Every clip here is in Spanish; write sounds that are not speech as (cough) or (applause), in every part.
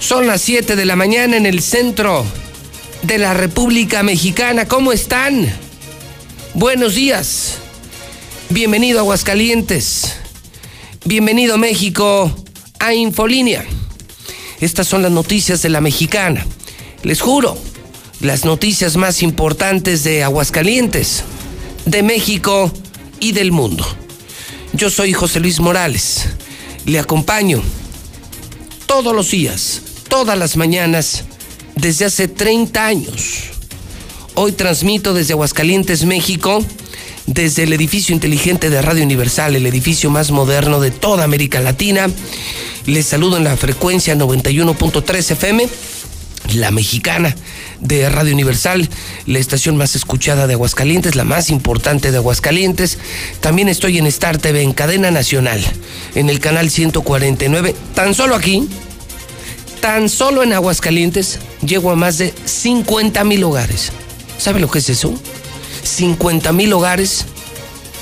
Son las 7 de la mañana en el centro de la República Mexicana. ¿Cómo están? Buenos días. Bienvenido a Aguascalientes. Bienvenido México a Infolínea. Estas son las noticias de la mexicana. Les juro, las noticias más importantes de Aguascalientes, de México y del mundo. Yo soy José Luis Morales. Le acompaño todos los días, todas las mañanas, desde hace 30 años. Hoy transmito desde Aguascalientes, México, desde el edificio inteligente de Radio Universal, el edificio más moderno de toda América Latina. Les saludo en la frecuencia 91.3 FM, la mexicana de Radio Universal, la estación más escuchada de Aguascalientes, la más importante de Aguascalientes. También estoy en Star TV, en cadena nacional, en el canal 149. Tan solo aquí, tan solo en Aguascalientes, llego a más de 50 mil hogares. ¿Sabe lo que es eso? 50 mil hogares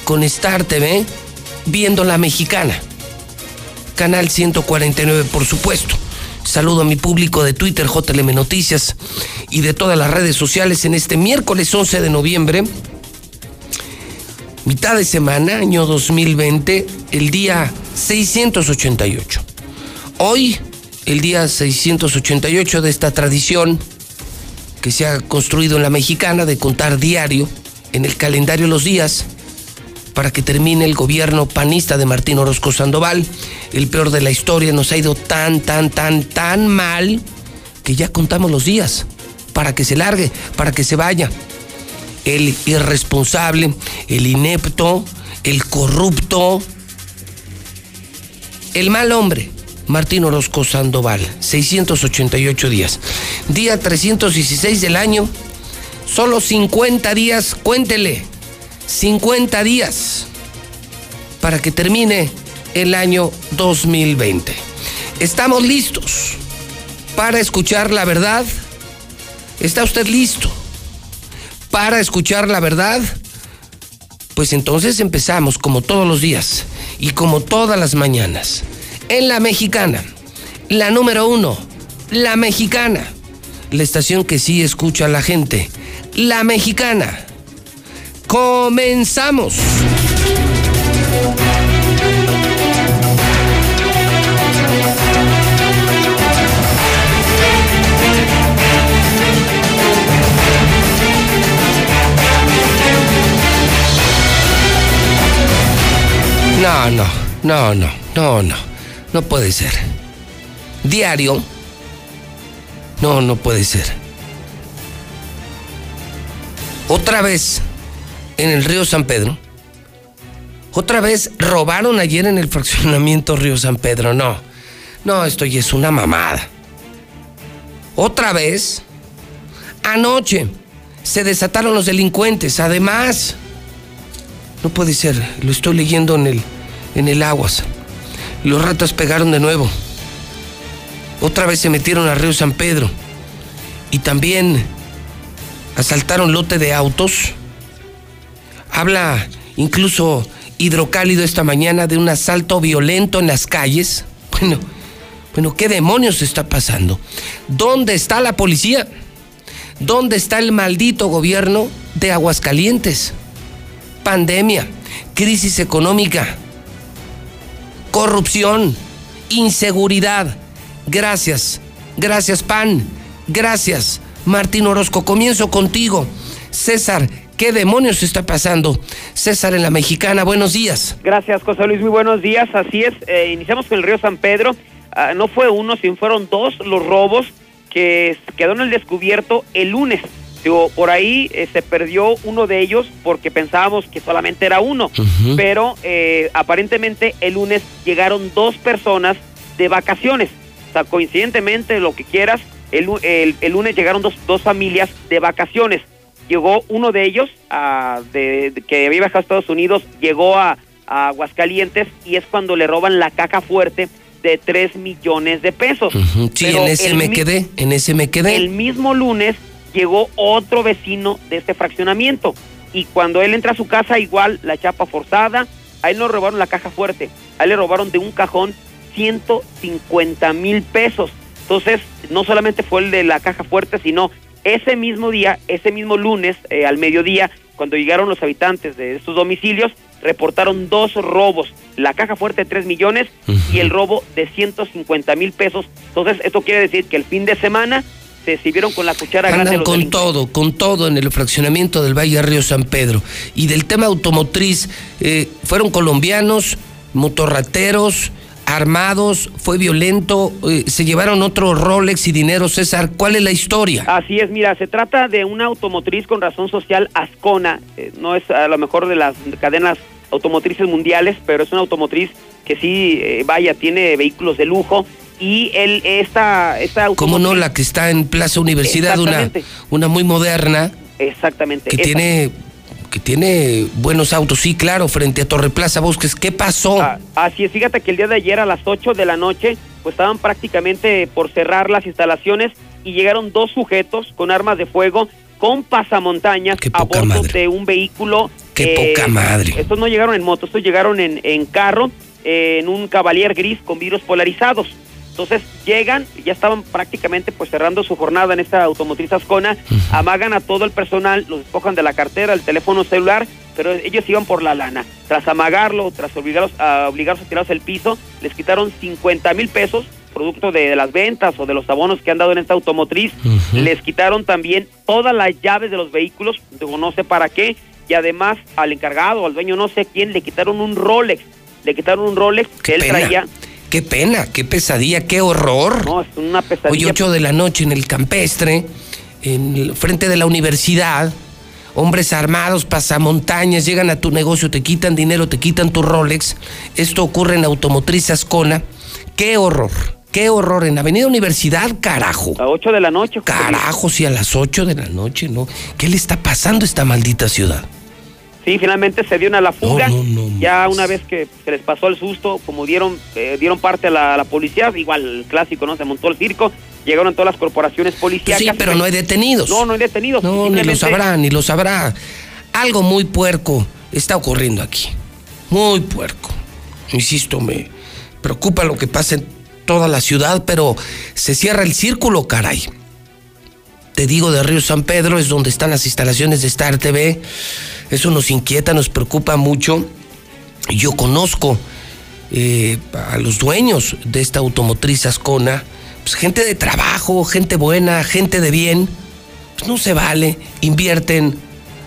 con Star TV viendo la mexicana. Canal 149, por supuesto. Saludo a mi público de Twitter, JLM Noticias y de todas las redes sociales en este miércoles 11 de noviembre, mitad de semana, año 2020, el día 688. Hoy, el día 688 de esta tradición que se ha construido en la mexicana de contar diario en el calendario los días para que termine el gobierno panista de Martín Orozco Sandoval. El peor de la historia nos ha ido tan, tan, tan, tan mal que ya contamos los días para que se largue, para que se vaya. El irresponsable, el inepto, el corrupto, el mal hombre, Martín Orozco Sandoval, 688 días. Día 316 del año, solo 50 días, cuéntele, 50 días para que termine el año 2020. ¿Estamos listos para escuchar la verdad? ¿Está usted listo para escuchar la verdad? Pues entonces empezamos como todos los días y como todas las mañanas. En la mexicana, la número uno, la mexicana, la estación que sí escucha a la gente, la mexicana. Comenzamos. No, no, no, no, no, no. No puede ser. Diario. No, no puede ser. Otra vez en el río San Pedro. Otra vez robaron ayer en el fraccionamiento Río San Pedro. No, no, esto ya es una mamada. Otra vez, anoche se desataron los delincuentes. Además, no puede ser, lo estoy leyendo en el, en el Aguas. Los ratos pegaron de nuevo. Otra vez se metieron a Río San Pedro. Y también asaltaron lote de autos. Habla incluso Hidrocálido esta mañana de un asalto violento en las calles. Bueno, bueno, ¿qué demonios está pasando? ¿Dónde está la policía? ¿Dónde está el maldito gobierno de Aguascalientes? Pandemia, crisis económica, corrupción, inseguridad. Gracias, gracias PAN, gracias Martín Orozco. Comienzo contigo. César, ¿qué demonios está pasando? César en la Mexicana, buenos días. Gracias, José Luis, muy buenos días. Así es, eh, iniciamos con el río San Pedro. Ah, no fue uno, sino fueron dos los robos que quedó en el descubierto el lunes. Digo, por ahí eh, se perdió uno de ellos porque pensábamos que solamente era uno, pero eh, aparentemente el lunes llegaron dos personas de vacaciones. O sea, coincidentemente, lo que quieras, el, el, lunes llegaron dos, dos, familias de vacaciones. Llegó uno de ellos, ah, de, que había viajado a Estados Unidos, llegó a, a Aguascalientes y es cuando le roban la caja fuerte de 3 millones de pesos. Sí, en ese me quedé, en ese me quedé. El mismo lunes llegó otro vecino de este fraccionamiento y cuando él entra a su casa igual la chapa forzada, a él no robaron la caja fuerte, a él le robaron de un cajón 150 mil pesos. Entonces, no solamente fue el de la caja fuerte, sino ese mismo día, ese mismo lunes, eh, al mediodía, cuando llegaron los habitantes de estos domicilios, reportaron dos robos, la caja fuerte de 3 millones y el robo de 150 mil pesos. Entonces, esto quiere decir que el fin de semana se sirvieron con la cuchara grande. con todo, con todo en el fraccionamiento del Valle Río San Pedro. Y del tema automotriz, eh, fueron colombianos, motorrateros, armados, fue violento, eh, se llevaron otro Rolex y dinero, César. ¿Cuál es la historia? Así es, mira, se trata de una automotriz con razón social Ascona, eh, no es a lo mejor de las cadenas automotrices mundiales, pero es una automotriz que sí, eh, vaya, tiene vehículos de lujo y él, esta, esta. ¿Cómo no? La que está en Plaza Universidad, una, una muy moderna. Exactamente. Que tiene que tiene buenos autos, sí, claro, frente a Torre Plaza Bosques. ¿Qué pasó? Ah, así es, fíjate que el día de ayer a las 8 de la noche, pues estaban prácticamente por cerrar las instalaciones y llegaron dos sujetos con armas de fuego con pasamontañas a bordo de un vehículo. Qué poca madre. Estos no llegaron en moto, estos llegaron en, en carro, en un Cavalier gris con vidrios polarizados. Entonces llegan, ya estaban prácticamente pues cerrando su jornada en esta automotriz Ascona, amagan a todo el personal, los despojan de la cartera, el teléfono celular, pero ellos iban por la lana. Tras amagarlo, tras obligarlos a, obligarlos a tirarse el piso, les quitaron 50 mil pesos, producto de, las ventas o de los abonos que han dado en esta automotriz. Les quitaron también todas las llaves de los vehículos, no sé para qué, y además al encargado, al dueño, no sé quién, le quitaron un Rolex. Le quitaron un Rolex que él traía Qué pena, qué pesadilla, qué horror. No, es una pesadilla. Hoy 8 de la noche en el campestre, en el frente de la universidad, hombres armados, pasamontañas, llegan a tu negocio, te quitan dinero, te quitan tu Rolex. Esto ocurre en Automotriz Ascona. Qué horror. Qué horror, en Avenida Universidad, carajo. A 8 de la noche. Carajo, sí, a las 8 de la noche, ¿no? ¿Qué le está pasando a esta maldita ciudad? Sí, finalmente se dieron a la fuga. ya una vez que se les pasó el susto, como dieron eh, dieron parte a la, policía, igual el clásico, ¿no? Se montó el circo, llegaron todas las corporaciones policiales. sí, pero no hay detenidos. No, no hay detenidos. No, ni lo sabrá, ni lo sabrá. Algo muy puerco está ocurriendo aquí. Muy puerco. Insisto, me preocupa lo que pasa en toda la ciudad, pero se cierra el círculo, caray te digo, de Río San Pedro, es donde están las instalaciones de Star TV. Eso nos inquieta, nos preocupa mucho. Yo conozco eh, a los dueños de esta automotriz Ascona, pues gente de trabajo, gente buena, gente de bien. Pues no se vale, invierten,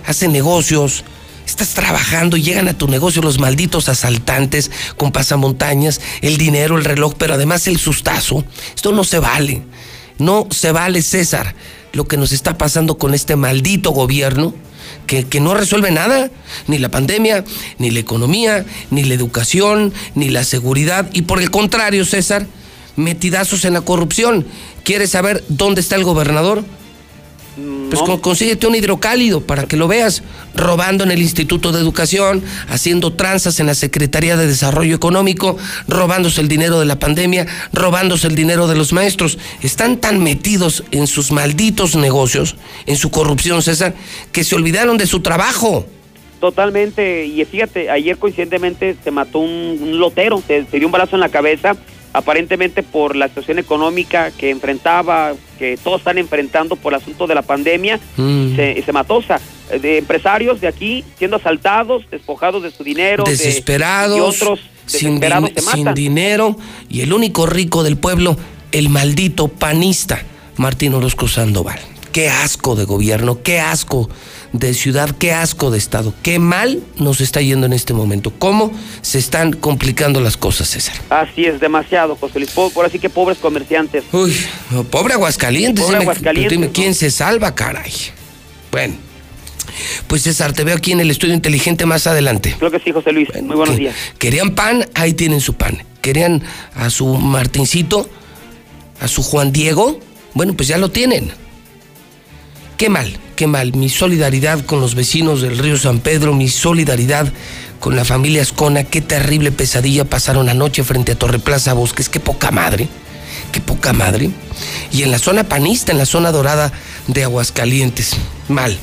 hacen negocios, estás trabajando y llegan a tu negocio los malditos asaltantes con pasamontañas, el dinero, el reloj, pero además el sustazo. Esto no se vale. No se vale, César lo que nos está pasando con este maldito gobierno que, que, no resuelve nada, ni la pandemia, ni la economía, ni la educación, ni la seguridad, y por el contrario, César, metidazos en la corrupción. ¿Quieres saber dónde está el gobernador? Pues consíguete un hidrocálido para que lo veas, robando en el Instituto de Educación, haciendo tranzas en la Secretaría de Desarrollo Económico, robándose el dinero de la pandemia, robándose el dinero de los maestros. Están tan metidos en sus malditos negocios, en su corrupción, César, que se olvidaron de su trabajo. Totalmente, y fíjate, ayer coincidentemente se mató un, lotero, se, dio un balazo en la cabeza aparentemente por la situación económica que enfrentaba, que todos están enfrentando por el asunto de la pandemia, Mm. se, se mató, o sea, de empresarios de aquí siendo asaltados, despojados de su dinero, de- desesperados, y otros sin, desesperados din- sin dinero, y el único rico del pueblo, el maldito panista, Martín Orozco Sandoval. Qué asco de gobierno, qué asco de ciudad, qué asco de Estado, qué mal nos está yendo en este momento, cómo se están complicando las cosas, César. Así es, demasiado, José Luis. Po- Por así que pobres comerciantes. Uy, no, pobre Aguascalientes. Pobre dime- Aguascalientes, dime ¿no? quién se salva, caray. Bueno, pues César, te veo aquí en el estudio inteligente más adelante. Creo que sí, José Luis. Bueno, Muy buenos que- días. Querían pan, ahí tienen su pan. Querían a su Martincito, a su Juan Diego, bueno, pues ya lo tienen. Qué mal, qué mal. Mi solidaridad con los vecinos del río San Pedro, mi solidaridad con la familia Ascona. Qué terrible pesadilla pasaron anoche frente a Torre Plaza Bosques. Qué poca madre, qué poca madre. Y en la zona panista, en la zona dorada de Aguascalientes. Mal,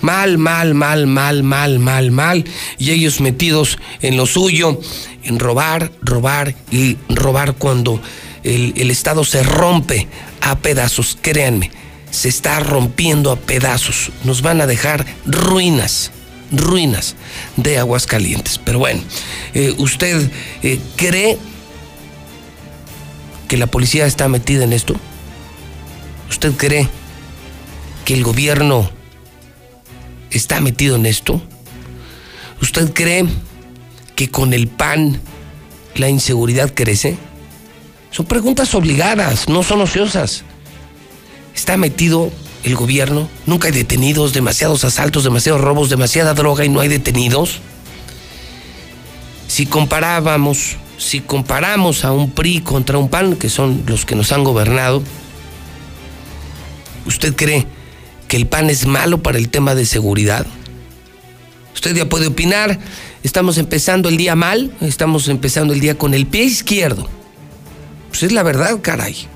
mal, mal, mal, mal, mal, mal, mal. Y ellos metidos en lo suyo, en robar, robar y robar cuando el, el Estado se rompe a pedazos. Créanme, se está rompiendo a pedazos. Nos van a dejar ruinas, ruinas de Aguascalientes. Pero bueno, eh, ¿usted eh, cree que la policía está metida en esto? ¿Usted cree que el gobierno está metido en esto? ¿Usted cree que con el PAN la inseguridad crece? Son preguntas obligadas, no son ociosas. ¿Está metido el gobierno? ¿Nunca hay detenidos? ¿Demasiados asaltos, demasiados robos, demasiada droga y no hay detenidos? Si comparábamos, si comparamos a un PRI contra un PAN, que son los que nos han gobernado, ¿usted cree que el PAN es malo para el tema de seguridad? Usted ya puede opinar. Estamos empezando el día mal, estamos empezando el día con el pie izquierdo. Pues es la verdad, caray.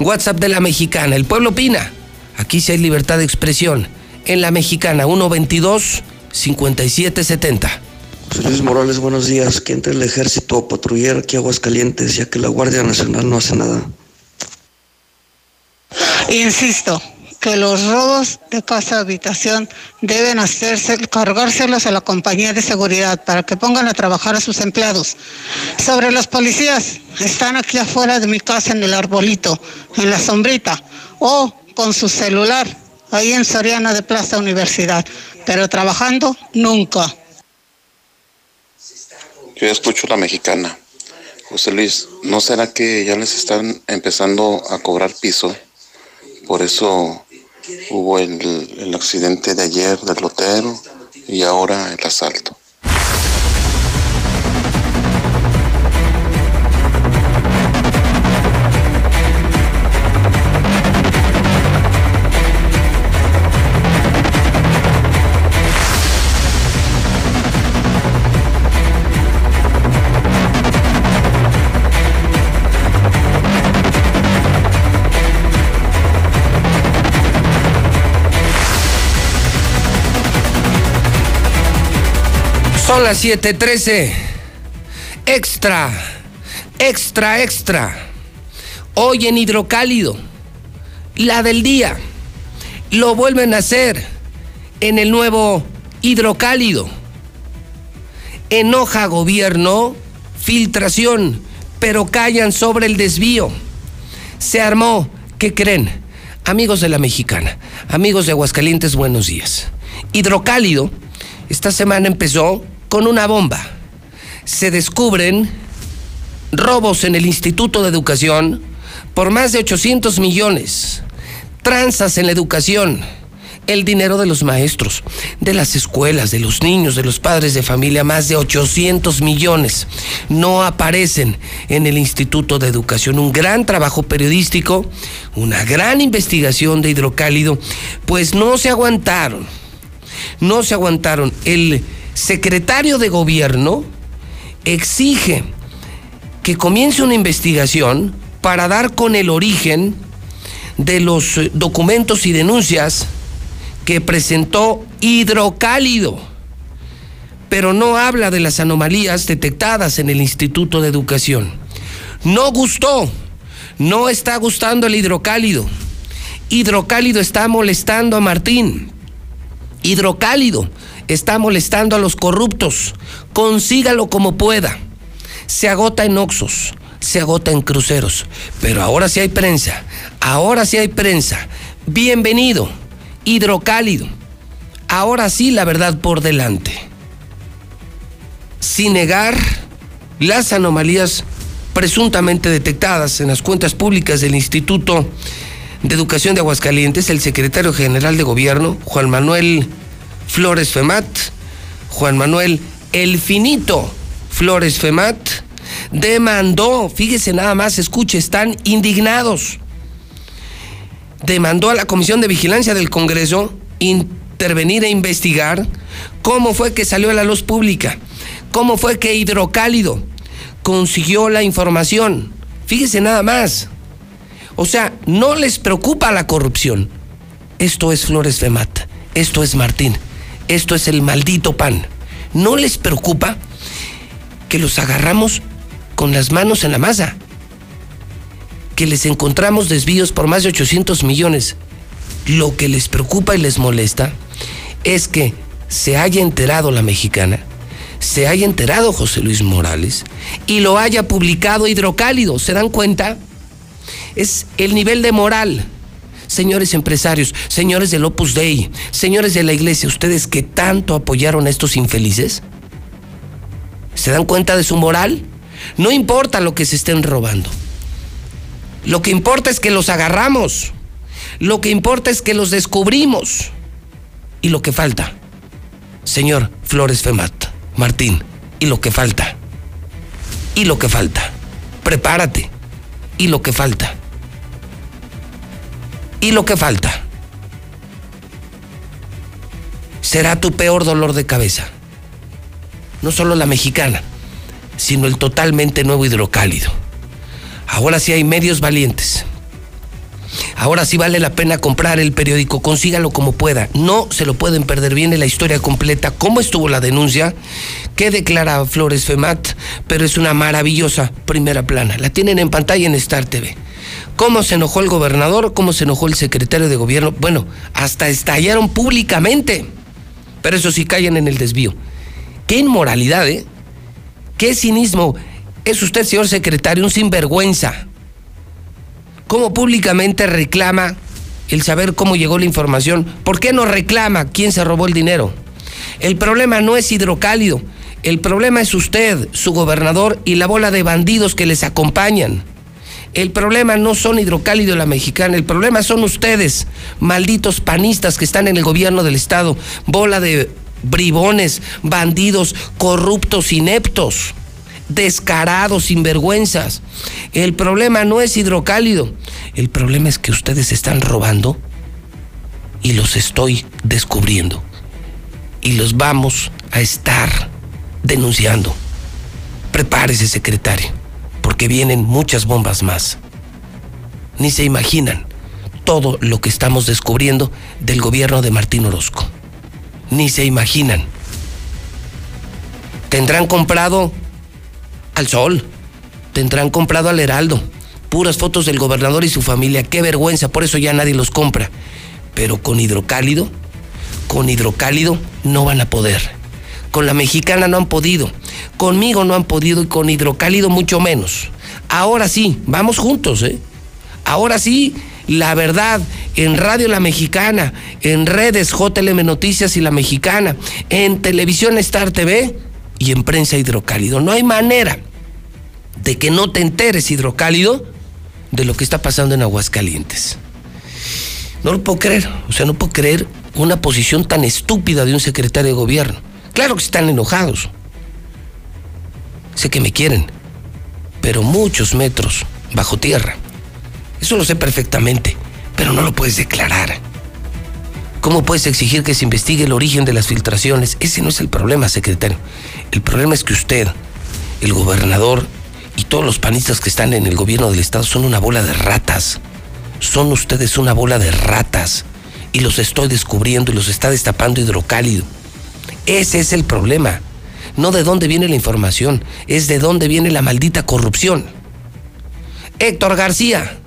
WhatsApp de la mexicana, el pueblo opina. Aquí sí hay libertad de expresión. En la mexicana, 122-5770. José Luis Morales, buenos días. Que entre el ejército a patrullar aquí a Aguascalientes, ya que la Guardia Nacional no hace nada. Insisto que los robos de casa habitación deben hacerse, cargárselos a la compañía de seguridad para que pongan a trabajar a sus empleados. Sobre los policías, están aquí afuera de mi casa en el arbolito, en la sombrita, o con su celular, ahí en Soriana de Plaza Universidad, pero trabajando nunca. Yo escucho la mexicana. José Luis, ¿no será que ya les están empezando a cobrar piso? Por eso hubo el, accidente de ayer del lotero y ahora el asalto. Son las 7:13. Extra, extra, extra. Hoy en Hidrocálido, la del día. Lo vuelven a hacer en el nuevo Hidrocálido. Enoja gobierno, filtración, pero callan sobre el desvío. Se armó, ¿qué creen? Amigos de la Mexicana, amigos de Aguascalientes, buenos días. Hidrocálido, esta semana empezó con una bomba. Se descubren robos en el Instituto de Educación por más de 800 millones, tranzas en la educación, el dinero de los maestros, de las escuelas, de los niños, de los padres de familia, más de 800 millones, no aparecen en el Instituto de Educación. Un gran trabajo periodístico, una gran investigación de hidrocálido, pues no se aguantaron, no se aguantaron. El secretario de gobierno exige que comience una investigación para dar con el origen de los documentos y denuncias que presentó Hidrocálido, pero no habla de las anomalías detectadas en el Instituto de Educación. No gustó. No está gustando el hidrocálido. Hidrocálido está molestando a Martín. Hidrocálido está molestando a los corruptos. Consígalo como pueda. Se agota en Oxos, se agota en cruceros. Pero ahora sí hay prensa. Ahora sí hay prensa. Bienvenido. Hidrocálido. Ahora sí la verdad por delante. Sin negar las anomalías presuntamente detectadas en las cuentas públicas del Instituto de Educación de Aguascalientes, el secretario general de gobierno, Juan Manuel Flores Femat, Juan Manuel El Finito Flores Femat, demandó, fíjese nada más, escuche, están indignados. Demandó a la Comisión de Vigilancia del Congreso intervenir e investigar cómo fue que salió a la luz pública, cómo fue que Hidrocálido consiguió la información. Fíjese nada más. O sea, no les preocupa la corrupción. Esto es Flores Femat, esto es Martín, esto es el maldito pan. No les preocupa que los agarramos con las manos en la masa, que les encontramos desvíos por más de 800 millones. Lo que les preocupa y les molesta es que se haya enterado la mexicana, se haya enterado José Luis Morales y lo haya publicado Hidrocálido. ¿Se dan cuenta? Es el nivel de moral. Señores empresarios, señores del Opus Dei, señores de la iglesia, ustedes que tanto apoyaron a estos infelices, ¿se dan cuenta de su moral? No importa lo que se estén robando. Lo que importa es que los agarramos. Lo que importa es que los descubrimos. Y lo que falta, señor Flores Femat, Martín, y lo que falta. Y lo que falta. Prepárate. Y lo que falta y lo que falta. Será tu peor dolor de cabeza. No solo la mexicana, sino el totalmente nuevo hidrocálido. Ahora sí hay medios valientes. Ahora sí vale la pena comprar el periódico, consígalo como pueda. No se lo pueden perder. Viene la historia completa, cómo estuvo la denuncia, qué declara Flores Femat, pero es una maravillosa primera plana. La tienen en pantalla en Star TV cómo se enojó el gobernador, cómo se enojó el secretario de gobierno. Bueno, hasta estallaron públicamente. Pero eso sí callan en el desvío. Qué inmoralidad, ¿eh? Qué cinismo. Es usted, señor secretario, un sinvergüenza. ¿Cómo públicamente reclama el saber cómo llegó la información? ¿Por qué no reclama quién se robó el dinero? El problema no es hidrocálido. El problema es usted, su gobernador y la bola de bandidos que les acompañan. El problema no son hidrocálido la mexicana, el problema son ustedes, malditos panistas que están en el gobierno del Estado, bola de bribones, bandidos, corruptos, ineptos, descarados, sinvergüenzas. El problema no es hidrocálido, el problema es que ustedes están robando y los estoy descubriendo y los vamos a estar denunciando. Prepárese, secretario porque vienen muchas bombas más. Ni se imaginan todo lo que estamos descubriendo del gobierno de Martín Orozco. Ni se imaginan. Tendrán comprado al sol, tendrán comprado al Heraldo, puras fotos del gobernador y su familia, qué vergüenza, por eso ya nadie los compra. Pero con hidrocálido, con hidrocálido no van a poder. Con la mexicana no han podido. Conmigo no han podido y con hidrocálido mucho menos. Ahora sí, vamos juntos, ¿eh? Ahora sí, la verdad, en Radio La Mexicana, en redes JLM Noticias y La Mexicana, en televisión Star TV y en prensa hidrocálido. No hay manera de que no te enteres, hidrocálido, de lo que está pasando en Aguascalientes. No lo puedo creer, o sea, no puedo creer una posición tan estúpida de un secretario de gobierno. Claro que están enojados, sé que me quieren, pero muchos metros bajo tierra. Eso lo sé perfectamente, pero no lo puedes declarar. ¿Cómo puedes exigir que se investigue el origen de las filtraciones? Ese no es el problema, secretario. El problema es que usted, el gobernador y todos los panistas que están en el gobierno del estado son una bola de ratas. Son ustedes una bola de ratas. Y los estoy descubriendo y los está destapando hidrocálido. Ese es el problema no de dónde viene la información, es de dónde viene la maldita corrupción. Héctor García,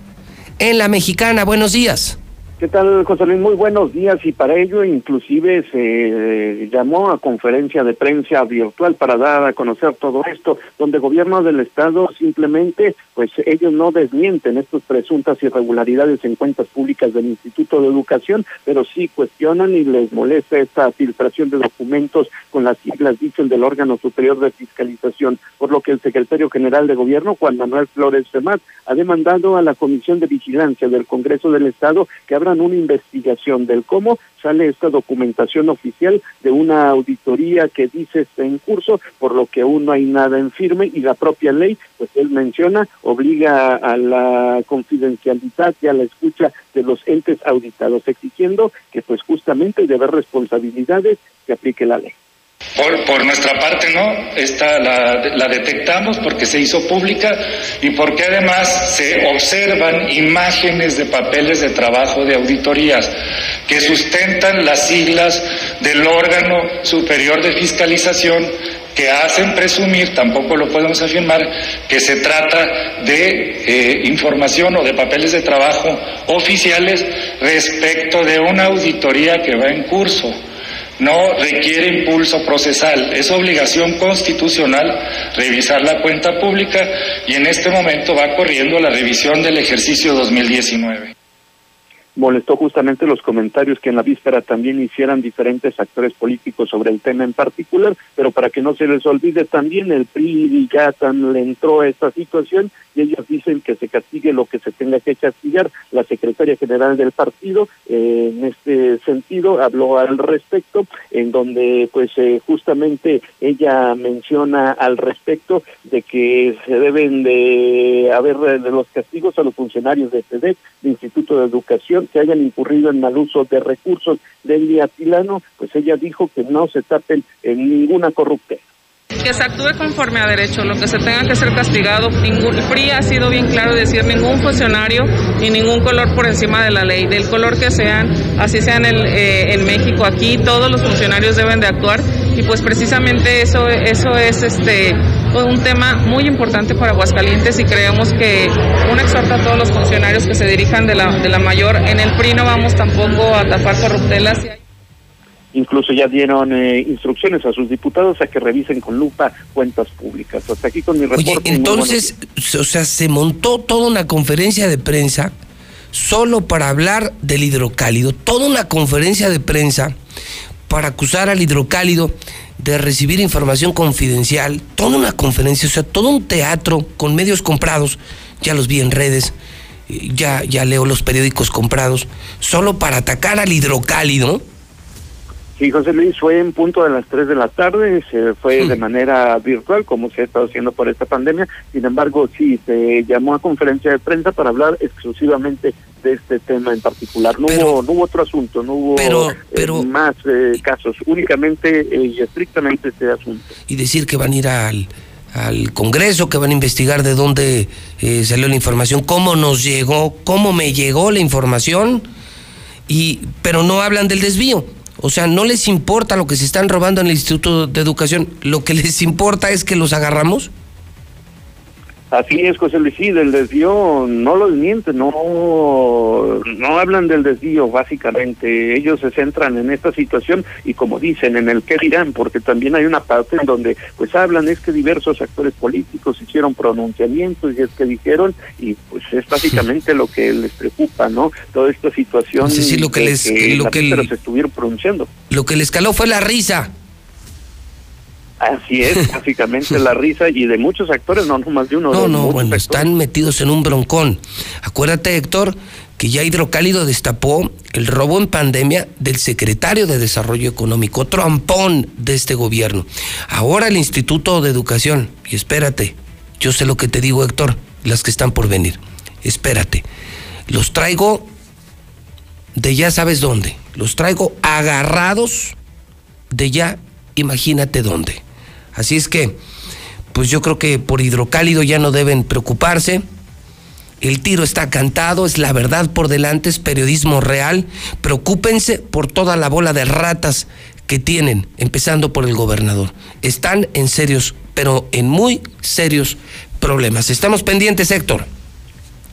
en La Mexicana. Buenos días. ¿Qué tal, José Luis? Muy buenos días y para ello inclusive se llamó a conferencia de prensa virtual para dar a conocer todo esto, donde gobierno del estado simplemente, pues ellos no desmienten estas presuntas irregularidades en cuentas públicas del Instituto de Educación, pero sí cuestionan y les molesta esta filtración de documentos con las siglas, dicen, del órgano superior de fiscalización, por lo que el secretario general de gobierno, Juan Manuel Flores Femat, ha demandado a la Comisión de Vigilancia del Congreso del Estado que abra una investigación del cómo sale esta documentación oficial de una auditoría que dice está en curso, por lo que aún no hay nada en firme y la propia ley, pues él menciona, obliga a la confidencialidad y a la escucha de los entes auditados, exigiendo que pues justamente de haber responsabilidades se aplique la ley. Por, nuestra parte, no, esta la, la, detectamos porque se hizo pública y porque además se observan imágenes de papeles de trabajo de auditorías que sustentan las siglas del órgano superior de fiscalización que hacen presumir, tampoco lo podemos afirmar, que se trata de eh, información o de papeles de trabajo oficiales respecto de una auditoría que va en curso no requiere impulso procesal, es obligación constitucional revisar la cuenta pública y en este momento va corriendo la revisión del ejercicio 2019 molestó justamente los comentarios que en la víspera también hicieran diferentes actores políticos sobre el tema en particular, pero para que no se les olvide también el PRI ya tan le entró a esta situación y ellos dicen que se castigue lo que se tenga que castigar. La secretaria general del partido eh, en este sentido habló al respecto, en donde pues eh, justamente ella menciona al respecto de que se deben de haber de los castigos a los funcionarios de FEDEC, de Instituto de Educación, que hayan incurrido en mal uso de recursos del Diatilano, pues ella dijo que no se tapen en ninguna corruptela que se actúe conforme a derecho, lo que se tenga que ser castigado. Ningún, PRI ha sido bien claro decir ningún funcionario ni ningún color por encima de la ley, del color que sean, así sean el, eh, en México, aquí todos los funcionarios deben de actuar y pues precisamente eso, eso es este un tema muy importante para Aguascalientes y creemos que un exhorta a todos los funcionarios que se dirijan de la, de la mayor. En el PRI no vamos tampoco a tapar corruptelas. Incluso ya dieron eh, instrucciones a sus diputados a que revisen con lupa cuentas públicas. Hasta aquí con mi reporte. Oye, entonces, o sea, se montó toda una conferencia de prensa solo para hablar del hidrocálido, toda una conferencia de prensa para acusar al hidrocálido de recibir información confidencial, toda una conferencia, o sea, todo un teatro con medios comprados, ya los vi en redes, eh, ya, ya leo los periódicos comprados, solo para atacar al hidrocálido Sí, José Luis, fue en punto de las 3 de la tarde, se fue de manera virtual, como se ha estado haciendo por esta pandemia. Sin embargo, sí, se llamó a conferencia de prensa para hablar exclusivamente de este tema en particular. No, hubo, no hubo otro asunto, no hubo eh, más eh, casos, únicamente eh, y estrictamente este asunto. Y decir que van a ir al, al Congreso, que van a investigar de dónde salió la información, cómo nos llegó, cómo me llegó la información, y pero no hablan del desvío. O sea, no les importa lo que se están robando en el Instituto de Educación, lo que les importa es que los agarramos. Así es, José Luis, sí, del desvío no lo desmienten, no, no hablan del desvío, básicamente. Ellos se centran en esta situación y como dicen, en el qué dirán, porque también hay una parte en donde pues hablan, es que diversos actores políticos hicieron pronunciamientos y es que dijeron, y pues es básicamente lo que les preocupa, ¿no? Toda esta situación sí, lo que les, lo que se estuvieron pronunciando. Lo que les caló fue la risa. Así es, (laughs) básicamente la risa y de muchos actores, no, no más de uno. No, no, bueno, están metidos en un broncón. Acuérdate, Héctor, que ya Hidrocálido destapó el robo en pandemia del secretario de Desarrollo Económico, otro ampón de este gobierno. Ahora el Instituto de Educación, y espérate, yo sé lo que te digo, Héctor, las que están por venir. Espérate, los traigo de ya sabes dónde, los traigo agarrados de ya imagínate dónde. Así es que, pues yo creo que por hidrocálido ya no deben preocuparse. El tiro está cantado, es la verdad por delante, es periodismo real. Preocúpense por toda la bola de ratas que tienen, empezando por el gobernador. Están en serios, pero en muy serios problemas. Estamos pendientes, Héctor.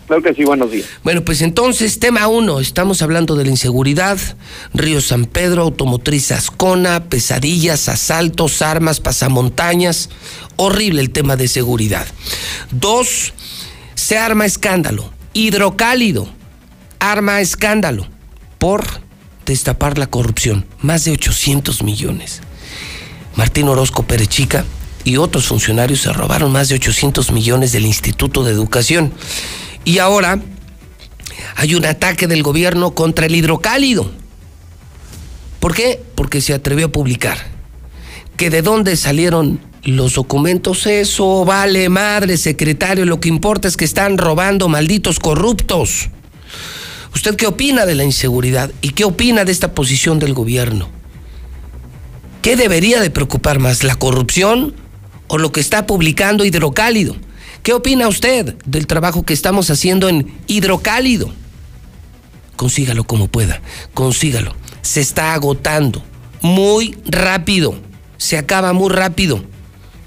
Claro que sí, buenos días. Bueno, pues entonces, tema uno, estamos hablando de la inseguridad, Río San Pedro, Automotriz Ascona, pesadillas, asaltos, armas, pasamontañas, horrible el tema de seguridad. Dos, se arma escándalo, hidrocálido, arma escándalo por destapar la corrupción, más de 800 millones. Martín Orozco Perechica y otros funcionarios se robaron más de 800 millones del Instituto de Educación. Y ahora hay un ataque del gobierno contra el hidrocálido. ¿Por qué? Porque se atrevió a publicar que de dónde salieron los documentos, eso vale madre, secretario, lo que importa es que están robando malditos corruptos. ¿Usted qué opina de la inseguridad y qué opina de esta posición del gobierno? ¿Qué debería de preocupar más, la corrupción o lo que está publicando Hidrocálido? ¿Qué opina usted del trabajo que estamos haciendo en Hidrocálido? Consígalo como pueda, consígalo. Se está agotando muy rápido, se acaba muy rápido.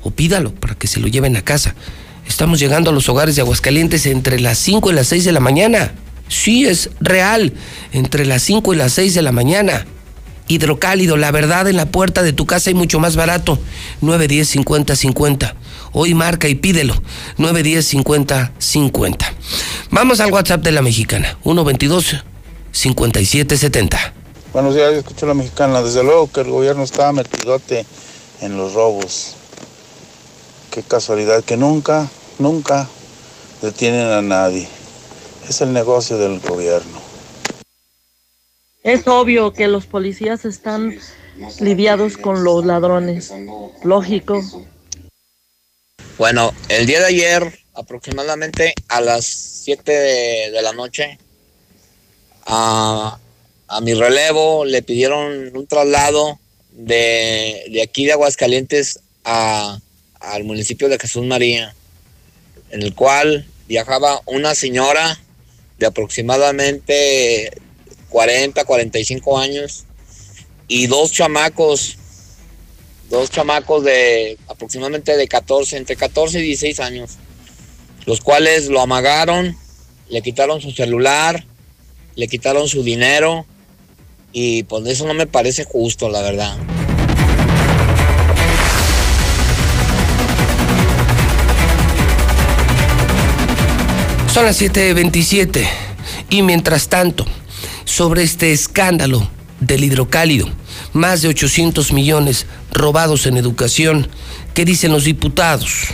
O pídalo para que se lo lleven a casa. Estamos llegando a los hogares de Aguascalientes entre las 5 y las 6 de la mañana. Sí, es real, entre las 5 y las 6 de la mañana. Hidrocálido, la verdad en la puerta de tu casa y mucho más barato. 910 50 50. Hoy marca y pídelo. 910 50 50. Vamos al WhatsApp de la mexicana. 122 57 70. Buenos días, yo escucho a la mexicana. Desde luego que el gobierno estaba metidote en los robos. Qué casualidad que nunca, nunca detienen a nadie. Es el negocio del gobierno. Es obvio que los policías están lidiados con los ladrones. Lógico. Bueno, el día de ayer, aproximadamente a las 7 de, la noche, a, mi relevo le pidieron un traslado de, de aquí de Aguascalientes a, al municipio de Jesús María, en el cual viajaba una señora de aproximadamente 40, 45 años y dos chamacos, dos chamacos de aproximadamente de 14, entre 14 y 16 años, los cuales lo amagaron, le quitaron su celular, le quitaron su dinero y pues eso no me parece justo, la verdad. Son las 7.27 y mientras tanto, sobre este escándalo del hidrocálido, más de 800 millones robados en educación, ¿qué dicen los diputados?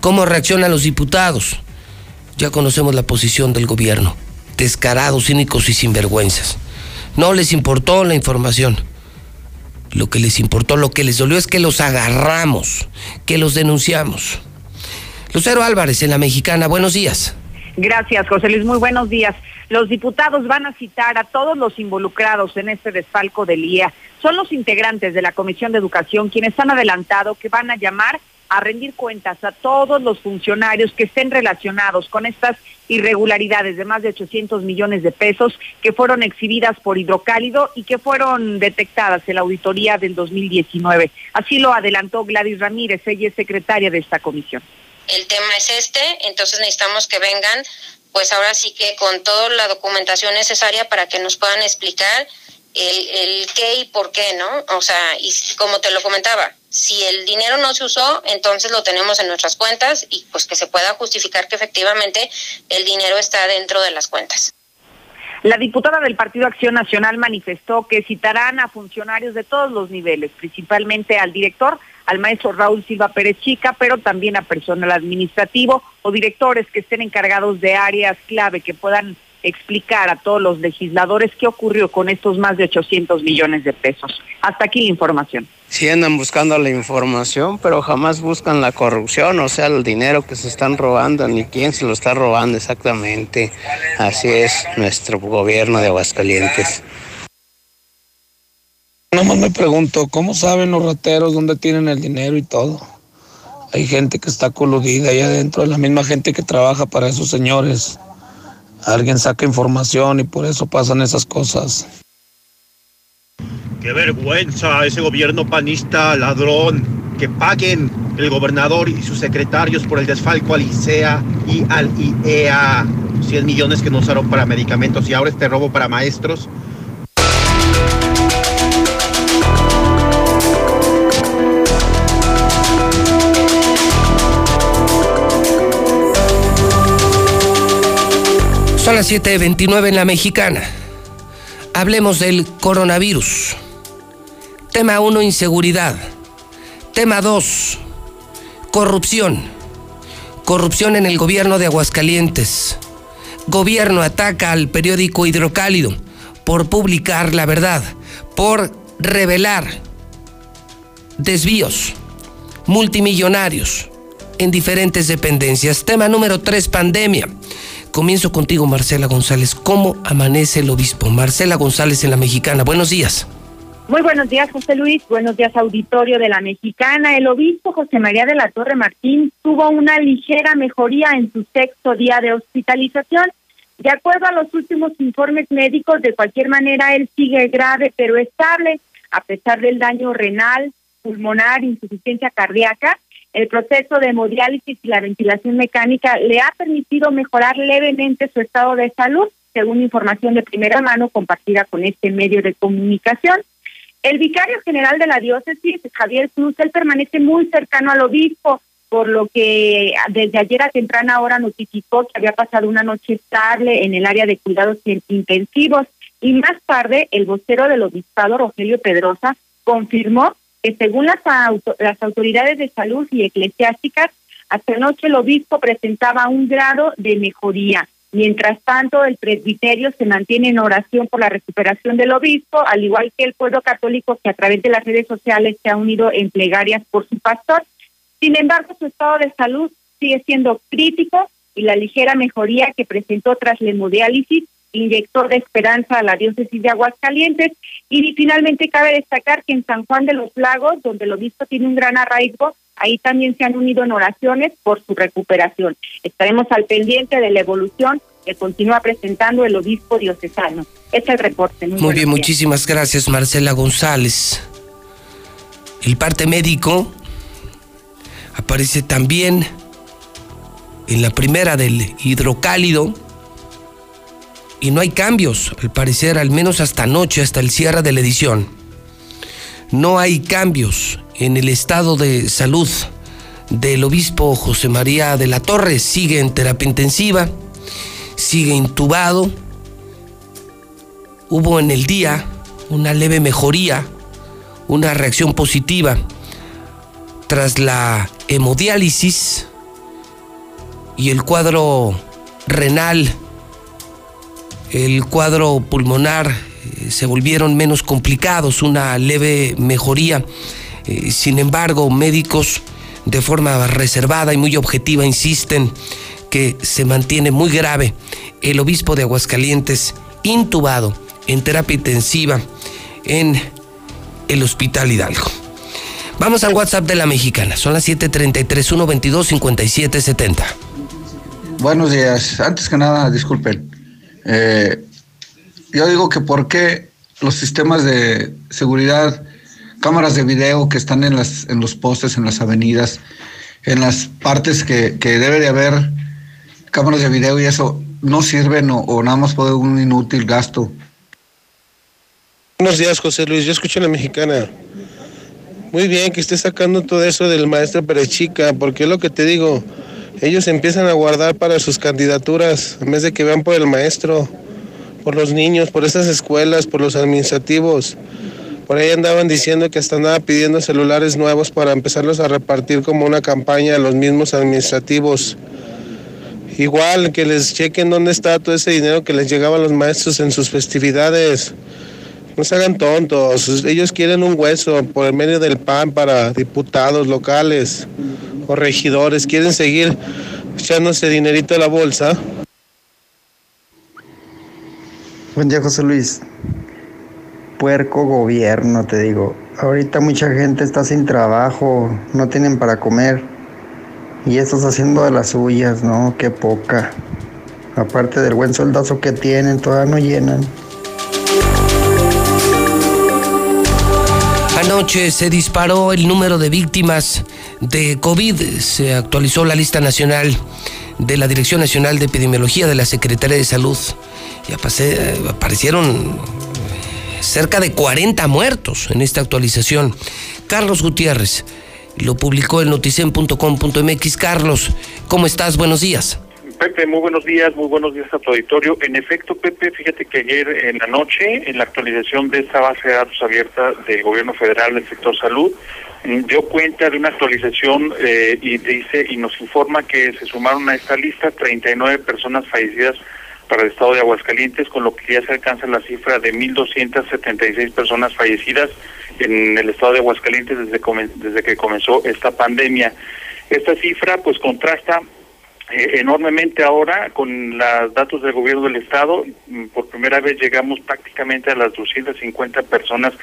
¿Cómo reaccionan los diputados? Ya conocemos la posición del gobierno, descarados, cínicos y sinvergüenzas. No les importó la información. Lo que les importó, lo que les dolió es que los agarramos, que los denunciamos. Lucero Álvarez en la Mexicana, buenos días. Gracias, José Luis. Muy buenos días. Los diputados van a citar a todos los involucrados en este desfalco del IA. Son los integrantes de la Comisión de Educación quienes han adelantado que van a llamar a rendir cuentas a todos los funcionarios que estén relacionados con estas irregularidades de más de 800 millones de pesos que fueron exhibidas por Hidrocálido y que fueron detectadas en la auditoría del 2019. Así lo adelantó Gladys Ramírez, ella es secretaria de esta comisión el tema es este, entonces necesitamos que vengan, pues ahora sí que con toda la documentación necesaria para que nos puedan explicar el, qué y por qué, ¿no? O sea, y como te lo comentaba, si el dinero no se usó, entonces lo tenemos en nuestras cuentas y pues que se pueda justificar que efectivamente el dinero está dentro de las cuentas. La diputada del Partido Acción Nacional manifestó que citarán a funcionarios de todos los niveles, principalmente al director al maestro Raúl Silva Pérez Chica, pero también a personal administrativo o directores que estén encargados de áreas clave que puedan explicar a todos los legisladores qué ocurrió con estos más de 800 millones de pesos. Hasta aquí la información. Sí andan buscando la información, pero jamás buscan la corrupción, o sea, el dinero que se están robando, ni quién se lo está robando exactamente. Así es nuestro gobierno de Aguascalientes. Nomás me pregunto, ¿cómo saben los rateros dónde tienen el dinero y todo? Hay gente que está coludida ahí adentro, la misma gente que trabaja para esos señores. Alguien saca información y por eso pasan esas cosas. Qué vergüenza ese gobierno panista, ladrón. Que paguen el gobernador y sus secretarios por el desfalco al ICEA y al IEA. 100 millones que no usaron para medicamentos y ahora este robo para maestros. Son las 7.29 en la mexicana. Hablemos del coronavirus. Tema 1, inseguridad. Tema 2, corrupción. Corrupción en el gobierno de Aguascalientes. Gobierno ataca al periódico Hidrocálido por publicar la verdad, por revelar desvíos multimillonarios en diferentes dependencias. Tema número 3, pandemia. Comienzo contigo, Marcela González. ¿Cómo amanece el obispo? Marcela González en la Mexicana. Buenos días. Muy buenos días, José Luis. Buenos días, auditorio de la Mexicana. El obispo José María de la Torre Martín tuvo una ligera mejoría en su sexto día de hospitalización. De acuerdo a los últimos informes médicos, de cualquier manera, él sigue grave pero estable, a pesar del daño renal, pulmonar, insuficiencia cardíaca el proceso de hemodiálisis y la ventilación mecánica le ha permitido mejorar levemente su estado de salud, según información de primera mano compartida con este medio de comunicación. El vicario general de la diócesis, Javier Cruz, él permanece muy cercano al obispo, por lo que desde ayer a temprana hora notificó que había pasado una noche estable en el área de cuidados intensivos. Y más tarde, el vocero del obispado, Rogelio Pedrosa, confirmó que según las, las autoridades de salud y eclesiásticas, hasta anoche el obispo presentaba un grado de mejoría. Mientras tanto, el presbiterio se mantiene en oración por la recuperación del obispo, al igual que el pueblo católico que a través de las redes sociales se ha unido en plegarias por su pastor. Sin embargo, su estado de salud sigue siendo crítico y la ligera mejoría que presentó tras la hemodiálisis inyector de esperanza a la diócesis de Aguascalientes. Y finalmente cabe destacar que en San Juan de los Lagos, donde el obispo tiene un gran arraigo, ahí también se han unido en oraciones por su recuperación. Estaremos al pendiente de la evolución que continúa presentando el obispo diocesano. Este es el reporte. Muy, bien, muchísimas gracias Marcela González. El parte médico aparece también en la primera del hidrocálido y no hay cambios, al parecer, al menos hasta anoche, hasta el cierre de la edición. No hay cambios en el estado de salud del obispo José María de la Torre. Sigue en terapia intensiva, sigue intubado. Hubo en el día una leve mejoría, una reacción positiva tras la hemodiálisis y el cuadro renal el cuadro pulmonar eh, se volvieron menos complicados, una leve mejoría. Eh, sin embargo, médicos de forma reservada y muy objetiva insisten que se mantiene muy grave el obispo de Aguascalientes intubado en terapia intensiva en el Hospital Hidalgo. Vamos al WhatsApp de la mexicana. Son las 7:33 122 5770. Buenos días. Antes que nada, disculpen. Eh, yo digo que por qué los sistemas de seguridad, cámaras de video que están en, las, en los postes, en las avenidas, en las partes que, debe de haber cámaras de video y eso, no sirven o, nada más puede un inútil gasto. Buenos días, José Luis. Yo escucho a la mexicana. Muy bien que esté sacando todo eso del maestro Perechica, porque es lo que te digo ellos empiezan a guardar para sus candidaturas en vez de que vean por el maestro, por los niños, por estas escuelas, por los administrativos. Por ahí andaban diciendo que hasta andaba pidiendo celulares nuevos para empezarlos a repartir como una campaña a los mismos administrativos. Igual que les chequen dónde está todo ese dinero que les llegaba a los maestros en sus festividades. No se hagan tontos. Ellos quieren un hueso por el medio del PAN para diputados locales o regidores. Quieren seguir echándose dinerito a la bolsa. Buen día, José Luis. Puerco gobierno, te digo. Ahorita mucha gente está sin trabajo, no tienen para comer. Y estás haciendo de las suyas, ¿no? Qué poca. Aparte del buen soldazo que tienen, todavía no llenan. Anoche se disparó el número de víctimas de COVID. Se actualizó la lista nacional de la Dirección Nacional de Epidemiología de la Secretaría de Salud. Y aparecieron cerca de 40 muertos en esta actualización. Carlos Gutiérrez lo publicó en noticen.com.mx. Carlos, ¿cómo estás? Buenos días. Pepe, muy buenos días, muy buenos días a tu auditorio. En efecto, Pepe, fíjate que ayer en la noche, en la actualización de esta base de datos abierta del gobierno federal del sector salud, mm, dio cuenta de una actualización eh, y dice y nos informa que se sumaron a esta lista 39 personas fallecidas para el estado de Aguascalientes, con lo que ya se alcanza la cifra de 1.276 personas fallecidas en el estado de Aguascalientes desde, desde que comenzó esta pandemia. Esta cifra pues contrasta enormemente ahora con los datos del gobierno del estado. Mm, por primera vez llegamos prácticamente a las 250 personas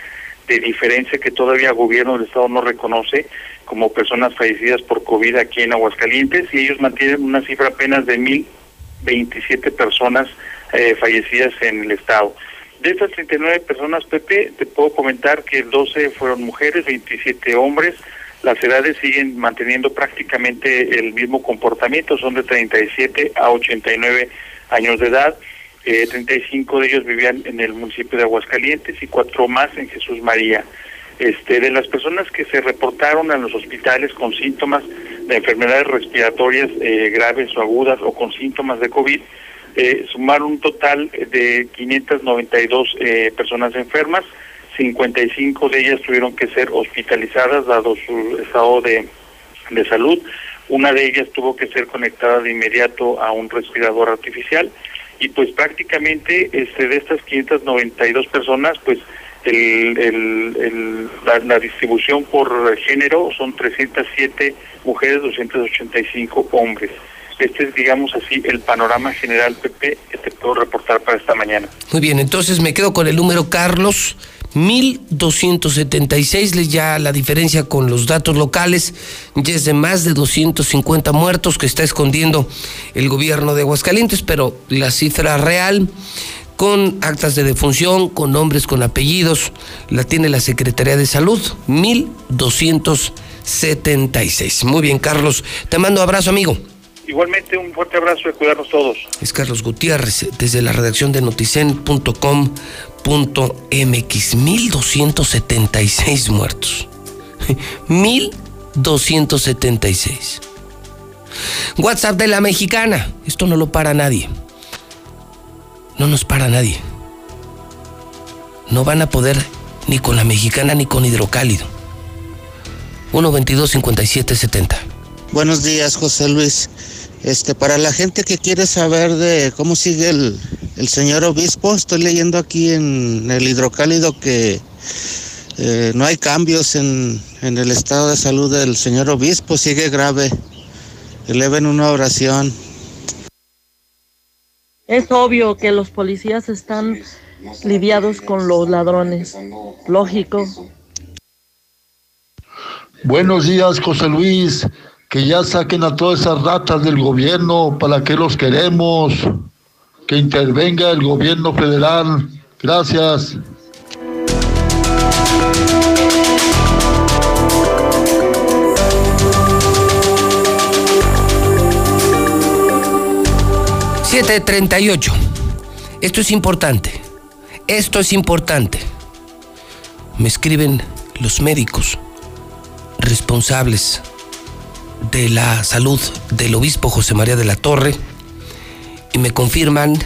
de diferencia que todavía el gobierno del estado no reconoce como personas fallecidas por COVID aquí en Aguascalientes y ellos mantienen una cifra apenas de 1.027 personas eh, fallecidas en el estado. De estas 39 personas, Pepe, te puedo comentar que 12 fueron mujeres, 27 hombres, las edades siguen manteniendo prácticamente el mismo comportamiento, son de 37 a 89 años de edad. Eh, 35 de ellos vivían en el municipio de Aguascalientes y cuatro más en Jesús María. Este, de las personas que se reportaron a los hospitales con síntomas de enfermedades respiratorias eh, graves o agudas o con síntomas de COVID, eh, sumaron un total de 592 eh, personas enfermas, 55 de ellas tuvieron que ser hospitalizadas dado su estado de, salud. Una de ellas tuvo que ser conectada de inmediato a un respirador artificial y pues prácticamente este de estas 592 personas pues el, el, la, distribución por género son 307 mujeres, 285 hombres. Este es, digamos así, el panorama general, Pepe, que te puedo reportar para esta mañana. Muy bien, entonces me quedo con el número Carlos 1.276, ya la diferencia con los datos locales, ya es de más de 250 muertos que está escondiendo el gobierno de Aguascalientes, pero la cifra real con actas de defunción, con nombres, con apellidos, la tiene la Secretaría de Salud, 1.276. Muy bien, Carlos, te mando abrazo, amigo. Igualmente un fuerte abrazo y cuidarnos todos. Es Carlos Gutiérrez, desde la redacción de noticen.com .mx, 1276 muertos. (laughs) 1276. WhatsApp de la mexicana. Esto no lo para nadie. No nos para nadie. No van a poder ni con la mexicana ni con hidrocálido. 122 57 70. Buenos días, José Luis. Este, para la gente que quiere saber de cómo sigue el, el señor obispo, estoy leyendo aquí en el hidrocálido que eh, no hay cambios en, en, el estado de salud del señor obispo, sigue grave. Eleven una oración. Es obvio que los policías están lidiados con los ladrones. Lógico. Buenos días, José Luis que ya saquen a todas esas ratas del gobierno, para que los queremos, que intervenga el gobierno federal. Gracias. ...738... Esto es importante. Esto es importante. Me escriben los médicos responsables de la salud del obispo José María de la Torre y me confirman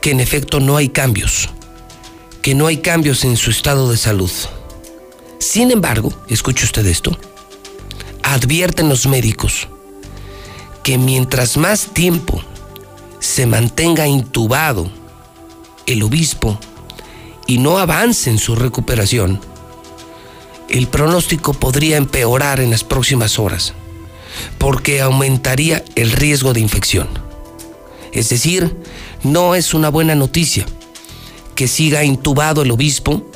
que en efecto no hay cambios, que no hay cambios en su estado de salud. Sin embargo, escuche usted esto, advierten los médicos que mientras más tiempo se mantenga intubado el obispo y no avance en su recuperación, el pronóstico podría empeorar en las próximas horas, porque aumentaría el riesgo de infección. Es decir, no es una buena noticia que siga intubado el obispo,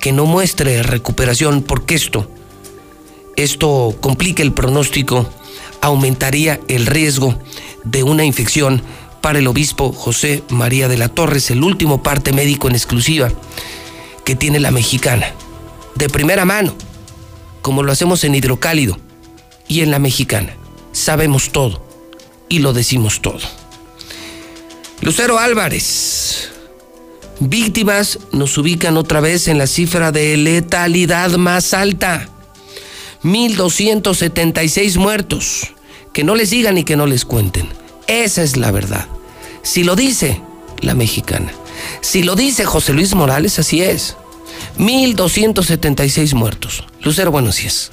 que no muestre recuperación, porque esto, esto complica el pronóstico, aumentaría el riesgo de una infección para el obispo José María de la Torres, el último parte médico en exclusiva que tiene la mexicana de primera mano, como lo hacemos en Hidrocálido y en la Mexicana. Sabemos todo, y lo decimos todo. Lucero Álvarez. Víctimas nos ubican otra vez en la cifra de letalidad más alta. 1.276 muertos. Que no les digan y que no les cuenten. Esa es la verdad. Si lo dice la mexicana. Si lo dice José Luis Morales, así es. 1.276 muertos. Lucero, buenos días.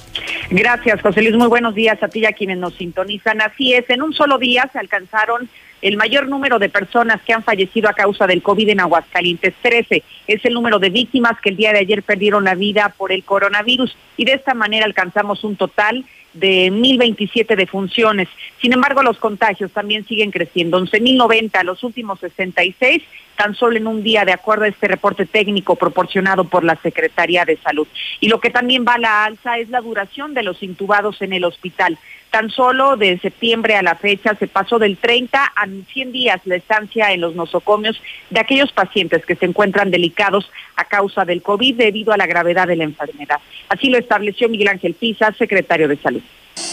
Gracias, José Luis. Muy buenos días a ti y a quienes nos sintonizan. Así es, en un solo día se alcanzaron el mayor número de personas que han fallecido a causa del COVID en Aguascalientes. 13 es el número de víctimas que el día de ayer perdieron la vida por el coronavirus y de esta manera alcanzamos un total de 1.027 defunciones. Sin embargo, los contagios también siguen creciendo. 11.090 los últimos 66, tan solo en un día, de acuerdo a este reporte técnico proporcionado por la Secretaría de Salud. Y lo que también va a la alza es la duración de los intubados en el hospital. Tan solo de septiembre a la fecha se pasó del 30 a 100 días la estancia en los nosocomios de aquellos pacientes que se encuentran delicados a causa del COVID debido a la gravedad de la enfermedad. Así lo estableció Miguel Ángel Pisa, secretario de Salud.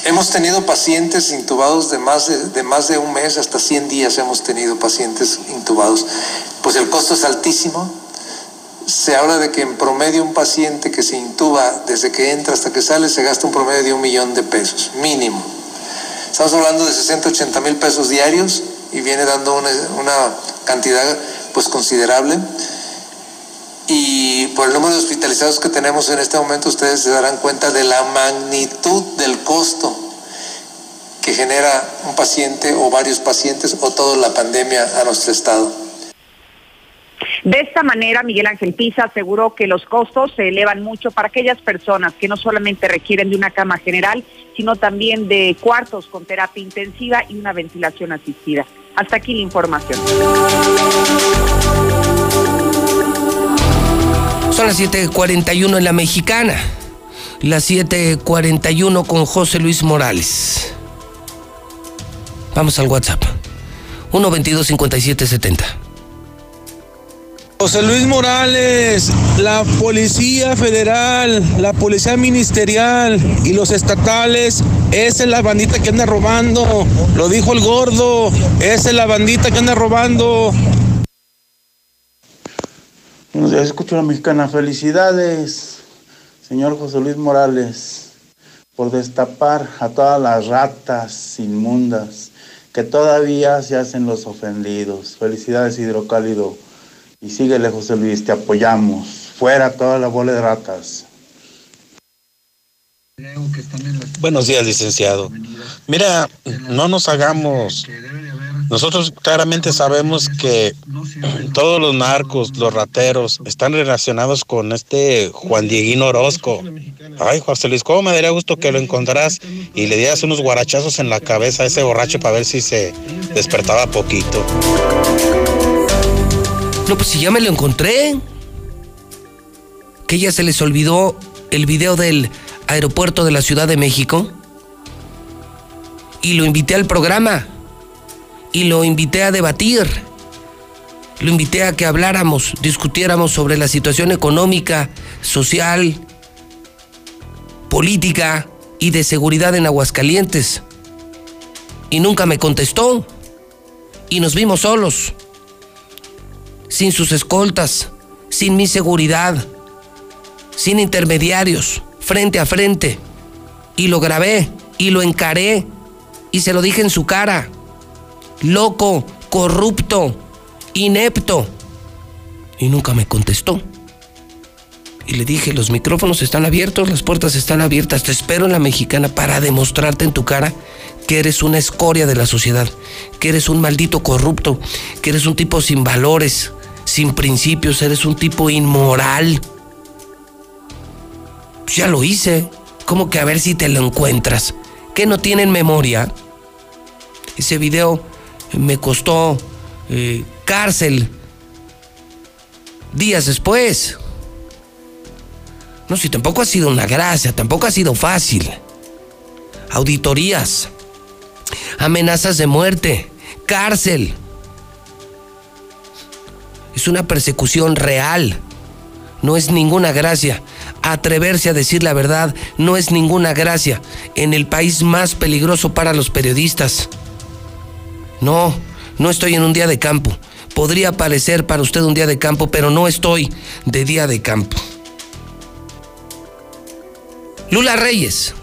Hemos tenido pacientes intubados de más de, más de un mes, hasta 100 días hemos tenido pacientes intubados. Pues el costo es altísimo. Se habla de que en promedio un paciente que se intuba desde que entra hasta que sale se gasta un promedio de un millón de pesos, mínimo. Estamos hablando de 60, 80 mil pesos diarios y viene dando una, una cantidad pues considerable. Y por el número de hospitalizados que tenemos en este momento, ustedes se darán cuenta de la magnitud del costo que genera un paciente o varios pacientes o toda la pandemia a nuestro estado. De esta manera, Miguel Ángel Pisa aseguró que los costos se elevan mucho para aquellas personas que no solamente requieren de una cama general, sino también de cuartos con terapia intensiva y una ventilación asistida. Hasta aquí la información. Son las 7:41 en la mexicana. Las 7:41 con José Luis Morales. Vamos al WhatsApp. 122 5770. José Luis Morales, la Policía Federal, la Policía Ministerial y los estatales, esa es la bandita que anda robando. Lo dijo el gordo, esa es la bandita que anda robando. Buenos días, escucho la mexicana. Felicidades, señor José Luis Morales, por destapar a todas las ratas inmundas que todavía se hacen los ofendidos. Felicidades, Hidrocálido. Y síguele, José Luis, te apoyamos. Fuera toda la bola de ratas. Buenos días, licenciado. Mira, no nos hagamos. Nosotros claramente sabemos que todos los narcos, los rateros, están relacionados con este Juan Dieguino Orozco. Ay, José Luis, ¿cómo me daría gusto que lo encontraras y le dieras unos guarachazos en la cabeza a ese borracho para ver si se despertaba poquito? No, pues si ya me lo encontré. Que ya se les olvidó el video del aeropuerto de la Ciudad de México. Y lo invité al programa. Y lo invité a debatir. Lo invité a que habláramos, discutiéramos sobre la situación económica, social, política y de seguridad en Aguascalientes. Y nunca me contestó. Y nos vimos solos sin sus escoltas, sin mi seguridad, sin intermediarios, frente a frente. Y lo grabé y lo encaré y se lo dije en su cara. Loco, corrupto, inepto. Y nunca me contestó. Y le dije, los micrófonos están abiertos, las puertas están abiertas, te espero en la mexicana para demostrarte en tu cara que eres una escoria de la sociedad, que eres un maldito corrupto, que eres un tipo sin valores, sin principios, eres un tipo inmoral. Pues ya lo hice. ¿Cómo que a ver si te lo encuentras? ¿Que no tienen memoria? Ese video me costó eh, cárcel días después. No, si tampoco ha sido una gracia, tampoco ha sido fácil. Auditorías, amenazas de muerte, cárcel. Es una persecución real. No es ninguna gracia. Atreverse a decir la verdad no es ninguna gracia en el país más peligroso para los periodistas. No, no estoy en un día de campo. Podría parecer para usted un día de campo, pero no estoy de día de campo. Lula Reyes,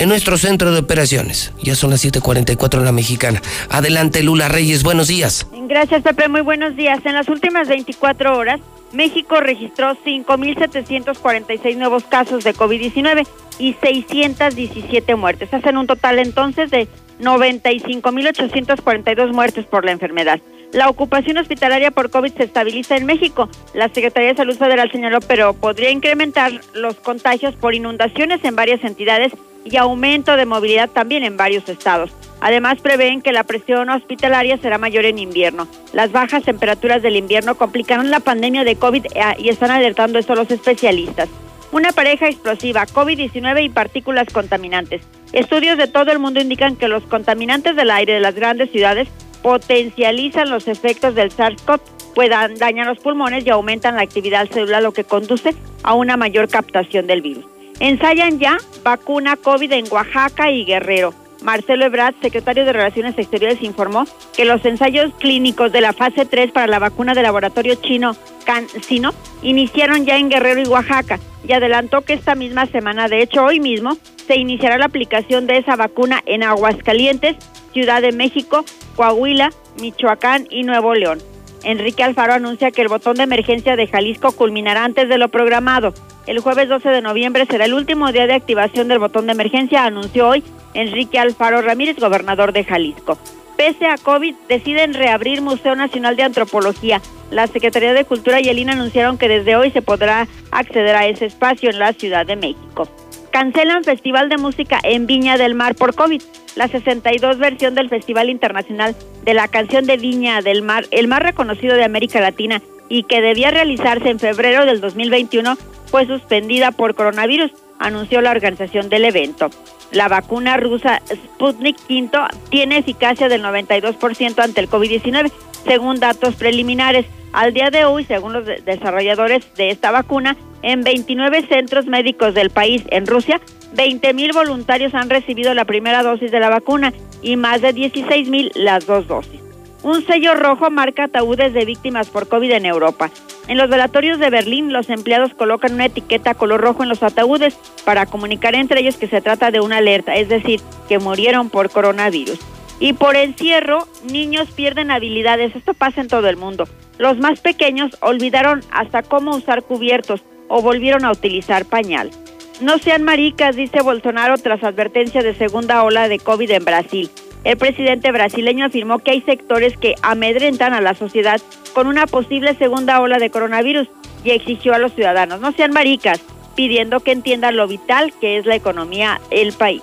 en nuestro centro de operaciones. Ya son las 7:44 en la mexicana. Adelante, Lula Reyes, buenos días. Gracias, Pepe, muy buenos días. En las últimas 24 horas, México registró 5.746 nuevos casos de COVID-19 y 617 muertes. Hacen un total entonces de 95.842 muertes por la enfermedad. La ocupación hospitalaria por COVID se estabiliza en México. La Secretaría de Salud Federal señaló, pero podría incrementar los contagios por inundaciones en varias entidades y aumento de movilidad también en varios estados. Además, prevén que la presión hospitalaria será mayor en invierno. Las bajas temperaturas del invierno complicarán la pandemia de COVID eh, y están alertando esto los especialistas. Una pareja explosiva, COVID-19 y partículas contaminantes. Estudios de todo el mundo indican que los contaminantes del aire de las grandes ciudades potencializan los efectos del SARS-CoV, puedan dañar los pulmones y aumentan la actividad celular, lo que conduce a una mayor captación del virus. Ensayan ya vacuna COVID en Oaxaca y Guerrero. Marcelo Ebrard, secretario de Relaciones Exteriores, informó que los ensayos clínicos de la fase 3 para la vacuna del laboratorio chino CanSino iniciaron ya en Guerrero y Oaxaca y adelantó que esta misma semana, de hecho hoy mismo, se iniciará la aplicación de esa vacuna en Aguascalientes, Ciudad de México, Coahuila, Michoacán y Nuevo León. Enrique Alfaro anuncia que el botón de emergencia de Jalisco culminará antes de lo programado. El jueves 12 de noviembre será el último día de activación del botón de emergencia, anunció hoy Enrique Alfaro Ramírez, gobernador de Jalisco. Pese a COVID, deciden reabrir Museo Nacional de Antropología. La Secretaría de Cultura y el INA anunciaron que desde hoy se podrá acceder a ese espacio en la Ciudad de México. Cancelan Festival de Música en Viña del Mar por COVID. La 62 versión del Festival Internacional de la Canción de Viña del Mar, el más reconocido de América Latina y que debía realizarse en febrero del 2021, fue suspendida por coronavirus, anunció la organización del evento. La vacuna rusa Sputnik V tiene eficacia del 92% ante el COVID-19, según datos preliminares. Al día de hoy, según los desarrolladores de esta vacuna, en 29 centros médicos del país en Rusia, 20 mil voluntarios han recibido la primera dosis de la vacuna y más de 16 mil las dos dosis. Un sello rojo marca ataúdes de víctimas por COVID en Europa. En los velatorios de Berlín, los empleados colocan una etiqueta color rojo en los ataúdes para comunicar entre ellos que se trata de una alerta, es decir, que murieron por coronavirus. Y por encierro, niños pierden habilidades. Esto pasa en todo el mundo. Los más pequeños olvidaron hasta cómo usar cubiertos o volvieron a utilizar pañal. No sean maricas, dice Bolsonaro tras advertencia de segunda ola de COVID en Brasil. El presidente brasileño afirmó que hay sectores que amedrentan a la sociedad con una posible segunda ola de coronavirus y exigió a los ciudadanos no sean maricas, pidiendo que entiendan lo vital que es la economía del país.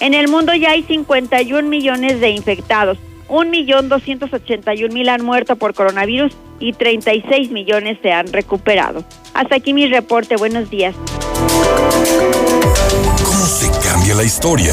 En el mundo ya hay 51 millones de infectados, 1.281.000 han muerto por coronavirus y 36 millones se han recuperado. Hasta aquí mi reporte, buenos días. ¿Cómo se cambia la historia?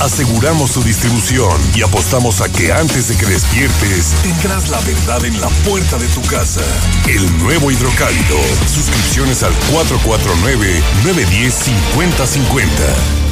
Aseguramos su distribución y apostamos a que antes de que despiertes tendrás la verdad en la puerta de tu casa. El nuevo hidrocálido. Suscripciones al 449-910-5050.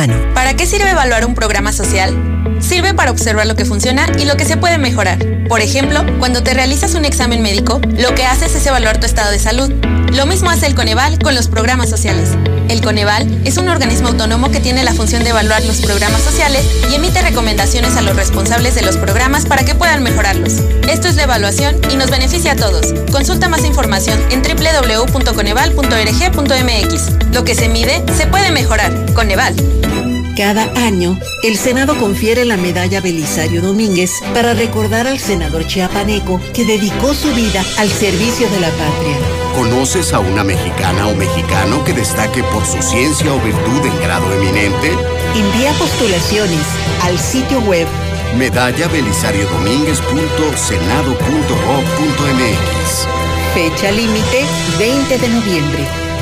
¿Para qué sirve evaluar un programa social? Sirve para observar lo que funciona y lo que se puede mejorar. Por ejemplo, cuando te realizas un examen médico, lo que haces es evaluar tu estado de salud Lo mismo hace el Coneval con los programas sociales. El Coneval es un organismo autónomo que tiene la función de evaluar los programas sociales y emite recomendaciones a los responsables de los programas para que puedan mejorarlos. Esto es la evaluación y nos beneficia a todos. Consulta más información en www.coneval.org.mx. Lo que se mide se puede mejorar. Coneval. Cada año, el Senado confiere la medalla Belisario Domínguez para recordar al senador chiapaneco que dedicó su vida al servicio de la patria. ¿Conoces a una mexicana o mexicano que destaque por su ciencia o virtud en grado eminente? Envía postulaciones al sitio web medalla medallabelisariodomínguez.senado.gov.mx Fecha límite 20 de noviembre.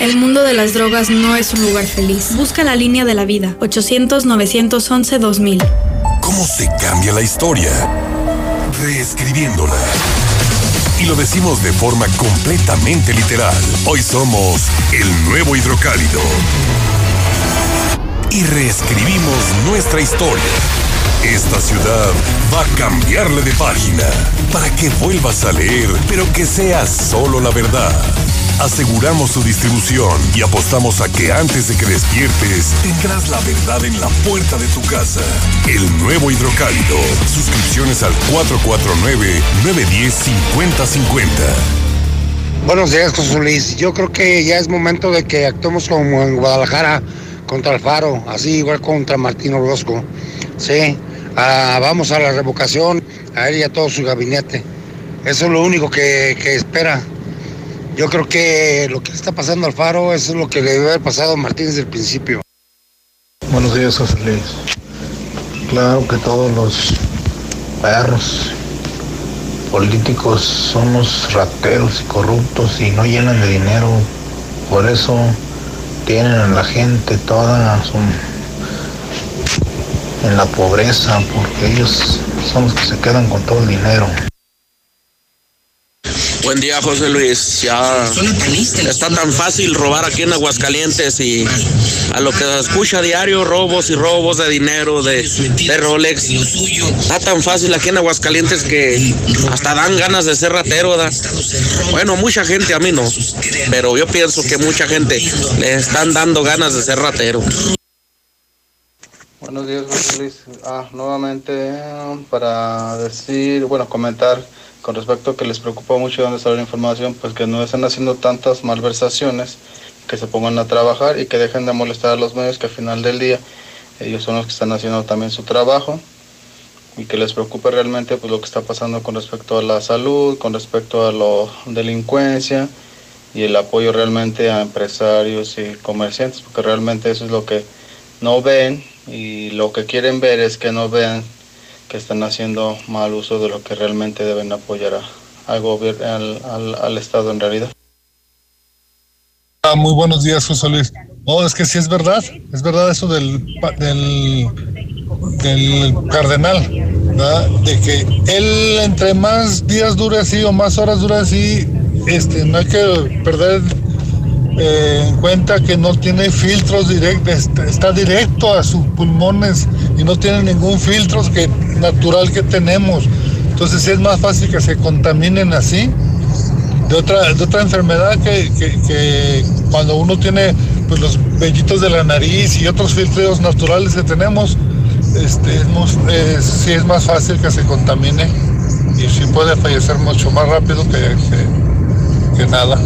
El mundo de las drogas no es un lugar feliz. Busca la línea de la vida. 800-911-2000. ¿Cómo se cambia la historia? Reescribiéndola. Y lo decimos de forma completamente literal. Hoy somos el nuevo hidrocálido. Y reescribimos nuestra historia. Esta ciudad va a cambiarle de página para que vuelvas a leer, pero que sea solo la verdad aseguramos su distribución y apostamos a que antes de que despiertes tendrás la verdad en la puerta de tu casa. El nuevo hidrocálido. Suscripciones al 449-910-5050. Buenos días, José Luis. Yo creo que ya es momento de que actuemos como en Guadalajara contra Alfaro, así igual contra Martín Orozco. Sí, ah, vamos a la revocación, a él y a todo su gabinete. Eso es lo único que, que espera. Yo creo que lo que está pasando al Faro es lo que le debe haber pasado a Martín desde el principio. Buenos días, José Luis. Claro que todos los perros políticos somos rateros y corruptos y no llenan de dinero. Por eso tienen a la gente toda en la pobreza, porque ellos son los que se quedan con todo el dinero. Buen día, José Luis. Ya está tan fácil robar aquí en Aguascalientes y a lo que escucha a diario, robos y robos de dinero, de, Rolex. Está tan fácil aquí en Aguascalientes que hasta dan ganas de ser ratero. Bueno, mucha gente, a mí no, pero yo pienso que mucha gente le están dando ganas de ser ratero. Buenos días, José Luis. Ah, nuevamente para decir, bueno, comentar con respecto a que les preocupa mucho dónde está la información, pues que no estén haciendo tantas malversaciones, que se pongan a trabajar y que dejen de molestar a los medios que al final del día ellos son los que están haciendo también su trabajo y que les preocupe realmente pues lo que está pasando con respecto a la salud, con respecto a la delincuencia y el apoyo realmente a empresarios y comerciantes, porque realmente eso es lo que no ven y lo que quieren ver es que no vean que están haciendo mal uso de lo que realmente deben apoyar al gobierno, al, al, Estado en realidad. Ah, muy buenos días, José Luis. Oh, es que sí es verdad, es verdad eso del, del, del cardenal, ¿verdad? de que él entre más días dure así o más horas dure así, este, no hay que perder eh, en cuenta que no tiene filtros directos, está directo a sus pulmones y no tiene ningún filtro que, natural que tenemos. Entonces es más fácil que se contaminen así de otra, enfermedad que, cuando uno tiene pues, los vellitos de la nariz y otros filtros naturales que tenemos, este, es, sí es más fácil que se contamine y sí puede fallecer mucho más rápido que nada.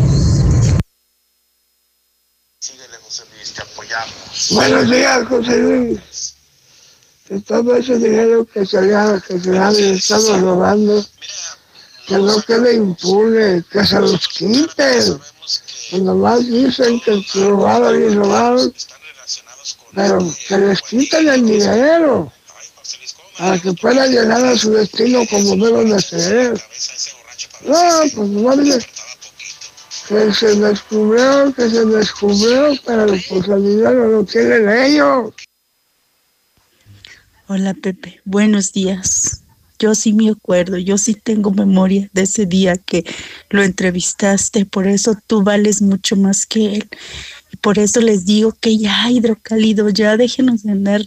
Buenos días, José Luis. Todo ese dinero que se le que se han estado robando, que no quede impune, que se los quiten. Cuando más dicen que robaron y robaron, pero que les quiten el dinero para que puedan llegar a su destino como deben de ser. No, pues no Que se descubrió, que se descubrió, pero pues el dinero lo tienen ellos. Hola Pepe, buenos días. Yo sí me acuerdo, yo sí tengo memoria de ese día que lo entrevistaste, por eso tú vales mucho más que él. Y por eso les digo que ya hidrocálido, ya déjenos de andar,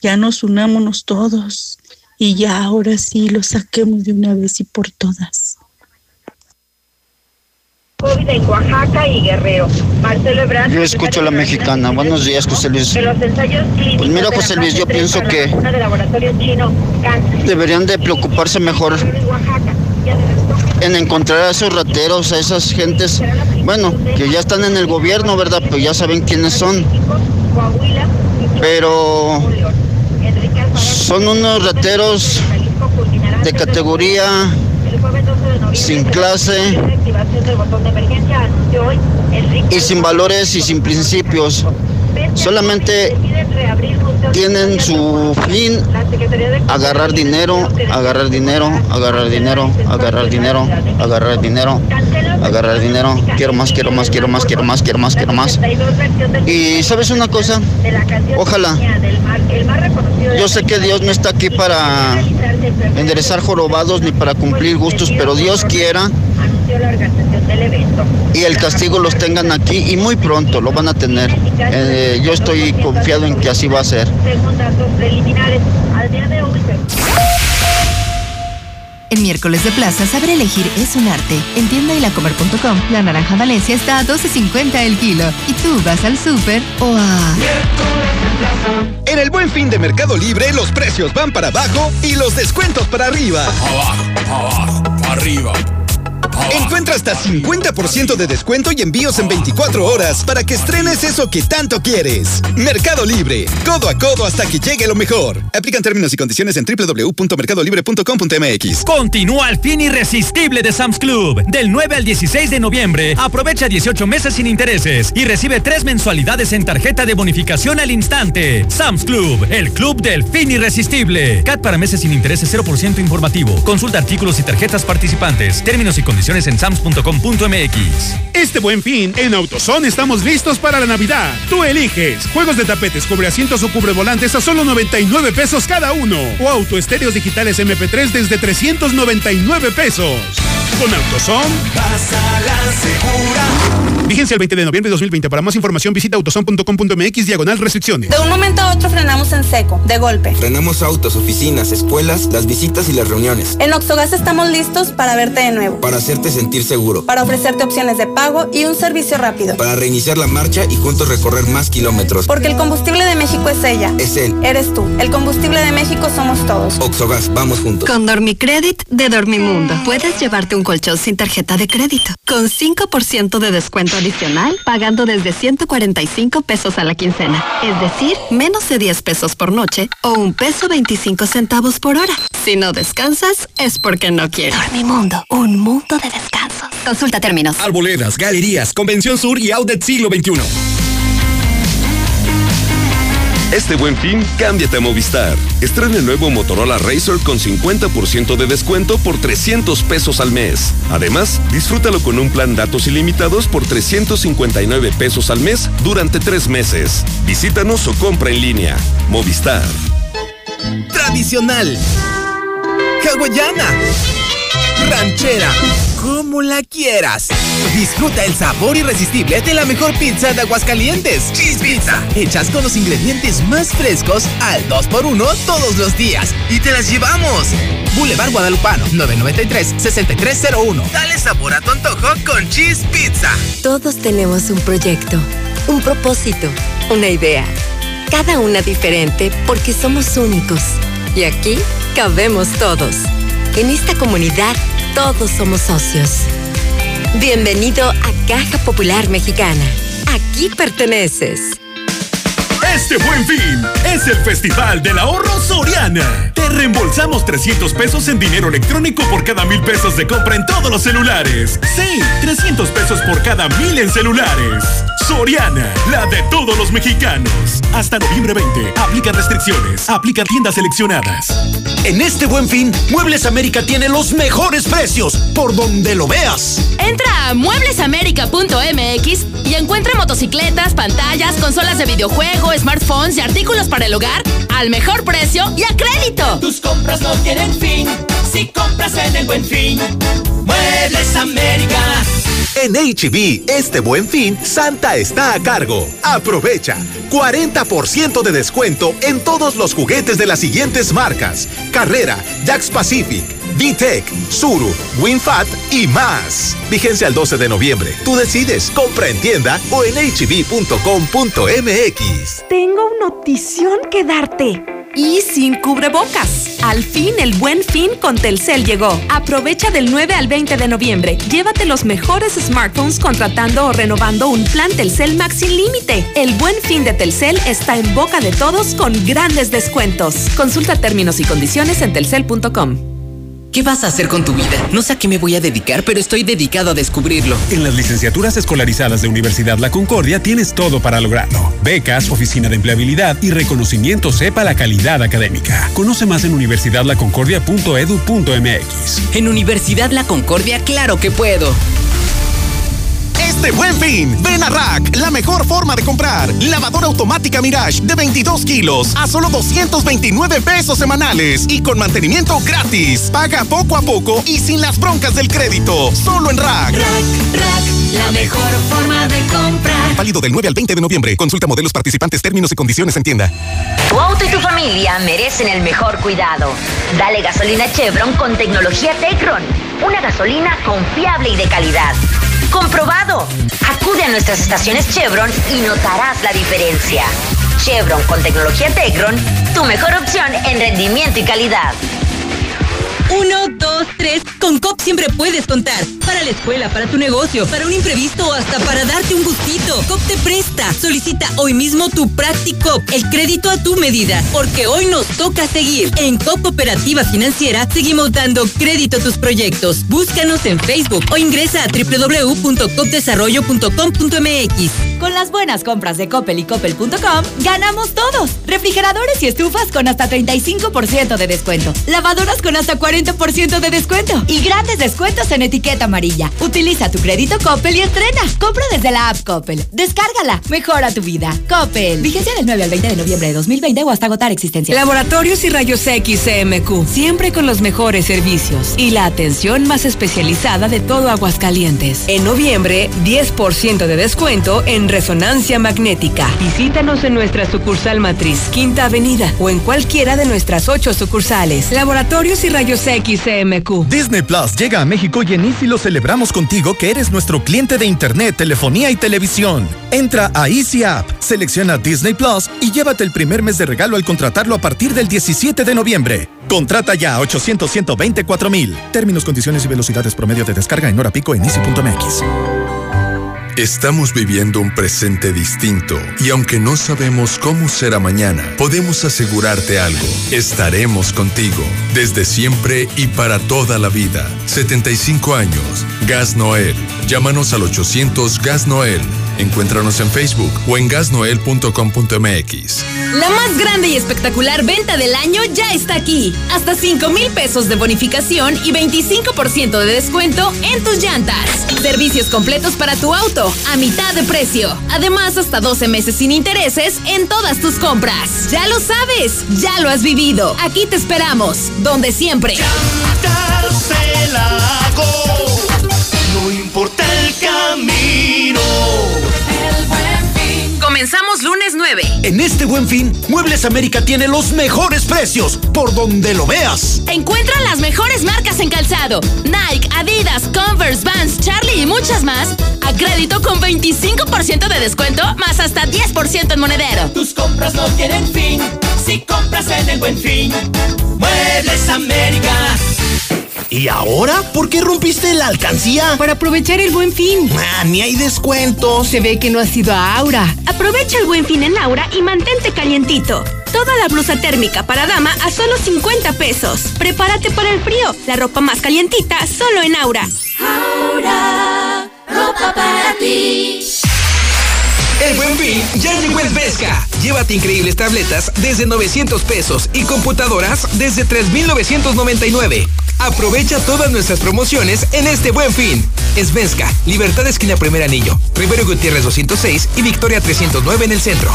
ya nos unámonos todos y ya ahora sí lo saquemos de una vez y por todas. COVID en Oaxaca y Guerrero. Marcelo Ebrard. Yo escucho a la mexicana. Buenos días, José Luis. De los ensayos clínicos Pues mira, José Luis, yo pienso que chino deberían de preocuparse mejor en encontrar a esos rateros, a esas gentes, bueno, que ya están en el gobierno, ¿verdad? Pues ya saben quiénes son. Pero son unos rateros de categoría sin clase y sin valores y sin principios. Solamente tienen su fin agarrar dinero, agarrar dinero, agarrar dinero, agarrar dinero, agarrar dinero, agarrar dinero. Quiero más, quiero más, quiero más, quiero más, quiero más, quiero más. Y sabes una cosa, ojalá. Yo sé que Dios no está aquí para enderezar jorobados ni para cumplir gustos, pero Dios quiera y el castigo los tengan aquí y muy pronto lo van a tener. Eh, yo estoy confiado en que así va a ser. Según datos preliminares, al día de hoy En miércoles de plaza, saber elegir es un arte. En tienda y lacomer.com, la naranja Valencia está a 12.50 el kilo. Y tú vas al súper o a... En el buen fin de Mercado Libre, los precios van para abajo y los descuentos para arriba. Abajo, abajo, arriba. Encuentra hasta 50% de descuento y envíos en 24 horas para que estrenes eso que tanto quieres. Mercado Libre, codo a codo hasta que llegue lo mejor. Aplican términos y condiciones en www.mercadolibre.com.mx. Continúa el fin irresistible de Sam's Club. Del 9 al 16 de noviembre, aprovecha 18 meses sin intereses y recibe tres mensualidades en tarjeta de bonificación al instante. Sam's Club, el club del fin irresistible. CAT para meses sin intereses 0% informativo. Consulta artículos y tarjetas participantes. Términos y condiciones en sams.com.mx. Este buen fin, en AutoZone estamos listos para la Navidad. Tú eliges. Juegos de tapetes, cubreasientos o cubrevolantes a solo 99 pesos cada uno. O autoestéreos digitales MP3 desde 399 pesos. Con AutoZone. Pasa la segura. Vigencia el 20 de noviembre de 2020. Para más información visita autozone.com.mx diagonal restricciones. De un momento a otro frenamos en seco, de golpe. Frenamos autos, oficinas, escuelas, las visitas y las reuniones. En Oxogas estamos listos para verte de nuevo. Para hacerte sentir seguro. Para ofrecerte opciones de pago y un servicio rápido. Para reiniciar la marcha y juntos recorrer más kilómetros. Porque el combustible de México es ella. Es él. Eres tú. El combustible de México somos todos. Oxogas, vamos juntos. Con Dormicredit de Dormimundo, puedes llevarte un colchón sin tarjeta de crédito. Con 5% de descuento adicional, pagando desde 145 pesos a la quincena. Es decir, menos de 10 pesos por noche o un peso 25 centavos por hora. Si no descansas, es porque no quieres. Dormimundo, un mundo de descansos. Consulta términos. Arboledas, galerías, Convención Sur y Outlet Siglo XXI. Este buen fin, cámbiate a Movistar. Estrena el nuevo Motorola Razr con 50% de descuento por 300 pesos al mes. Además, disfrútalo con un plan datos ilimitados por 359 pesos al mes durante tres meses. Visítanos o compra en línea. Movistar. Tradicional. Hawaiana. Ranchera. Como la quieras. Disfruta el sabor irresistible de la mejor pizza de Aguascalientes. Cheese Pizza. Hechas con los ingredientes más frescos al 2x1 todos los días. Y te las llevamos. Boulevard Guadalupano, 993-6301. Dale sabor a tu antojo con Cheese Pizza. Todos tenemos un proyecto, un propósito, una idea. Cada una diferente porque somos únicos. Y aquí cabemos todos. En esta comunidad todos somos socios. Bienvenido a Caja Popular Mexicana. Aquí perteneces. Este buen fin es el Festival del Ahorro Soriana. Te reembolsamos 300 pesos en dinero electrónico por cada mil pesos de compra en todos los celulares. Sí, 300 pesos por cada mil en celulares. Soriana, la de todos los mexicanos. Hasta noviembre 20. Aplican restricciones. Aplican tiendas seleccionadas. En este buen fin, Muebles América tiene los mejores precios, por donde lo veas. Entra a mueblesamerica.mx y encuentra motocicletas, pantallas, consolas de videojuego, smartphones y artículos para el hogar al mejor precio y a crédito. Tus compras no tienen fin si compras en el buen fin. Muebles América. En HB, este buen fin, Santa está a cargo. Aprovecha 40% de descuento en todos los juguetes de las siguientes marcas: Carrera, Jax Pacific, VTEC, Suru, WinFat y más. Vigencia el 12 de noviembre. Tú decides, compra en tienda o en hb.com.mx. Tengo una notición que darte y sin cubrebocas. Al fin el buen fin con Telcel llegó. Aprovecha del 9 al 20 de noviembre. Llévate los mejores smartphones contratando o renovando un plan Telcel Max sin límite. El buen fin de Telcel está en boca de todos con grandes descuentos. Consulta términos y condiciones en telcel.com. ¿Qué vas a hacer con tu vida? No sé a qué me voy a dedicar, pero estoy dedicado a descubrirlo. En las licenciaturas escolarizadas de Universidad La Concordia tienes todo para lograrlo. Becas, oficina de empleabilidad y reconocimiento sepa la calidad académica. Conoce más en universidadlaconcordia.edu.mx. En Universidad La Concordia, claro que puedo. Este buen fin, ven a Rack, la mejor forma de comprar. Lavadora automática Mirage de 22 kilos a solo 229 pesos semanales y con mantenimiento gratis. Paga poco a poco y sin las broncas del crédito. Solo en Rack. Rack, Rack, la mejor forma de comprar. Válido del 9 al 20 de noviembre. Consulta modelos participantes, términos y condiciones en tienda. Tu auto y tu familia merecen el mejor cuidado. Dale gasolina Chevron con tecnología Tecron. Una gasolina confiable y de calidad. ¡Comprobado! Acude a nuestras estaciones Chevron y notarás la diferencia. Chevron con tecnología Tecron, tu mejor opción en rendimiento y calidad. Uno, dos, tres. Con COP siempre puedes contar. Para la escuela, para tu negocio, para un imprevisto o hasta para darte un gustito. COP te presta. Solicita hoy mismo tu Practicop, el crédito a tu medida. Porque hoy nos toca seguir. En COP Operativa Financiera seguimos dando crédito a tus proyectos. Búscanos en Facebook o ingresa a www.copdesarrollo.com.mx. Con las buenas compras de Coppel y Coppel.com, ganamos todos. Refrigeradores y estufas con hasta 35% de descuento. Lavadoras con hasta 40% de descuento. Y grandes descuentos en etiqueta amarilla. Utiliza tu crédito Coppel y estrena. Compra desde la app Coppel. Descárgala. Mejora tu vida. Coppel. Vigencia del 9 al 20 de noviembre de 2020 o hasta agotar existencia. Laboratorios y Rayos X CMQ. Siempre con los mejores servicios. Y la atención más especializada de todo Aguascalientes. En noviembre, 10% de descuento en resonancia magnética. Visítanos en nuestra sucursal matriz, Quinta Avenida, o en cualquiera de nuestras ocho sucursales. Laboratorios y Rayos X CMQ. Disney Plus llega a México y en Easy lo celebramos contigo que eres nuestro cliente de internet, telefonía y televisión. Entra a Easy App, selecciona Disney Plus y llévate el primer mes de regalo al contratarlo a partir del 17 de noviembre. Contrata ya a 800 124 mil. Términos, condiciones y velocidades promedio de descarga en hora pico en easy.mx. Estamos viviendo un presente distinto y aunque no sabemos cómo será mañana, podemos asegurarte algo. Estaremos contigo desde siempre y para toda la vida. 75 años. Gas Noel. Llámanos al 800 Gas Noel. Encuéntranos en Facebook o en gasnoel.com.mx. La más grande y espectacular venta del año ya está aquí. Hasta 5 mil pesos de bonificación y 25% de descuento en tus llantas. Servicios completos para tu auto a mitad de precio. Además, hasta 12 meses sin intereses en todas tus compras. Ya lo sabes, ya lo has vivido. Aquí te esperamos, donde siempre. No importa el camino. Comenzamos lunes 9. En este buen fin, Muebles América tiene los mejores precios, por donde lo veas. Encuentra las mejores marcas en calzado: Nike, Adidas, Converse, Vans, Charlie y muchas más. A crédito con 25% de descuento, más hasta 10% en monedero. Tus compras no tienen fin si compras en el buen fin. Muebles América. ¿Y ahora? ¿Por qué rompiste la alcancía? Para aprovechar el buen fin. Ah, ni hay descuentos. Se ve que no has ido a Aura. Aprovecha el buen fin en Aura y mantente calientito. Toda la blusa térmica para dama a solo 50 pesos. Prepárate para el frío. La ropa más calientita solo en Aura. Aura, ropa para ti. El buen fin ya llegó en Vesca. Llévate increíbles tabletas desde 900 pesos y computadoras desde 3,999. Aprovecha todas nuestras promociones en este buen fin. Es Vesca, Libertad Esquina Primer Anillo, Rivero Gutiérrez 206 y Victoria 309 en el centro.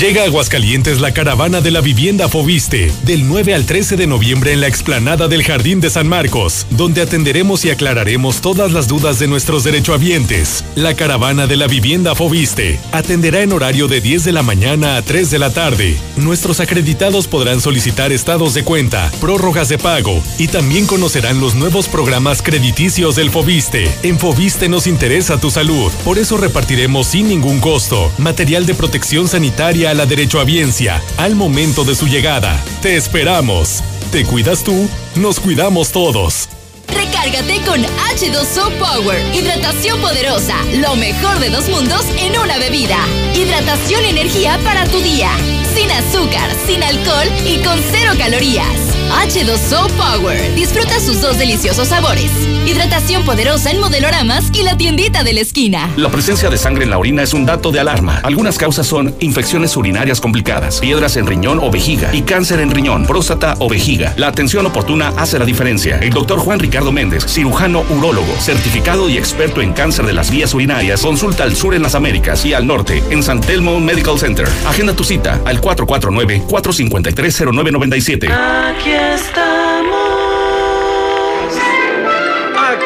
Llega a Aguascalientes la caravana de la vivienda Fobiste, del 9 al 13 de noviembre en la explanada del Jardín de San Marcos, donde atenderemos y aclararemos todas las dudas de nuestros derechohabientes. La caravana de la vivienda Fobiste atenderá en horario de 10 de la mañana a 3 de la tarde. Nuestros acreditados podrán solicitar estados de cuenta, prórrogas de pago y también conocerán los nuevos programas crediticios del Fobiste. En Fobiste nos interesa tu salud, por eso repartiremos sin ningún costo material de protección sanitaria a la derechohabiencia al momento de su llegada. Te esperamos. ¿Te cuidas tú? Nos cuidamos todos. Recárgate con H2O Power. Hidratación poderosa. Lo mejor de dos mundos en una bebida. Hidratación y energía para tu día. Sin azúcar, sin alcohol y con cero calorías. H2O Power. Disfruta sus dos deliciosos sabores. Hidratación poderosa en modeloramas y la tiendita de la esquina. La presencia de sangre en la orina es un dato de alarma. Algunas causas son infecciones urinarias complicadas, piedras en riñón o vejiga y cáncer en riñón, próstata o vejiga. La atención oportuna hace la diferencia. El doctor Juan Ricardo Méndez, cirujano urólogo, certificado y experto en cáncer de las vías urinarias, consulta al sur en las Américas y al norte en San Telmo Medical Center. Agenda tu cita al 449-453-0997. Aquí estamos.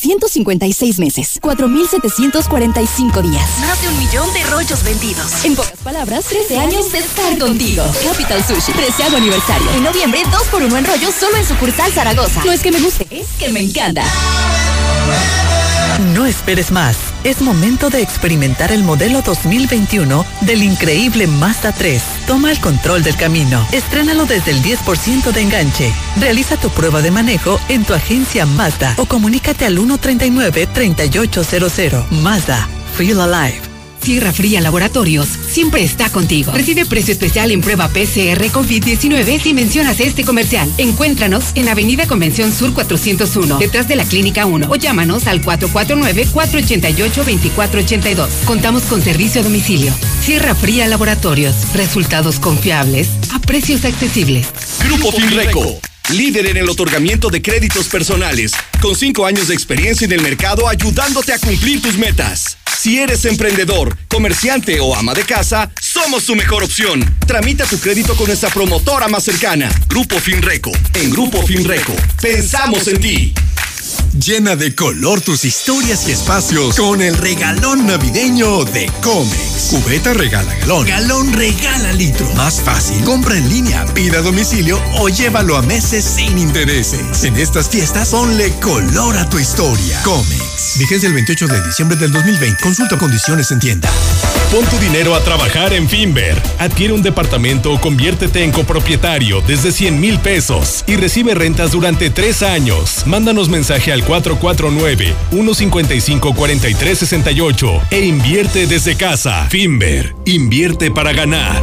156 meses, 4.745 días. Más de un millón de rollos vendidos. En pocas palabras, 13 años de estar contigo. Capital Sushi, 13 aniversario. En noviembre, 2 por 1 en rollos solo en sucursal Zaragoza. No es que me guste, es que me encanta. No esperes más. Es momento de experimentar el modelo 2021 del increíble Mazda 3. Toma el control del camino. Estrénalo desde el 10% de enganche. Realiza tu prueba de manejo en tu agencia Mazda o comunícate al 139-3800. Mazda. Feel Alive. Sierra Fría Laboratorios siempre está contigo. Recibe precio especial en prueba PCR COVID-19 si mencionas este comercial. Encuéntranos en Avenida Convención Sur 401, detrás de la Clínica 1 o llámanos al 449-488-2482. Contamos con servicio a domicilio. Sierra Fría Laboratorios. Resultados confiables a precios accesibles. Grupo Finreco. Líder en el otorgamiento de créditos personales, con cinco años de experiencia en el mercado ayudándote a cumplir tus metas. Si eres emprendedor, comerciante o ama de casa, somos tu mejor opción. Tramita tu crédito con nuestra promotora más cercana, Grupo Finreco. En Grupo Finreco, pensamos en ti. Llena de color tus historias y espacios con el regalón navideño de Comex. Cubeta regala galón. Galón regala litro. Más fácil. Compra en línea, pida a domicilio o llévalo a meses sin intereses. En estas fiestas, ponle color a tu historia. Comex. Vigencia el 28 de diciembre del 2020. Consulta condiciones en tienda. Pon tu dinero a trabajar en Finver. Adquiere un departamento o conviértete en copropietario desde 100 mil pesos y recibe rentas durante tres años. Mándanos al 449-155-4368 e invierte desde casa. Finver, invierte para ganar.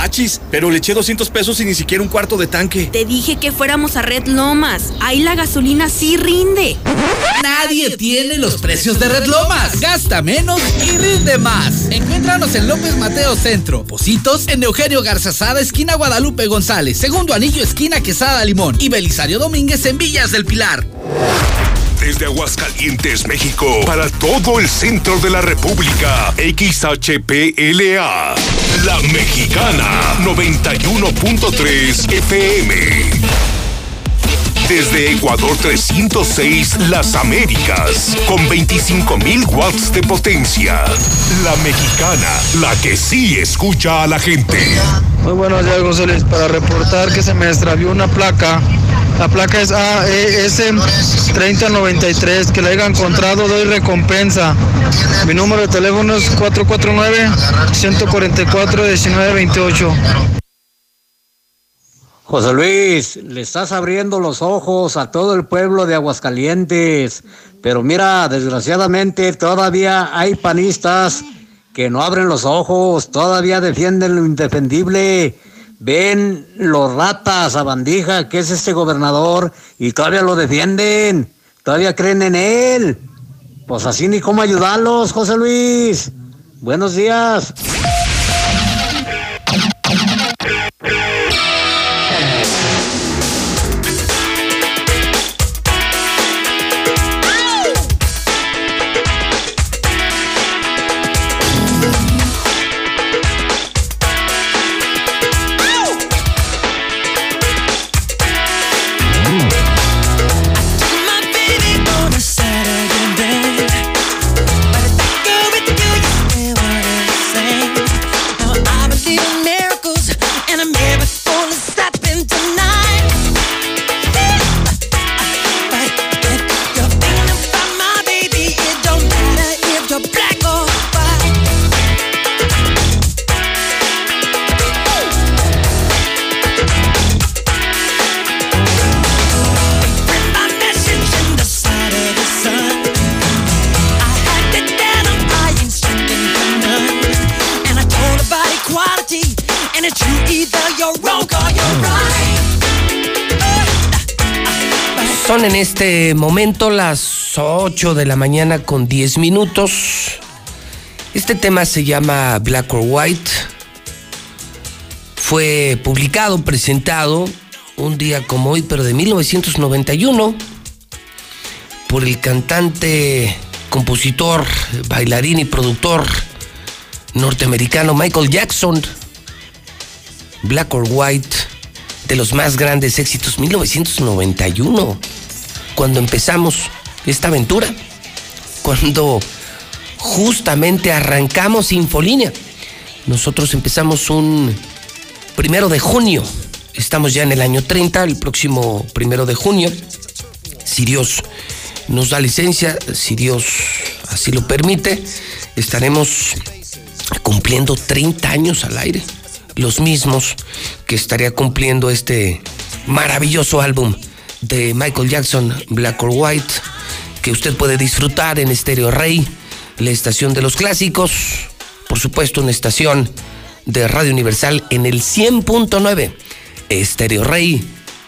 Achis, pero le eché 200 pesos y ni siquiera un cuarto de tanque. Te dije que fuéramos a Red Lomas. Ahí la gasolina sí rinde. Nadie tiene los precios de Red Lomas. Gasta menos y rinde más. Encuéntranos en López Mateo Centro. Positos en Eugenio Garzazada, esquina Guadalupe González. Segundo anillo, esquina Quesada Limón. Y Belisario Domínguez en Villas del Pilar. Desde Aguascalientes, México, para todo el centro de la República, XHPLA, La Mexicana, 91.3 FM. Desde Ecuador 306, Las Américas, con 25.000 watts de potencia. La Mexicana, la que sí escucha a la gente. Muy buenos días, González. Para reportar que se me extravió una placa La placa es AES 3093. Que la haya encontrado, doy recompensa. Mi número de teléfono es 449-144-1928. José Luis, le estás abriendo los ojos a todo el pueblo de Aguascalientes. Pero mira, desgraciadamente todavía hay panistas que no abren los ojos, todavía defienden lo indefendible. Ven los ratas a bandija, que es este gobernador, y todavía lo defienden, todavía creen en él. Pues así ni cómo ayudarlos, José Luis. Buenos días. Son en este momento las 8 de la mañana con 10 minutos. Este tema se llama Black or White. Fue publicado, presentado un día como hoy, pero de 1991, por el cantante, compositor, bailarín y productor norteamericano Michael Jackson. Black or White, de los más grandes éxitos, 1991 cuando empezamos esta aventura, cuando justamente arrancamos Infolínea. Nosotros empezamos un primero de junio, estamos ya en el año 30, el próximo primero de junio, si Dios nos da licencia, si Dios así lo permite, estaremos cumpliendo 30 años al aire, los mismos que estaría cumpliendo este maravilloso álbum de Michael Jackson, Black or White, que usted puede disfrutar en Estéreo Rey, la estación de los clásicos, por supuesto una estación de Radio Universal en el 100.9. Estéreo Rey,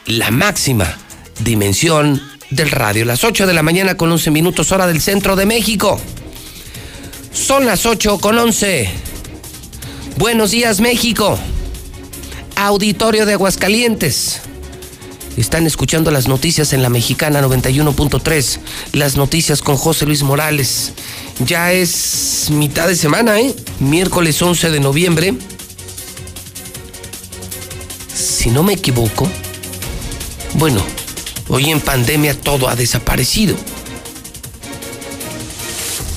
la máxima dimensión del radio. Las 8 de la mañana con 11 minutos hora del centro de México. Son las 8 con 11. Buenos días México. Auditorio de Aguascalientes. Están escuchando las noticias en la mexicana 91.3. Las noticias con José Luis Morales. Ya es mitad de semana, ¿eh? Miércoles 11 de noviembre. Si no me equivoco. Bueno, hoy en pandemia todo ha desaparecido.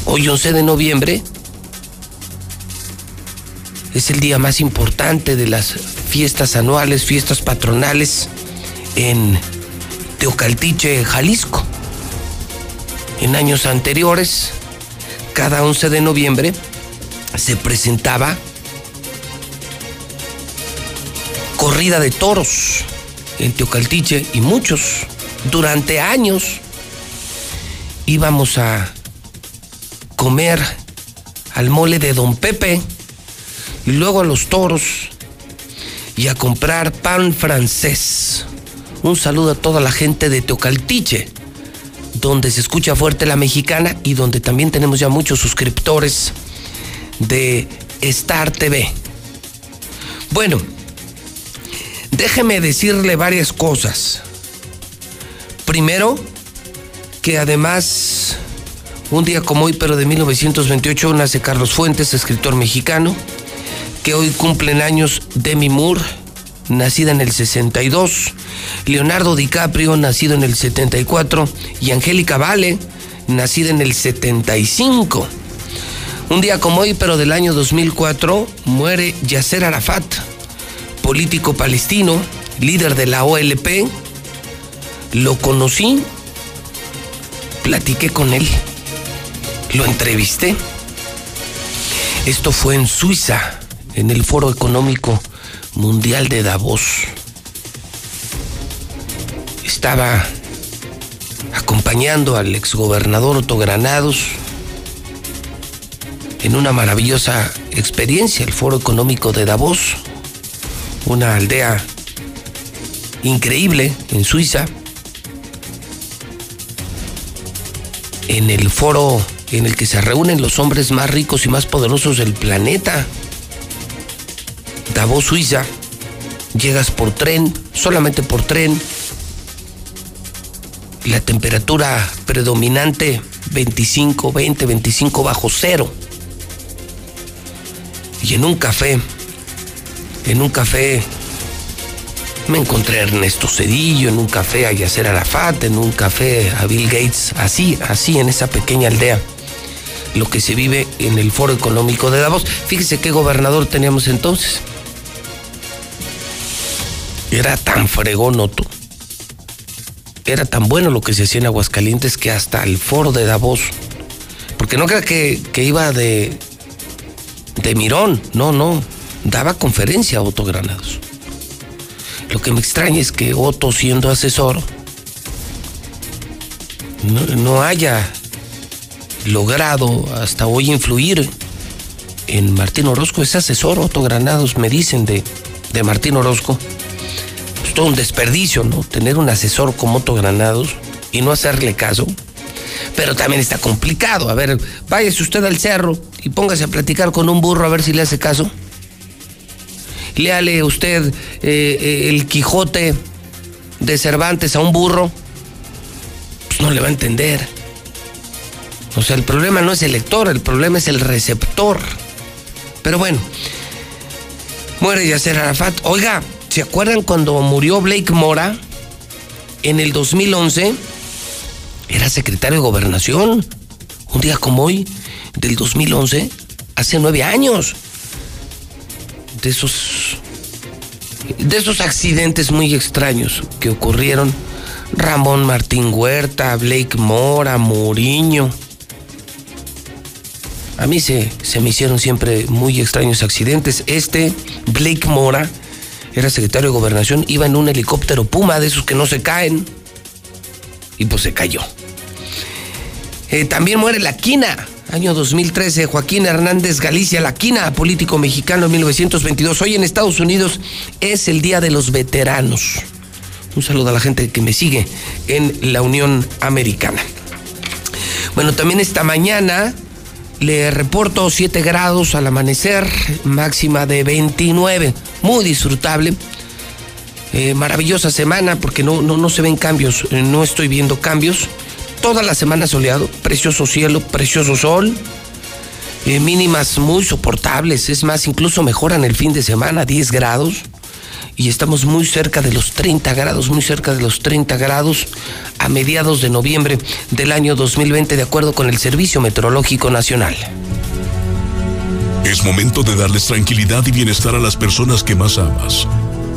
Hoy 11 de noviembre es el día más importante de las fiestas anuales, fiestas patronales en Teocaltiche, Jalisco. En años anteriores, cada 11 de noviembre se presentaba corrida de toros en Teocaltiche y muchos durante años íbamos a comer al mole de Don Pepe y luego a los toros y a comprar pan francés. Un saludo a toda la gente de Teocaltiche, donde se escucha fuerte la mexicana y donde también tenemos ya muchos suscriptores de Star TV. Bueno, déjeme decirle varias cosas. Primero, que además, un día como hoy, pero de 1928, nace Carlos Fuentes, escritor mexicano, que hoy cumplen años Demi Moore, nacida en el 62, Leonardo DiCaprio, nacido en el 74, y Angélica Vale, nacida en el 75. Un día como hoy, pero del año 2004, muere Yasser Arafat, político palestino, líder de la OLP, Lo conocí, platiqué con él, lo entrevisté. Esto fue en Suiza, en el Foro Económico Mundial de Davos. Estaba acompañando al exgobernador Otto Granados en una maravillosa experiencia, el Foro Económico de Davos, una aldea increíble en Suiza, en el foro en el que se reúnen los hombres más ricos y más poderosos del planeta. Davos, Suiza. Llegas por tren, solamente por tren. La temperatura predominante 25, 20, 25 bajo cero. Y en un café, en un café me encontré a Ernesto Cedillo, en un café a Yasser Arafat, en un café a Bill Gates, así, así en esa pequeña aldea. Lo que se vive en el Foro Económico de Davos. Fíjese qué gobernador teníamos entonces. Era tan fregón Otto. Era tan bueno lo que se hacía en Aguascalientes que hasta el foro de Davos. Porque no crea que, que iba de, de mirón. No, no. Daba conferencia a Otto Granados. Lo que me extraña es que Otto, siendo asesor, no, haya logrado hasta hoy influir en Martín Orozco. Es asesor, Otto Granados, me dicen de, de Martín Orozco. Todo un desperdicio, ¿no? Tener un asesor como Otto Granados y no hacerle caso. Pero también está complicado. A ver, váyase usted al cerro y póngase a platicar con un burro a ver si le hace caso léale usted eh, eh, el Quijote de Cervantes a un burro, pues no le va a entender. O sea, el problema no es el lector, el problema es el receptor. Pero bueno, muere Yasser Arafat. Oiga, ¿se acuerdan cuando murió Blake Mora en el 2011? Era secretario de gobernación. Un día como hoy, del 2011, hace nueve años de esos de esos accidentes muy extraños que ocurrieron Ramón Martín Huerta, Blake Mora, Mourinho. A mí se, se me hicieron siempre muy extraños accidentes. Este, Blake Mora, era secretario de gobernación, iba en un helicóptero Puma, de esos que no se caen. Y pues se cayó. Eh, también muere la quina, Año 2013, Joaquín Hernández Galicia, la quina, político mexicano 1922. Hoy en Estados Unidos es el Día de los Veteranos. Un saludo a la gente que me sigue en la Unión Americana. Bueno, también esta mañana le reporto 7 grados al amanecer, máxima de 29. Muy disfrutable. Eh, maravillosa semana porque no, no, no se ven cambios, eh, no estoy viendo cambios toda la semana soleado, precioso cielo, precioso sol, eh, mínimas muy soportables, es más, incluso mejoran el fin de semana, 10 grados, y estamos muy cerca de los 30 grados, muy cerca de los 30 grados a mediados de noviembre del año 2020, de acuerdo con el Servicio Meteorológico Nacional. Es momento de darles tranquilidad y bienestar a las personas que más amas.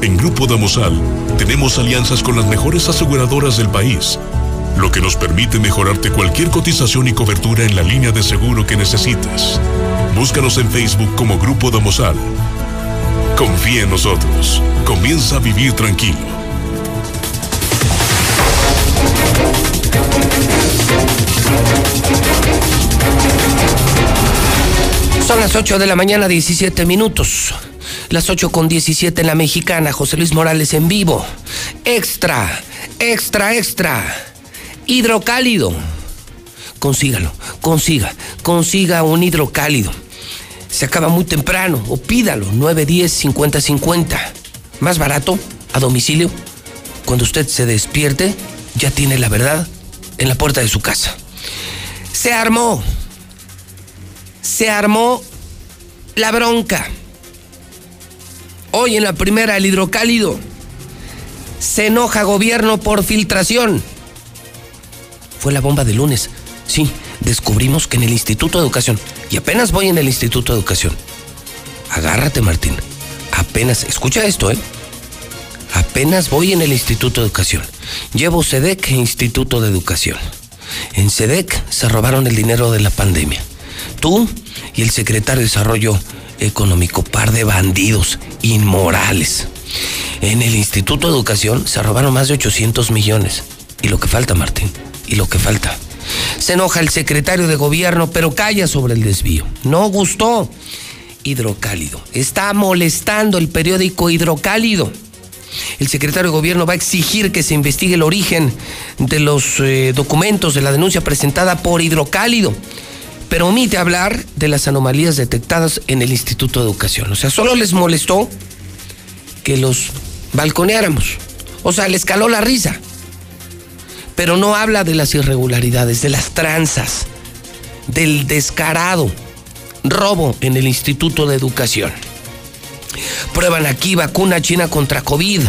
En Grupo Damosal tenemos alianzas con las mejores aseguradoras del país lo que nos permite mejorarte cualquier cotización y cobertura en la línea de seguro que necesites. Búscanos en Facebook como Grupo Damosal. Confía en nosotros. Comienza a vivir tranquilo. Son las 8 de la mañana, 17 minutos. Las 8 con 17 en la mexicana. José Luis Morales en vivo. Extra, extra, extra hidrocálido. Consígalo, consiga, consiga un hidrocálido. Se acaba muy temprano o pídalo, 910 5050. Más barato, a domicilio. Cuando usted se despierte, ya tiene la verdad en la puerta de su casa. Se armó. Se armó la bronca. Hoy en la primera, el hidrocálido. Se enoja gobierno por filtración fue la bomba de lunes. Sí, descubrimos que en el Instituto de Educación, y apenas voy en el Instituto de Educación, agárrate Martín, apenas, escucha esto, ¿eh? Apenas voy en el Instituto de Educación. Llevo SEDEC e Instituto de Educación. En SEDEC se robaron el dinero de la pandemia. Tú y el secretario de Desarrollo Económico, par de bandidos inmorales. En el Instituto de Educación se robaron más de 800 millones. Y lo que falta, Martín, y lo que falta. Se enoja el secretario de gobierno, pero calla sobre el desvío. No gustó. Hidrocálido. Está molestando el periódico Hidrocálido. El secretario de gobierno va a exigir que se investigue el origen de los eh, documentos de la denuncia presentada por Hidrocálido, pero omite hablar de las anomalías detectadas en el Instituto de Educación. O sea, solo les molestó que los balconeáramos. O sea, les caló la risa. Pero no habla de las irregularidades, de las tranzas, del descarado robo en el Instituto de Educación. Prueban aquí vacuna china contra COVID.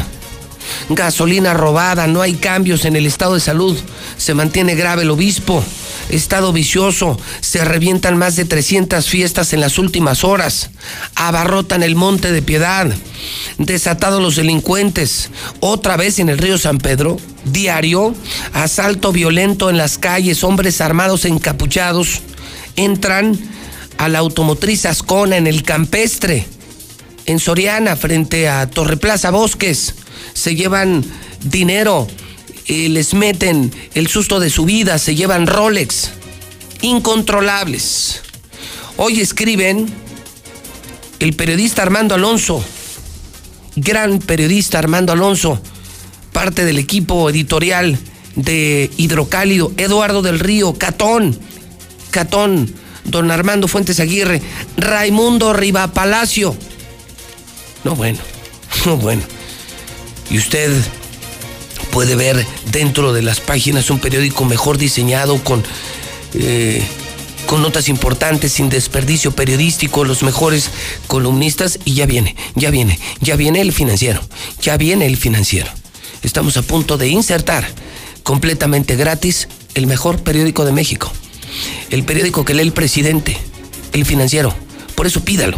Gasolina robada, no hay cambios en el estado de salud. Se mantiene grave el obispo. Estado vicioso, se revientan más de 300 fiestas en las últimas horas. Abarrotan el monte de piedad. Desatados los delincuentes. Otra vez en el río San Pedro. Diario. Asalto violento en las calles. Hombres armados encapuchados. Entran a la automotriz Ascona en el campestre en Soriana frente a Torreplaza Bosques. Se llevan dinero, les meten el susto de su vida, se llevan Rolex. Incontrolables. Hoy escriben el periodista Armando Alonso, gran periodista Armando Alonso, parte del equipo editorial de Hidrocálido, Eduardo del Río, Catón, Catón, don Armando Fuentes Aguirre, Raimundo Riva Palacio no, bueno, (laughs) no, bueno. Y usted puede ver dentro de las páginas un periódico mejor diseñado con, eh, con notas importantes, sin desperdicio periodístico, los mejores columnistas y ya viene, ya viene, ya viene el financiero, ya viene el financiero. Estamos a punto de insertar completamente gratis el mejor periódico de México, el periódico que lee el presidente, el financiero. Por eso pídalo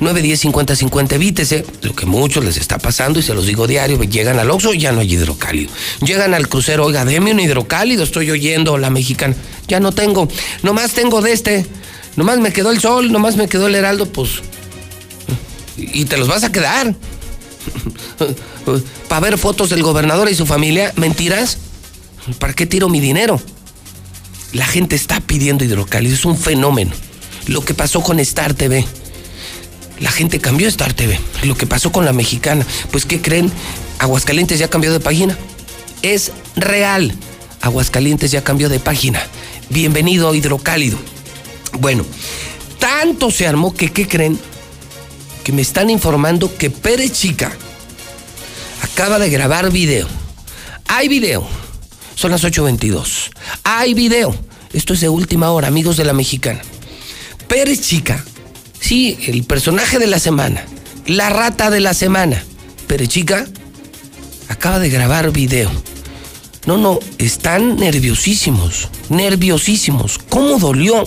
910 50 50, evítese lo que muchos les está pasando y se los digo diario, llegan al Oxxo ya no hay hidrocálido. Llegan al crucero, oiga, deme un hidrocálido, estoy oyendo la mexicana. Ya no tengo, nomás tengo de este, nomás me quedó el sol, nomás me quedó el heraldo, pues... Y te los vas a quedar. (laughs) Para ver fotos del gobernador y su familia, mentiras. ¿Para qué tiro mi dinero? La gente está pidiendo hidrocálido, es un fenómeno. Lo que pasó con Star TV la gente cambió Star TV. Lo que pasó con la mexicana, pues ¿qué creen? Aguascalientes ya cambió de página. Es real. Aguascalientes ya cambió de página. Bienvenido Hidrocálido. Bueno, tanto se armó que, ¿qué creen? Que me están informando que Pérez Chica acaba de grabar video. Hay video. Son las 8.22. Hay video. Esto es de última hora, amigos de la mexicana. Pérez Chica Sí, el personaje de la semana, la rata de la semana. Pero chica, acaba de grabar video. No, no, están nerviosísimos, nerviosísimos. ¿Cómo dolió?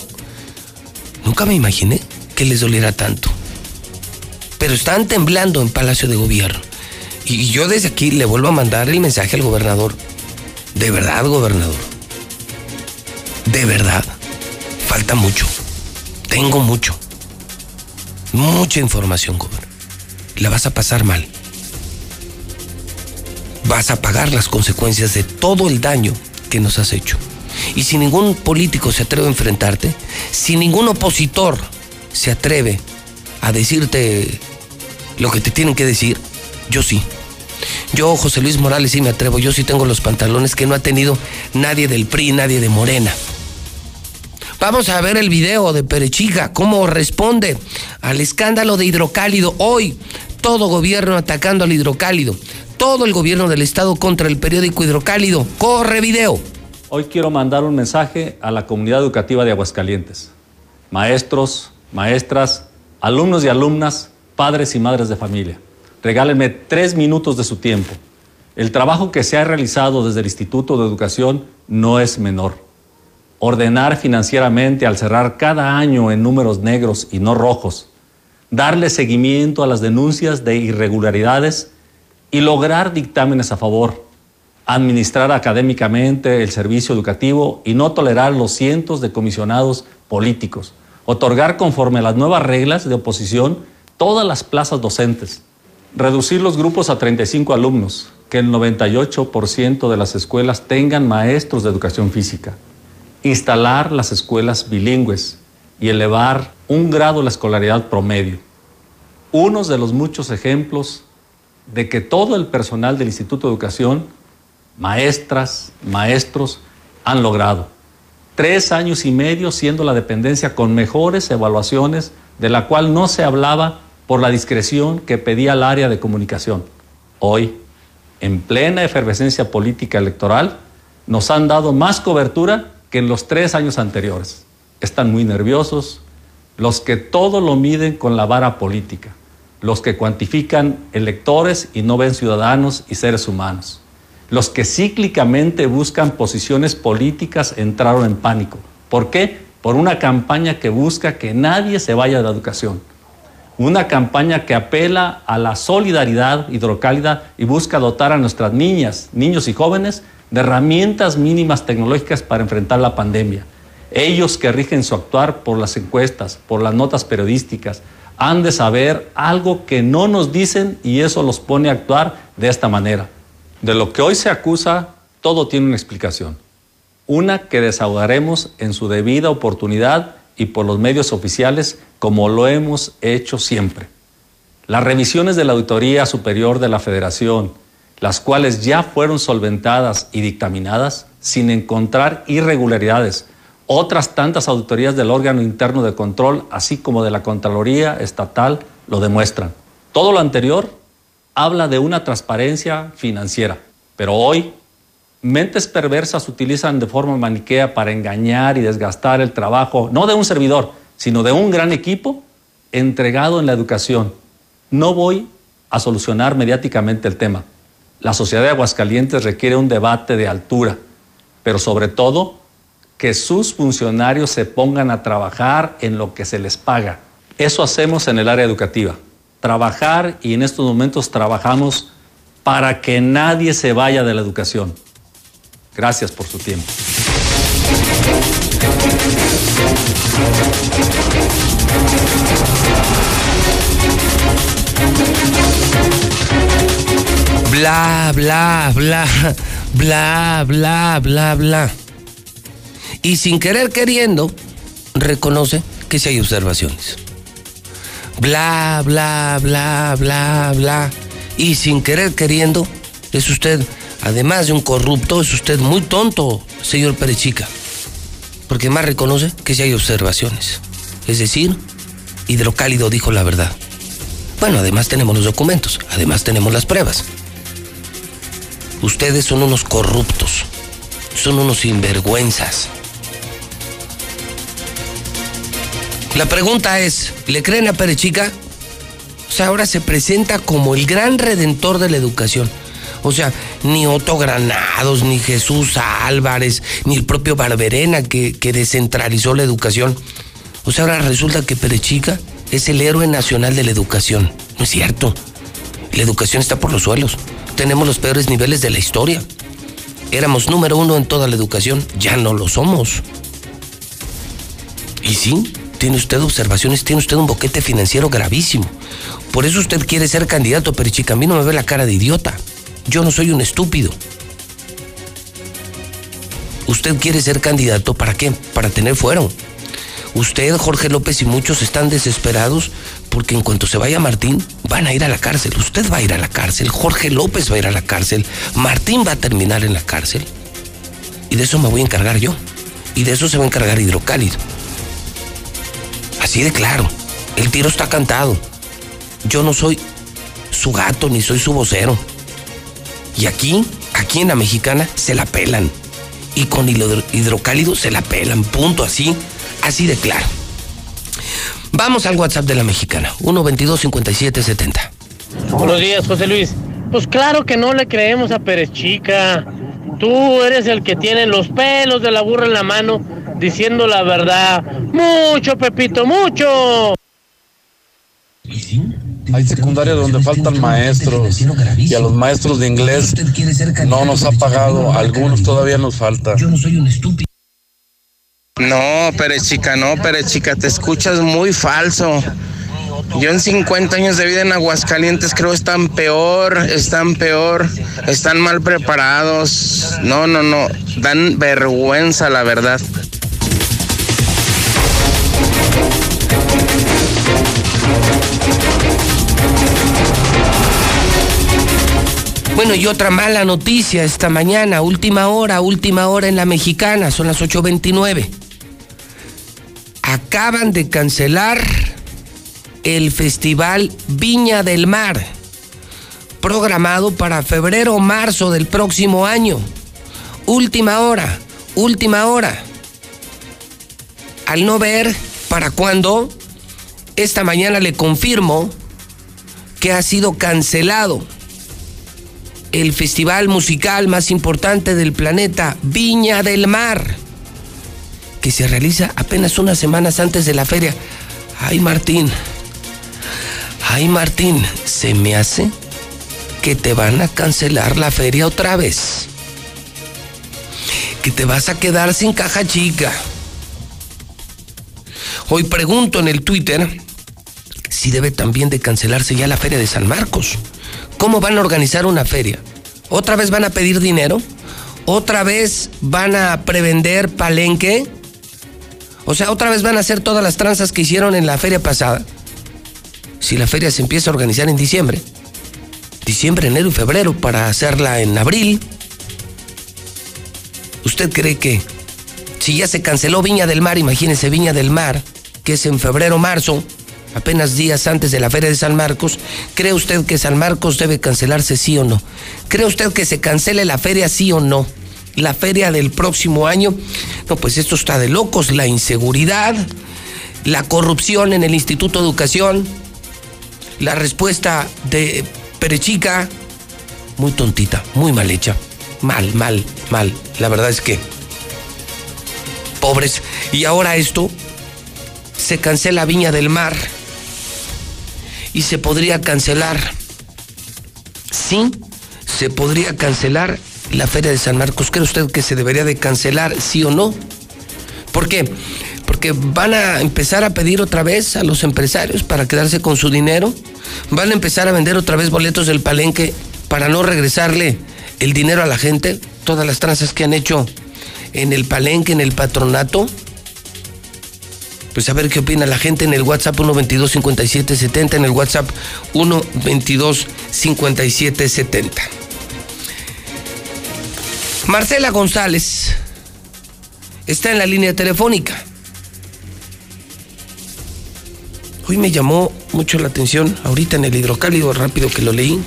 Nunca me imaginé que les doliera tanto. Pero están temblando en Palacio de Gobierno. Y yo desde aquí le vuelvo a mandar el mensaje al gobernador. De verdad, gobernador. De verdad. Falta mucho. Tengo mucho. Mucha información, gobernador. La vas a pasar mal. Vas a pagar las consecuencias de todo el daño que nos has hecho. Y si ningún político se atreve a enfrentarte, si ningún opositor se atreve a decirte lo que te tienen que decir, yo sí. Yo, José Luis Morales, sí me atrevo. Yo sí tengo los pantalones que no ha tenido nadie del PRI, nadie de Morena. Vamos a ver el video de Perechiga, cómo responde al escándalo de hidrocálido. Hoy, todo gobierno atacando al hidrocálido. Todo el gobierno del Estado contra el periódico hidrocálido. Corre video. Hoy quiero mandar un mensaje a la comunidad educativa de Aguascalientes. Maestros, maestras, alumnos y alumnas, padres y madres de familia. Regálenme tres minutos de su tiempo. El trabajo que se ha realizado desde el Instituto de Educación no es menor ordenar financieramente al cerrar cada año en números negros y no rojos, darle seguimiento a las denuncias de irregularidades y lograr dictámenes a favor, administrar académicamente el servicio educativo y no tolerar los cientos de comisionados políticos, otorgar conforme a las nuevas reglas de oposición todas las plazas docentes, reducir los grupos a 35 alumnos, que el 98% de las escuelas tengan maestros de educación física, instalar las escuelas bilingües y elevar un grado la escolaridad promedio. Unos de los muchos ejemplos de que todo el personal del Instituto de Educación, maestras, maestros, han logrado. Tres años y medio siendo la dependencia con mejores evaluaciones, de la cual no se hablaba por la discreción que pedía el área de comunicación. Hoy, en plena efervescencia política electoral, nos han dado más cobertura que en los tres años anteriores. Están muy nerviosos los que todo lo miden con la vara política, los que cuantifican electores y no ven ciudadanos y seres humanos, los que cíclicamente buscan posiciones políticas entraron en pánico. ¿Por qué? Por una campaña que busca que nadie se vaya de la educación una campaña que apela a la solidaridad hidrocálida y busca dotar a nuestras niñas, niños y jóvenes de herramientas mínimas tecnológicas para enfrentar la pandemia. Ellos que rigen su actuar por las encuestas, por las notas periodísticas, han de saber algo que no nos dicen y eso los pone a actuar de esta manera. De lo que hoy se acusa, todo tiene una explicación. Una que desahogaremos en su debida oportunidad y por los medios oficiales como lo hemos hecho siempre. Las revisiones de la Auditoría Superior de la Federación, las cuales ya fueron solventadas y dictaminadas sin encontrar irregularidades, otras tantas auditorías del órgano interno de control, así como de la Contraloría Estatal, lo demuestran. Todo lo anterior habla de una transparencia financiera, pero hoy mentes perversas utilizan de forma maniquea para engañar y desgastar el trabajo, no de un servidor, sino de un gran equipo entregado en la educación. No voy a solucionar mediáticamente el tema. La sociedad de Aguascalientes requiere un debate de altura, pero sobre todo que sus funcionarios se pongan a trabajar en lo que se les paga. Eso hacemos en el área educativa. Trabajar y en estos momentos trabajamos para que nadie se vaya de la educación. Gracias por su tiempo. Bla, bla, bla, bla, bla, bla, bla. Y sin querer queriendo, reconoce que si hay observaciones. Bla, bla, bla, bla, bla. Y sin querer queriendo, es usted además de un corrupto, es usted muy tonto, señor Perechica. Porque más reconoce que si hay observaciones. Es decir, Hidrocálido dijo la verdad. Bueno, además tenemos los documentos, además tenemos las pruebas. Ustedes son unos corruptos, son unos sinvergüenzas. La pregunta es, ¿le creen a Perechica? O sea, ahora se presenta como el gran redentor de la educación. O sea, ni Otto Granados, ni Jesús Álvarez, ni el propio Barberena que, que descentralizó la educación. O sea, ahora resulta que Perechica es el héroe nacional de la educación. No es cierto. La educación está por los suelos. Tenemos los peores niveles de la historia. Éramos número uno en toda la educación. Ya no lo somos. Y sí, tiene usted observaciones, tiene usted un boquete financiero gravísimo. Por eso usted quiere ser candidato, Perechica. A mí no me ve la cara de idiota. Yo no soy un estúpido. Usted quiere ser candidato para qué? Para tener fuero. Usted, Jorge López y muchos están desesperados porque en cuanto se vaya Martín, van a ir a la cárcel. Usted va a ir a la cárcel, Jorge López va a ir a la cárcel, Martín va a terminar en la cárcel. Y de eso me voy a encargar yo. Y de eso se va a encargar Hidrocálido. Así de claro, el tiro está cantado. Yo no soy su gato ni soy su vocero. Y aquí, aquí en la mexicana, se la pelan. Y con hidrocálido se la pelan, punto, así, así de claro. Vamos al WhatsApp de la mexicana, 122-5770. Buenos días, José Luis. Pues claro que no le creemos a Pérez Chica. Tú eres el que tiene los pelos de la burra en la mano diciendo la verdad. Mucho, Pepito, mucho. Hay secundarias donde faltan maestros y a los maestros de inglés no nos ha pagado, algunos todavía nos falta. Yo no soy un estúpido. No, Pérez Chica, no, Pérez Chica, te escuchas muy falso. Yo en 50 años de vida en Aguascalientes creo están peor, están peor, están mal preparados. No, no, no, dan vergüenza la verdad. Bueno, y otra mala noticia esta mañana, última hora, última hora en la mexicana, son las 8.29. Acaban de cancelar el Festival Viña del Mar, programado para febrero o marzo del próximo año. Última hora, última hora. Al no ver para cuándo, esta mañana le confirmo que ha sido cancelado el festival musical más importante del planeta, Viña del Mar, que se realiza apenas unas semanas antes de la feria. Ay, Martín, ay, Martín, se me hace que te van a cancelar la feria otra vez. Que te vas a quedar sin caja chica. Hoy pregunto en el Twitter si debe también de cancelarse ya la feria de San Marcos. ¿Cómo van a organizar una feria? ¿Otra vez van a pedir dinero? ¿Otra vez van a prevender palenque? O sea, otra vez van a hacer todas las tranzas que hicieron en la feria pasada. Si la feria se empieza a organizar en diciembre, diciembre, enero y febrero, para hacerla en abril, ¿usted cree que si ya se canceló Viña del Mar, imagínese Viña del Mar, que es en febrero, marzo, apenas días antes de la Feria de San Marcos, ¿cree usted que San Marcos debe cancelarse sí o no? ¿Cree usted que se cancele la feria sí o no? La feria del próximo año. No, pues esto está de locos. La inseguridad, la corrupción en el Instituto de Educación, la respuesta de Perechica, muy tontita, muy mal hecha. Mal, mal, mal. La verdad es que... Pobres. Y ahora esto, se cancela Viña del Mar y se podría cancelar, sí, se podría cancelar la Feria de San Marcos. ¿Cree usted que se debería de cancelar, sí o no? ¿Por qué? Porque van a empezar a pedir otra vez a los empresarios para quedarse con su dinero. Van a empezar a vender otra vez boletos del palenque para no regresarle el dinero a la gente. Todas las tranzas que han hecho en el palenque, en el patronato. Pues a ver qué opina la gente en el WhatsApp 122 5770 en el WhatsApp 122 5770 Marcela González está en la línea telefónica. Hoy me llamó mucho la atención, ahorita en el hidrocálido rápido que lo leí,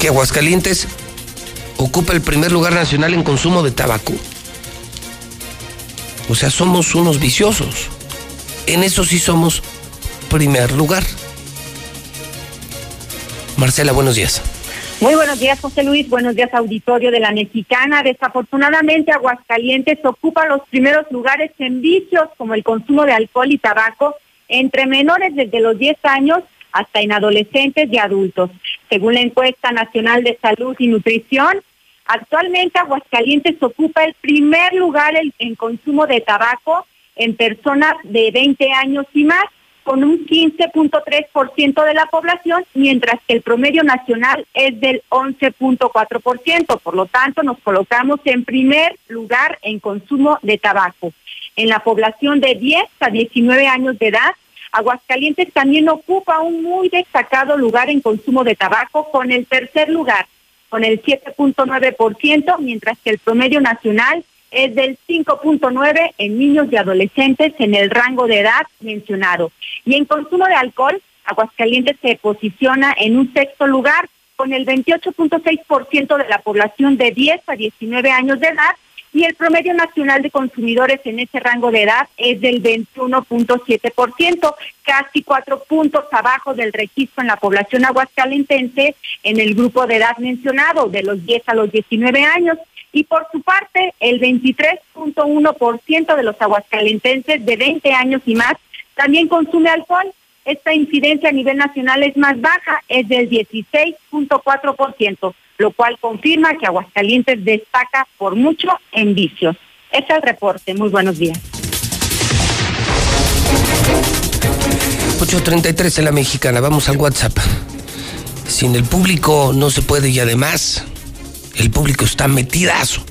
que Aguascalientes ocupa el primer lugar nacional en consumo de tabaco. O sea, somos unos viciosos. En eso sí somos primer lugar. Marcela, buenos días. Muy buenos días, José Luis. Buenos días, auditorio de la Mexicana. Desafortunadamente, Aguascalientes ocupa los primeros lugares en vicios como el consumo de alcohol y tabaco entre menores desde los 10 años hasta en adolescentes y adultos. Según la encuesta nacional de salud y nutrición, Actualmente Aguascalientes ocupa el primer lugar en, consumo de tabaco en personas de 20 años y más, con un 15.3% de la población, mientras que el promedio nacional es del 11.4%. Por lo tanto, nos colocamos en primer lugar en consumo de tabaco. En la población de 10 a 19 años de edad, Aguascalientes también ocupa un muy destacado lugar en consumo de tabaco con el tercer lugar con el 7.9%, mientras que el promedio nacional es del 5.9 en niños y adolescentes en el rango de edad mencionado. Y en consumo de alcohol, Aguascalientes se posiciona en un sexto lugar con el 28.6% de la población de 10 a 19 años de edad y el promedio nacional de consumidores en ese rango de edad es del 21.7%, casi cuatro puntos abajo del registro en la población aguascalentense en el grupo de edad mencionado, de los 10 a los 19 años. Y por su parte, el 23.1% de los aguascalentenses de 20 años y más también consume alcohol, esta incidencia a nivel nacional es más baja, es del 16.4%, lo cual confirma que Aguascalientes destaca por mucho en vicios. Es el reporte. Muy buenos días. 8.33 en la mexicana, vamos al WhatsApp. Sin el público no se puede y además el público está metidazo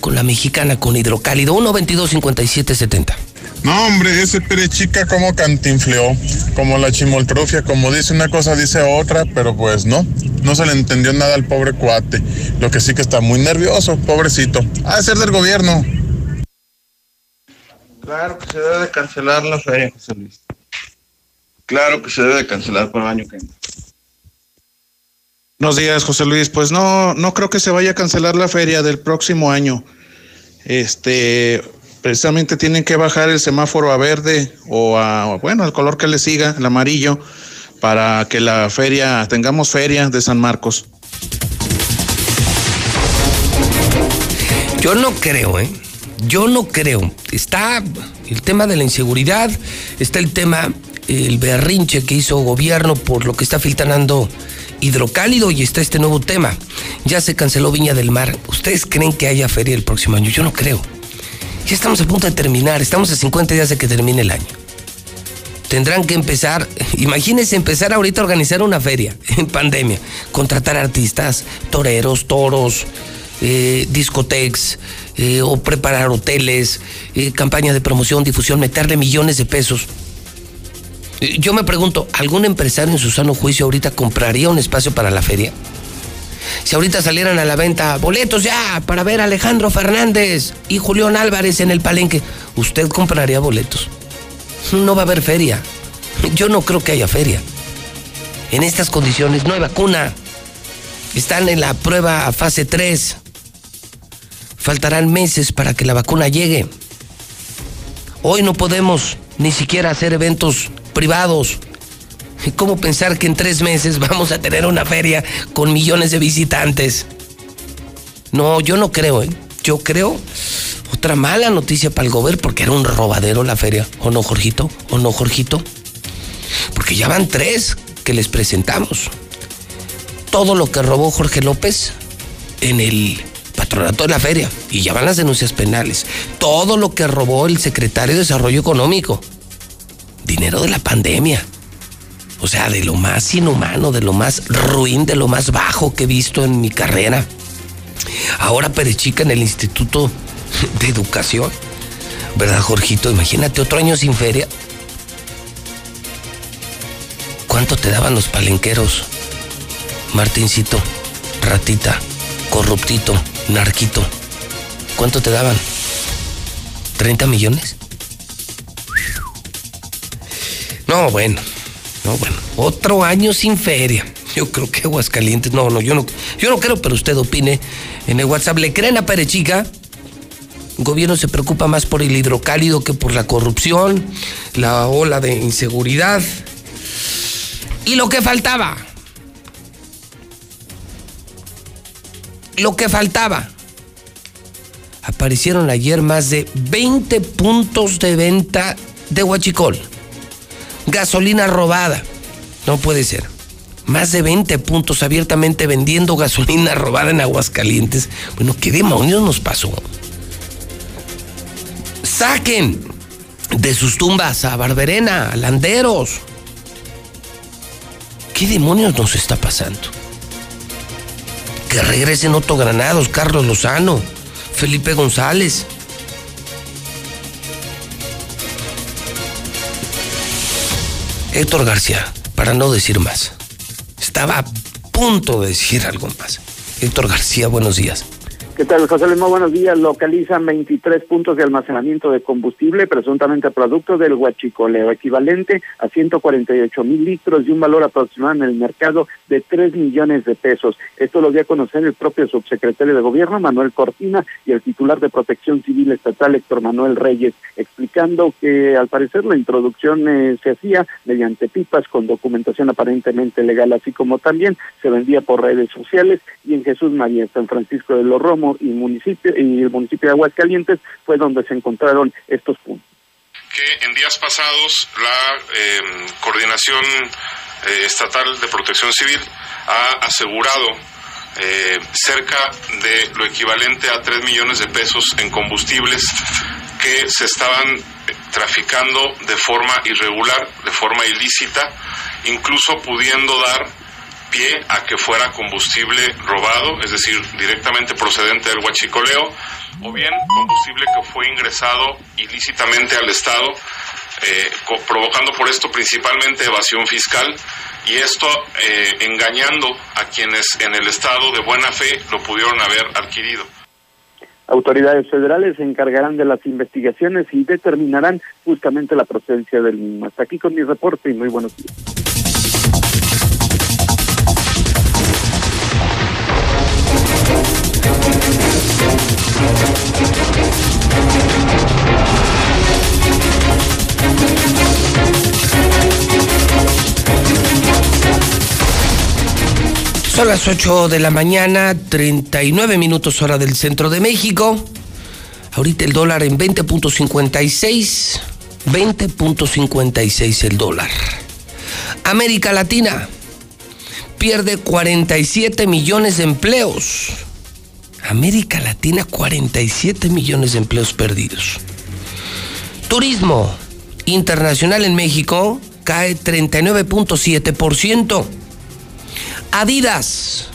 con la mexicana con hidrocálido 122 5770. No, hombre, ese perechica como cantinfleó, como la chimoltrofia, como dice una cosa, dice otra, pero pues no, no se le entendió nada al pobre cuate. Lo que sí que está muy nervioso, pobrecito. Ha de ser del gobierno. Claro que se debe de cancelar la feria, José Luis. Claro que se debe de cancelar para el año que viene. Buenos días, José Luis. Pues no, no creo que se vaya a cancelar la feria del próximo año. Este, precisamente tienen que bajar el semáforo a verde o a, bueno, al color que le siga, el amarillo, para que la feria, tengamos feria de San Marcos. Yo no creo, ¿eh? Yo no creo. Está el tema de la inseguridad, está el tema, el berrinche que hizo gobierno por lo que está filtrando hidrocálido y está este nuevo tema. Ya se canceló Viña del Mar. ¿Ustedes creen que haya feria el próximo año? Yo no creo. Ya estamos a punto de terminar, estamos a 50 días de que termine el año. Tendrán que empezar, (laughs) imagínense empezar ahorita a organizar una feria (laughs) en pandemia, contratar artistas, toreros, toros, eh, eh, o preparar hoteles, eh, campaña de promoción, difusión, meterle millones de pesos. Yo me pregunto, ¿algún empresario en su sano juicio ahorita compraría un espacio para la feria? Si ahorita salieran a la venta boletos ya para ver a Alejandro Fernández y Julián Álvarez en el palenque, ¿usted compraría boletos? No va a haber feria. Yo no creo que haya feria. En estas condiciones no hay vacuna. Están en la prueba fase 3. Faltarán meses para que la vacuna llegue. Hoy no podemos ni siquiera hacer eventos privados. ¿Cómo pensar que en tres meses (laughs) vamos a tener una feria con millones de visitantes? No, yo no creo, ¿eh? Yo creo otra mala noticia para el gobierno porque era un robadero la feria. ¿O no, Jorgito? ¿O no, Jorgito? Porque ya van tres que les presentamos. Todo lo que robó Jorge López en el patronato de la feria. Y ya van las denuncias penales. Todo lo que robó el secretario de Desarrollo Económico. Dinero de la pandemia. O sea, de lo más inhumano, de lo más ruin, de lo más bajo que he visto en mi carrera. Ahora Perechica en el Instituto de Educación. ¿Verdad, Jorgito? Imagínate otro año sin feria. ¿Cuánto te daban los palenqueros? Martincito, ratita, corruptito, narquito. ¿Cuánto te daban? ¿30 millones? No, bueno. No, bueno. Otro año sin feria. Yo creo que Aguascalientes. No, no, yo no, yo no creo, pero usted opine en el WhatsApp. ¿Le creen a Perechica? El gobierno se preocupa más por el hidrocálido que por la corrupción, la ola de inseguridad. Y lo que faltaba. Lo que faltaba. Aparecieron ayer más de 20 puntos de venta de Huachicol. Gasolina robada. No puede ser. Más de 20 puntos abiertamente vendiendo gasolina (laughs) robada en Aguascalientes. Bueno, ¿qué demonios nos pasó? Saquen de sus tumbas a Barberena, a Landeros. ¿Qué demonios nos está pasando? Que regresen Otto Granados, Carlos Lozano, Felipe González. Héctor García, para no decir más. Estaba a punto de decir algo más. Héctor García, buenos días. ¿Qué tal, José Luis? Buenos días. Localizan 23 puntos de almacenamiento de combustible, presuntamente producto del huachicoleo, equivalente a 148 mil litros y un valor aproximado en el mercado de 3 millones de pesos. Esto lo dio a conocer el propio subsecretario de Gobierno, Manuel Cortina, y el titular de Protección Civil Estatal, Héctor Manuel Reyes, explicando que al parecer la introducción eh, se hacía mediante pipas con documentación aparentemente legal, así como también se vendía por redes sociales y en Jesús María, San Francisco de los Romos y municipio y el municipio de Aguascalientes fue donde se encontraron estos puntos. que en días pasados la em, Coordinación eh, Estatal de Protección Civil ha asegurado eh, cerca de lo equivalente a 3 millones de pesos en combustibles que se estaban traficando de forma irregular, de forma ilícita, incluso pudiendo dar pie a que fuera combustible robado, es decir, directamente procedente del huachicoleo, o bien combustible que fue ingresado ilícitamente al Estado, eh, provocando por esto principalmente evasión fiscal y esto eh, engañando a quienes en el Estado de buena fe lo pudieron haber adquirido. Autoridades federales se encargarán de las investigaciones y determinarán justamente la procedencia del mismo. Hasta aquí con mi reporte y muy buenos días. Son las 8 de la mañana, 39 minutos hora del centro de México. Ahorita el dólar en 20.56, 20.56 el dólar. América Latina pierde 47 millones de empleos. América Latina, 47 millones de empleos perdidos. Turismo internacional en México cae 39.7%. Adidas,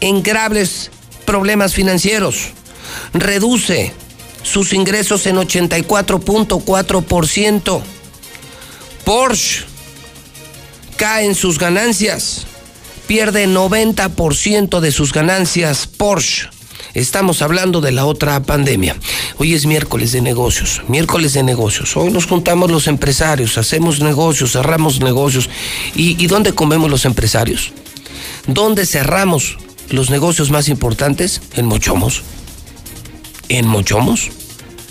en graves problemas financieros, reduce sus ingresos en 84.4%. Porsche cae en sus ganancias, pierde 90% de sus ganancias Porsche. Estamos hablando de la otra pandemia. Hoy es miércoles de negocios, miércoles de negocios. Hoy nos juntamos los empresarios, hacemos negocios, cerramos negocios. ¿Y, y dónde comemos los empresarios? ¿Dónde cerramos los negocios más importantes? En Mochomos. En Mochomos.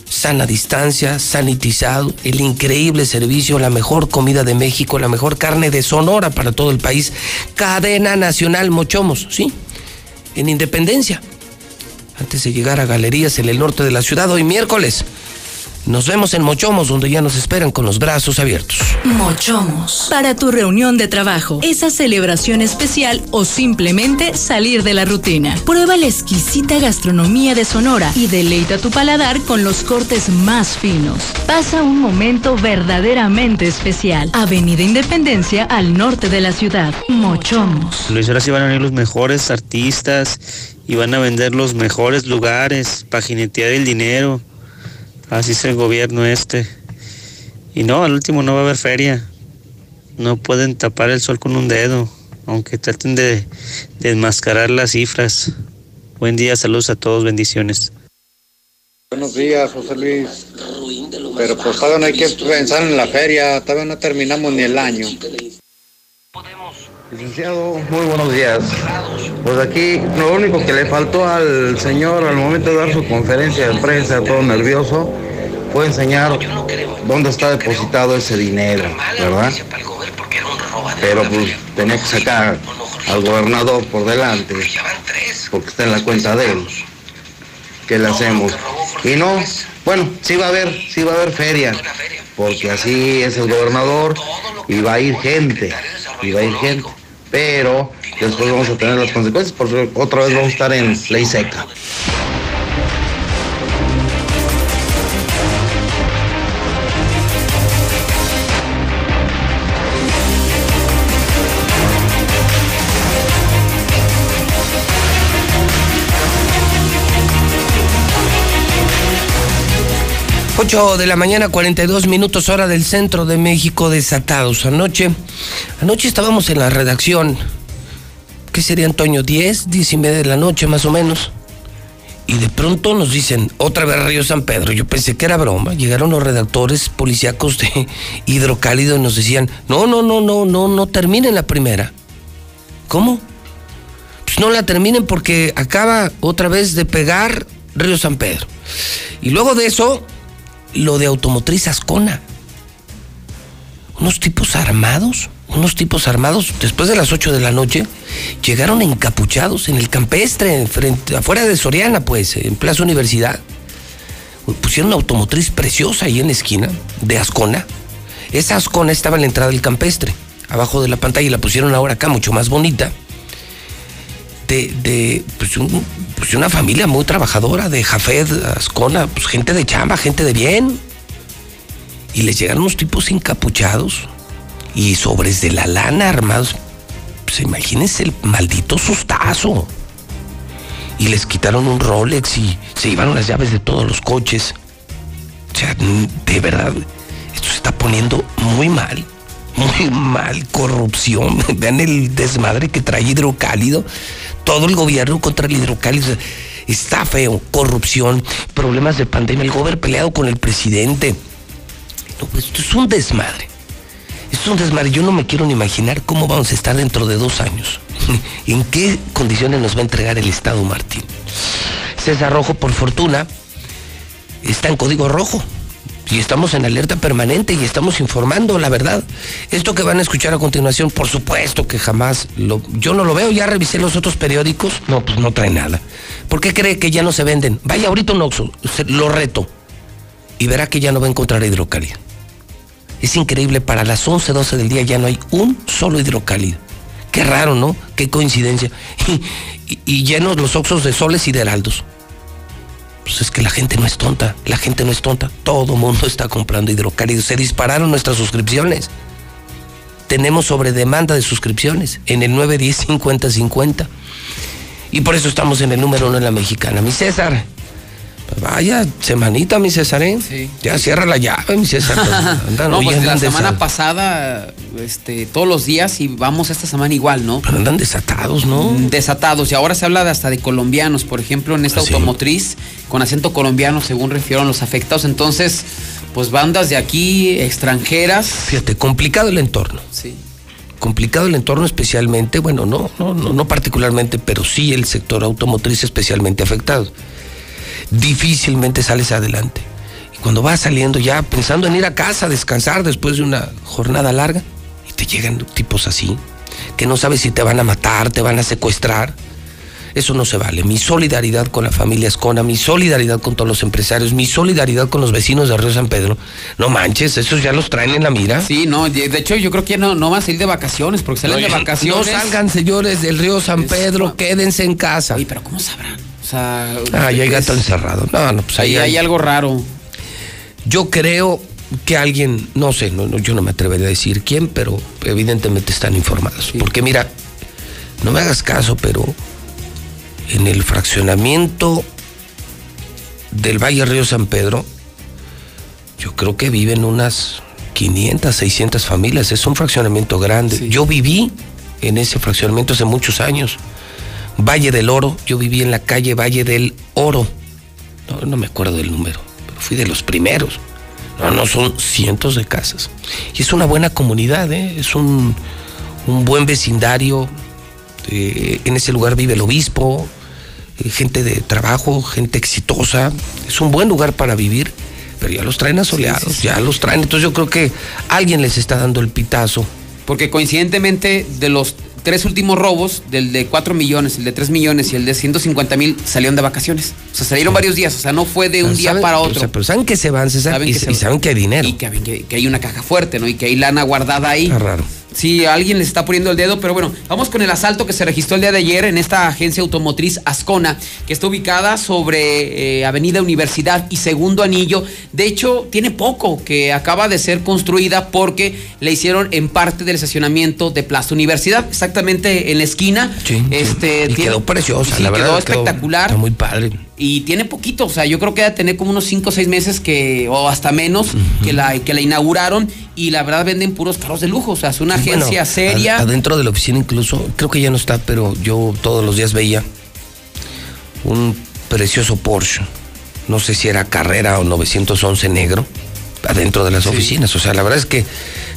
Sana distancia, sanitizado, el increíble servicio, la mejor comida de México, la mejor carne de Sonora para todo el país. Cadena Nacional Mochomos, ¿sí? En Independencia. Antes de llegar a galerías en el norte de la ciudad, hoy miércoles. Nos vemos en Mochomos, donde ya nos esperan con los brazos abiertos. Mochomos. Para tu reunión de trabajo, esa celebración especial o simplemente salir de la rutina. Prueba la exquisita gastronomía de Sonora y deleita tu paladar con los cortes más finos. Pasa un momento verdaderamente especial. Avenida Independencia al norte de la ciudad. Mochomos. Luis, ahora sí van a venir los mejores artistas y van a vender los mejores lugares para jinetear el dinero Así es el gobierno este. Y no, al último no va a haber feria. No pueden tapar el sol con un dedo, aunque traten de, desmascarar las cifras. Buen día, saludos a todos, bendiciones. Buenos días, José Luis. Pero pues todavía no hay que pensar en la feria, todavía no terminamos ni el año. Licenciado, muy buenos días. Pues aquí lo único que le faltó al señor al momento de dar su conferencia de prensa, todo nervioso, fue enseñar dónde está depositado ese dinero, ¿verdad? Pero pues tenía que sacar al gobernador por delante, porque está en la cuenta de él. ¿Qué le hacemos? Y no, bueno, sí va a haber, sí va a haber feria, porque así es el gobernador y va a ir gente, y va a ir gente pero después vamos a tener las consecuencias porque otra vez vamos a estar en ley seca. Ocho de la mañana, 42 minutos hora del centro de México desatados. Anoche, anoche estábamos en la redacción. ¿Qué sería Antonio? 10, 10 y media de la noche más o menos. Y de pronto nos dicen, otra vez Río San Pedro. Yo pensé que era broma. Llegaron los redactores policíacos de Hidrocálido y nos decían, no, no, no, no, no, no terminen la primera. ¿Cómo? Pues no la terminen porque acaba otra vez de pegar Río San Pedro. Y luego de eso, lo de Automotriz Ascona. Unos tipos armados, unos tipos armados, después de las 8 de la noche, llegaron encapuchados en el campestre, afuera de Soriana, pues, en Plaza Universidad. Pusieron una automotriz preciosa ahí en la esquina de Ascona. Esa Ascona estaba en la entrada del campestre, abajo de la pantalla, y la pusieron ahora acá mucho más bonita. De, pues, pues, una familia muy trabajadora, de Jafet, Ascona, pues gente de chamba, gente de bien. Y les llegaron unos tipos encapuchados y sobres de la lana armados. Pues imagínense el maldito sustazo. Y les quitaron un Rolex y se llevaron las llaves de todos los coches. O sea, de verdad, esto se está poniendo muy mal. Muy mal, corrupción. (laughs) Vean el desmadre que trae hidrocálido. Todo el gobierno contra el hidrocálido. Está feo, corrupción, problemas de pandemia, el gobierno peleado con el presidente. No, pues esto es un desmadre. Esto es un desmadre. Yo no me quiero ni imaginar cómo vamos a estar dentro de dos años. (laughs) ¿En qué condiciones nos va a entregar el Estado Martín? César Rojo, por fortuna, está en código rojo. Y estamos en alerta permanente y estamos informando la verdad. Esto que van a escuchar a continuación, por supuesto que jamás lo. Yo no lo veo, ya revisé los otros periódicos. No, pues no trae nada. ¿Por qué cree que ya no se venden? Vaya ahorita un Oxxo, lo reto. Y verá que ya no va a encontrar hidrocálido. Es increíble, para las 11, 12 del día ya no hay un solo hidrocálido. Qué raro, ¿no? Qué coincidencia. (laughs) Y- y llenos los oxos de soles y de heraldos. Pues es que la gente no es tonta, la gente no es tonta. Todo mundo está comprando hidrocálidos. Se dispararon nuestras suscripciones. Tenemos sobre demanda de suscripciones en el 910 5050. Y por eso estamos en el número uno en la mexicana. Mi César. Pues vaya, semanita, mi César, ¿eh? Sí. Ya cierra la llave, mi César. (laughs) andan, no, pues la semana pasada, este, todos los días y vamos esta semana igual, ¿no? Pero andan desatados, ¿no? Mm, Desatados. Y ahora se habla de hasta de colombianos, por ejemplo, en esta Ah, sí. automotriz con acento colombiano, según refirieron los afectados. Entonces, pues bandas de aquí, extranjeras. Fíjate, complicado el entorno. Sí. Complicado el entorno especialmente, bueno, no, no, no, no particularmente, pero sí el sector automotriz especialmente afectado. Difícilmente sales adelante. Y cuando vas saliendo ya pensando en ir a casa a descansar después de una jornada larga, y te llegan tipos así, que no sabes si te van a matar, te van a secuestrar. Eso no se vale. Mi solidaridad con la familia Escona, mi solidaridad con todos los empresarios, mi solidaridad con los vecinos de Río San Pedro. No manches, esos ya los traen en la mira. Sí, no, de hecho yo creo que no, no van a salir de vacaciones, porque salen No, de vacaciones. No salgan, señores, del río San Pedro, quédense en casa. Oye, pero ¿cómo sabrán? Sea, Ah, ya hay gato encerrado. No, no, pues ahí hay algo raro. Yo creo que alguien, no sé, no, no, yo no me atrevería a decir quién, pero evidentemente están informados. Porque mira, no me hagas caso, pero en el fraccionamiento del Valle Río San Pedro, yo creo que viven unas 500, 600 familias. Es un fraccionamiento grande. Yo viví en ese fraccionamiento hace muchos años. Valle del Oro, yo viví en la calle Valle del Oro. No, no me acuerdo del número, pero fui de los primeros. No, no, son cientos de casas. Y es una buena comunidad, ¿eh? es un, un buen vecindario. Eh, en ese lugar vive el obispo, eh, gente de trabajo, gente exitosa. Es un buen lugar para vivir, pero ya los traen asoleados, ya los traen. Entonces yo creo que alguien les está dando el pitazo. Porque coincidentemente de los tres últimos robos, del de 4 millones, el de 3 millones y el de 150 mil, salieron de vacaciones. O sea, salieron varios días. O sea, no fue de un día saben- para o otro. sea, pero saben que se van, César, Saben y, que se y saben que hay dinero. Y que, que- que hay una caja fuerte, ¿no? Y que hay lana guardada ahí. Está raro. Sí, alguien les está poniendo el dedo, pero bueno, vamos con el asalto que se registró el día de ayer en esta agencia automotriz Ascona, que está ubicada sobre eh, Avenida Universidad y Segundo Anillo. De hecho, tiene poco que acaba de ser construida porque le hicieron en parte del estacionamiento de Plaza Universidad, exactamente en la esquina. Este, Y tiene- quedó preciosa, sí, la verdad. quedó espectacular. Está muy padre. Y tiene poquito, o sea, yo creo que debe tener como unos 5 o 6 meses que, o hasta menos, que, la, que la inauguraron y la verdad venden puros carros de lujo, o sea, es una agencia Bueno, seria. ad- Adentro de la oficina incluso, creo que ya no está, pero yo todos los días veía un precioso Porsche. No sé si era Carrera o 911 negro, adentro de las oficinas. O sea, la verdad es que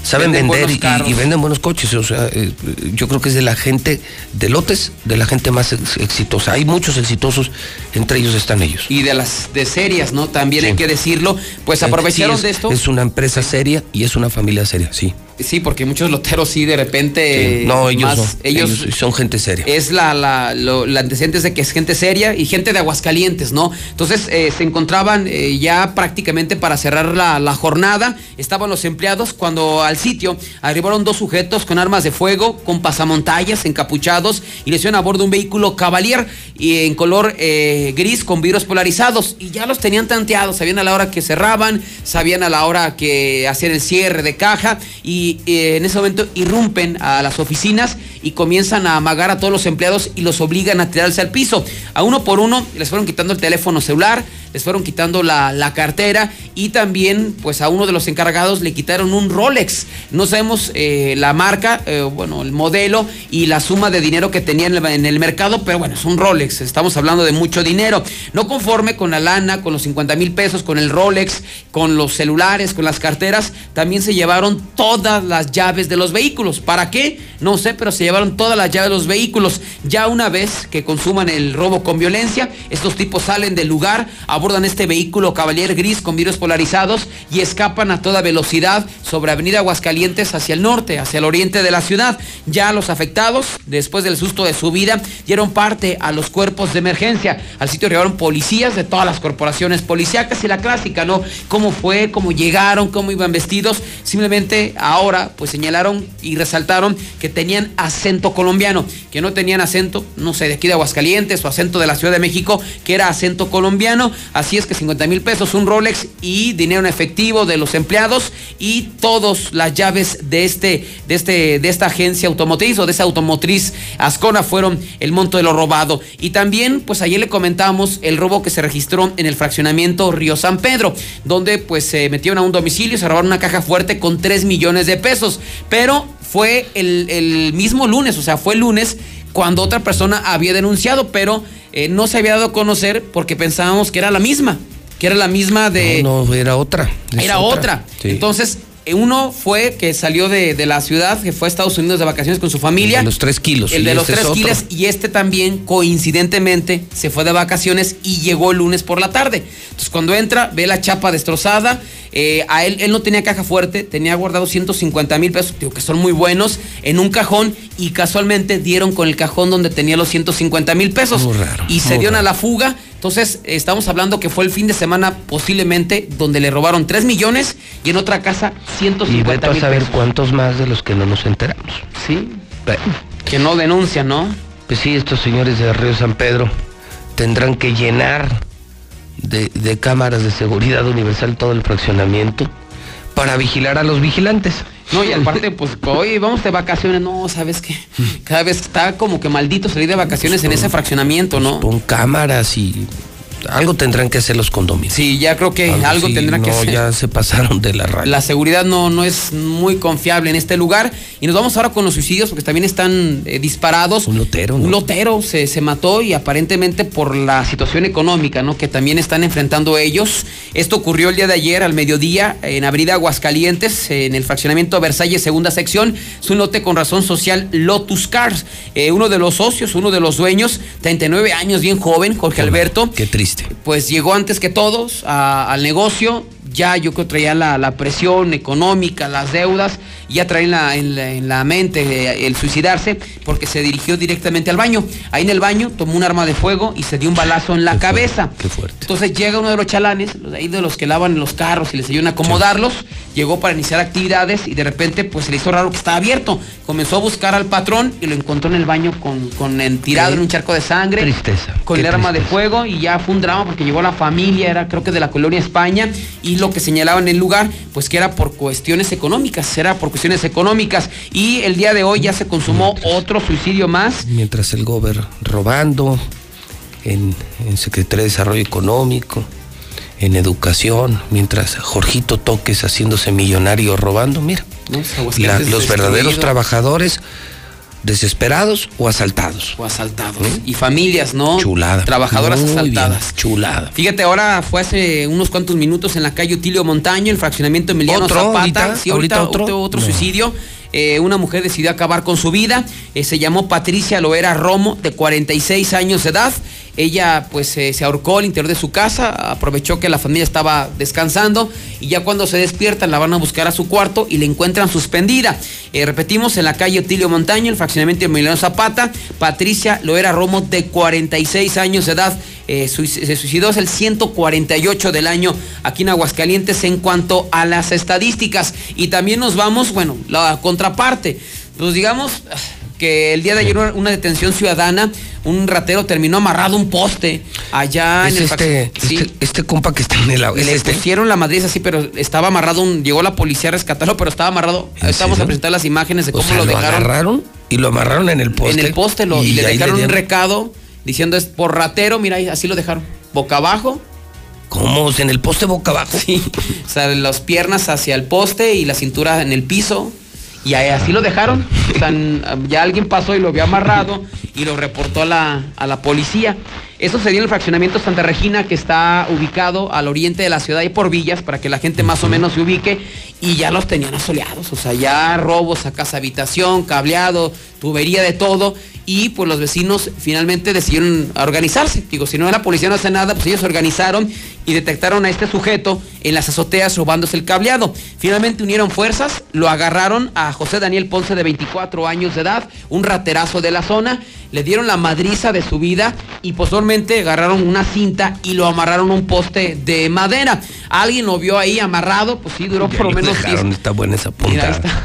Saben Venden vender y- venden buenos coches. O sea, eh, yo creo que es de la gente de lotes, de la gente más ex- exitosa. Hay muchos exitosos, entre ellos están ellos. Y de las de serias, ¿no? También hay que decirlo. Pues aprovecharon Sí, es- de esto. Es una empresa seria y es una familia seria, sí. Sí, porque muchos loteros sí de repente. Sí. No, ellos más- no. Ellos, Ellos son gente seria. Es la, la, lo, la antecedentes de que es gente seria y gente de Aguascalientes, ¿no? Entonces eh, se encontraban eh, ya prácticamente para cerrar la, la jornada. Estaban los empleados cuando al sitio arribaron dos sujetos con armas de fuego, con pasamontallas, encapuchados y les iban a bordo un vehículo Cavalier y en color eh, gris con vidrios polarizados. Y ya los tenían tanteados, sabían a la hora que cerraban, sabían a la hora que hacían el cierre de caja y eh, en ese momento irrumpen a las oficinas y comienzan a amagar a todos los empleados y los obligan a tirarse al piso. A uno por uno les fueron quitando el teléfono celular, les fueron quitando la, la cartera y también pues a uno de los encargados le quitaron un Rolex. No sabemos eh, la marca, eh, bueno, el modelo y la suma de dinero que tenía en el, en el mercado, pero bueno, es un Rolex, estamos hablando de mucho dinero. No conforme con la lana, con los 50 mil pesos, con el Rolex, con los celulares, con las carteras, también se llevaron todas las llaves de los vehículos. ¿Para qué? No sé, pero se llevaron todas las llaves de los vehículos. Ya una vez que consuman el robo con violencia, estos tipos salen del lugar, abordan este vehículo Cavalier gris con vidrios polarizados y escapan a toda velocidad sobre Avenida Aguascalientes hacia el norte, hacia el oriente de la ciudad. Ya los afectados, después del susto de su vida, dieron parte a los cuerpos de emergencia. Al sitio llegaron policías de todas las corporaciones policíacas y la clásica, ¿no? Cómo fue, cómo llegaron, cómo iban vestidos. Simplemente ahora, pues señalaron y resaltaron que tenían acento colombiano, que no tenían acento, no sé, de aquí de Aguascalientes o acento de la Ciudad de México, que era acento colombiano. Así es que 50 mil pesos, un Rolex y dinero en efectivo de los empleados y todas las llaves de este, de este, de esta agencia automotriz o de esa automotriz Ascona fueron el monto de lo robado. Y también, pues ayer le comentamos el robo que se registró en el fraccionamiento Río San Pedro, donde pues se metieron a un domicilio se robaron una caja fuerte con 3 millones de pesos. Pero fue el, el mismo lunes, o sea, fue el lunes cuando otra persona había denunciado, pero eh, no se había dado a conocer porque pensábamos que era la misma, que era la misma de... No, no, era otra. Era otra. Sí. Entonces, uno fue que salió de, de la ciudad, que fue a Estados Unidos de vacaciones con su familia. El de los tres kilos, El de los este es tres kilos. Y este también, coincidentemente, se fue de vacaciones y llegó el lunes por la tarde. Entonces, cuando entra, ve la chapa destrozada. eh, a él, él no tenía caja fuerte, tenía guardado 150 mil pesos, digo que son muy buenos, en un cajón y casualmente dieron con el cajón donde tenía los 150 mil pesos. Muy raro, Y se dieron a la fuga. Entonces, estamos hablando que fue el fin de semana posiblemente donde le robaron 3 millones y en otra casa Y 150 vete a saber pesos. cuántos más de los que no nos enteramos. Sí. Bueno, Que no denuncian, ¿no? pues sí, estos señores de Río San Pedro tendrán que llenar de, de cámaras de seguridad universal todo el fraccionamiento para vigilar a los vigilantes. No, y aparte, pues, hoy vamos de vacaciones. No, ¿sabes qué? Cada vez está como que maldito salir de vacaciones en ese fraccionamiento, ¿no? Pon cámaras y algo tendrán que hacer los condominios. Sí, ya creo que algo, sí, tendrá que no, hacer. ya se pasaron de la raya. La seguridad no, no es muy confiable en este lugar. Y nos vamos ahora con los suicidios porque también están eh, disparados. Un lotero, ¿no? Un lotero se, se mató y aparentemente por la situación económica, ¿no? Que también están enfrentando ellos. Esto ocurrió el día de ayer al mediodía en Avenida Aguascalientes, en el fraccionamiento Versalles, segunda sección. Es un lote con razón social Lotus Cars. Eh, uno de los socios, uno de los dueños, 39 años, bien joven, Jorge Alberto. Qué triste. Pues llegó antes que todos a- al negocio, ya yo creo traía la, la presión económica, las deudas, ya traía en la, en la- en la mente eh, el suicidarse porque se dirigió directamente al baño. Ahí en el baño tomó un arma de fuego y se dio un balazo en la cabeza. Qué fuerte. Entonces llega uno de los chalanes, los ahí de los que lavan los carros y les ayudan a acomodarlos, llegó para iniciar actividades y de repente pues se le hizo raro que estaba abierto. Comenzó a buscar al patrón y lo encontró en el baño con, con en- tirado Qué en un charco de sangre. tristeza, Con el arma de fuego y ya fue un drama porque llegó la familia, era creo que de la colonia España y lo que señalaban en el lugar pues que era por cuestiones económicas, era por cuestiones económicas y el día de hoy ya se consumó otro suicidio más. Mientras el gober robando en, en Secretaría de Desarrollo Económico, en Educación, mientras Jorgito Toques haciéndose millonario robando, mira, ¿no? la- Aguascalientes los verdaderos trabajadores desesperados o asaltados. O asaltados. Y familias, ¿no? Chulada. Trabajadoras Muy asaltadas. bien, chulada. Fíjate, ahora fue hace unos cuantos minutos en la calle Utilio Montaño, el fraccionamiento Emiliano ¿Otro Zapata. ahorita? Sí, ahorita, ¿Ahorita otro? otro, otro No. suicidio. Eh, una mujer decidió acabar con su vida. Eh, se llamó Patricia Loera Romo, de 46 años de edad. Ella pues eh, se ahorcó al interior de su casa, aprovechó que la familia estaba descansando y ya cuando se despiertan la van a buscar a su cuarto y la encuentran suspendida. Eh, repetimos, en la calle Otilio Montaño, el fraccionamiento Emiliano Zapata, Patricia Loera Romo, de 46 años de edad, eh, se suicidó, es el 148 del año aquí en Aguascalientes en cuanto a las estadísticas. Y también nos vamos, bueno, la contraparte. Pues digamos que el día de ayer una, una detención ciudadana, un ratero terminó amarrado a un poste allá Es en el este, sí. este, este compa que está en el es Le este. pusieron la madriz así, pero estaba amarrado, un, llegó la policía a rescatarlo, pero estaba amarrado. Estamos a presentar las imágenes de O cómo sea, lo dejaron. agarraron y lo amarraron en el poste. En el poste lo, y, le dejaron un recado diciendo es por ratero, mira, así lo dejaron. Boca abajo. ¿Cómo? ¿En el poste boca abajo? Sí. O sea, las piernas hacia el poste y la cintura en el piso. Y así lo dejaron. O sea, n- ya alguien pasó y lo vio amarrado y lo reportó a la, a la policía. Eso se dio en el fraccionamiento Santa Regina, que está ubicado al oriente de la ciudad y por villas, para que la gente más o menos se ubique. Y ya los tenían asoleados. O sea, ya robos a casa habitación, cableado, tubería de todo. Y pues los vecinos finalmente decidieron organizarse. Digo, si no la policía no hace nada, pues ellos se organizaron y detectaron a este sujeto en las azoteas robándose el cableado. Finalmente unieron fuerzas, lo agarraron a José Daniel Ponce de 24 años de edad, un raterazo de la zona, le dieron la madriza de su vida y posteriormente agarraron una cinta y lo amarraron a un poste de madera. Alguien lo vio ahí amarrado, pues sí, duró Ya por lo menos dejaron, 10 está buena esa Mira, ahí punta.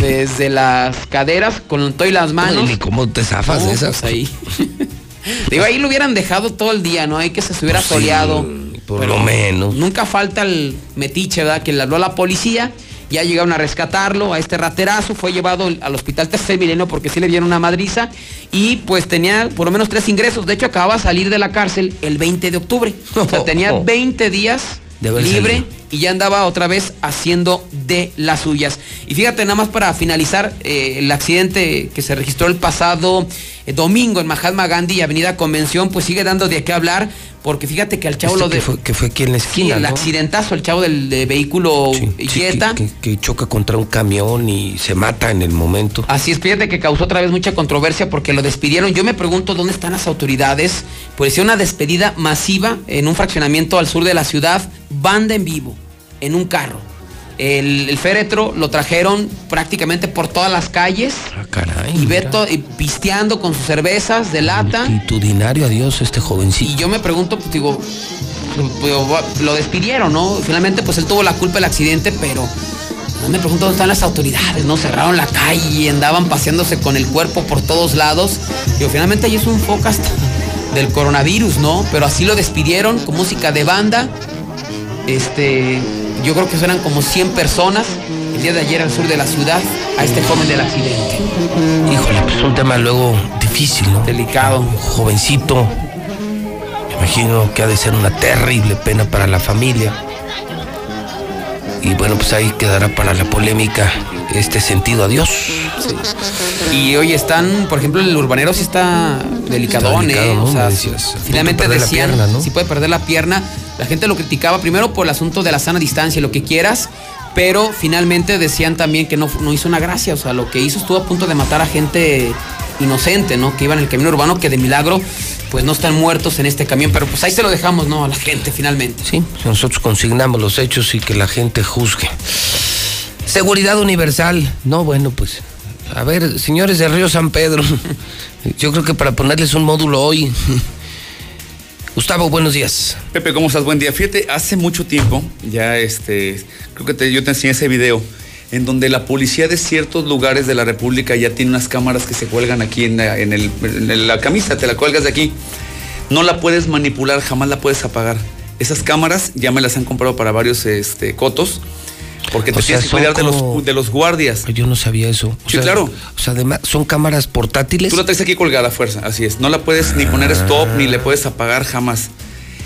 desde las caderas con todo y las manos. Ni cómo te zafas de esas. pues ahí. (laughs) Digo, ahí lo hubieran dejado todo el día, ¿no? Hay que se hubiera Pues sí, soleado. Por pero lo menos. Nunca falta el metiche, ¿verdad? Que le habló a la policía. Ya llegaron a rescatarlo, a este raterazo, fue llevado al hospital Tercer Milenio porque sí le dieron una madriza y pues tenía por lo menos tres ingresos. De hecho, acababa de salir de la cárcel el 20 de octubre. O sea, tenía (laughs) 20 días libre. Y ya andaba otra vez haciendo de las suyas. Y fíjate, nada más para finalizar, eh, el accidente que se registró el pasado eh, domingo en Mahatma Gandhi y Avenida Convención, pues sigue dando de qué hablar, porque fíjate que al chavo Este lo de... que, fue, que fue aquí en la Sí, esquina, el ¿no? accidentazo, el chavo del de vehículo Sí, Jetta. que, que choca contra un camión y se mata en el momento. Así es, fíjate que causó otra vez mucha controversia porque lo despidieron. Yo me pregunto dónde están las autoridades. Pues hizo una despedida masiva en un fraccionamiento al sur de la ciudad, banda en vivo, en un carro. El, el féretro lo trajeron prácticamente por todas las calles Ah, caray. y. Beto y pisteando con sus cervezas de lata. Multitudinario adiós este jovencito. Y yo me pregunto, pues digo, pues, lo despidieron, ¿no? Finalmente, pues él tuvo la culpa del accidente, pero no me pregunto dónde están las autoridades, ¿no? Cerraron la calle y andaban paseándose con el cuerpo por todos lados. Digo, finalmente ahí es un foco hasta del coronavirus, ¿no? Pero así lo despidieron con música de banda. Este, yo creo que eran como 100 personas el día de ayer al sur de la ciudad a este joven del accidente. Híjole, pues un tema luego difícil. Delicado. Un jovencito. Me imagino que ha de ser una terrible pena para la familia. Y bueno, pues ahí quedará para la polémica este sentido adiós. Y hoy están, por ejemplo, el urbanero sí está delicadón, Está delicado, ¿eh? ¿no? O sea, decías, finalmente de decían, pierna, ¿no? sí puede perder la pierna. La gente lo criticaba primero por el asunto de la sana distancia y lo que quieras, pero finalmente decían también que no, no hizo una gracia. O sea, lo que hizo estuvo a punto de matar a gente inocente, ¿no? Que iba en el camino urbano, que de milagro, pues no están muertos en este camión. Pero pues ahí se lo dejamos, ¿no? A la gente finalmente. Sí, nosotros consignamos los hechos y que la gente juzgue. Seguridad universal. No, bueno, pues. A ver, señores de Río San Pedro. (laughs) Yo creo que para ponerles un módulo hoy. (laughs) Gustavo, buenos días. Pepe, ¿cómo estás? Buen día. Fíjate, hace mucho tiempo, ya este, creo que te- yo te enseñé ese video, en donde la policía de ciertos lugares de la República ya tiene unas cámaras que se cuelgan aquí en la, en el- en la camisa, te la cuelgas de aquí. No la puedes manipular, jamás la puedes apagar. Esas cámaras ya me las han comprado para varios este, cotos, porque te O sea, tienes que cuidar de los, de los guardias. Yo no sabía eso. O Sí, sea, claro. O sea, además, son cámaras portátiles. Tú la traes aquí colgada a fuerza, así es. No la puedes ni poner stop ni le puedes apagar jamás.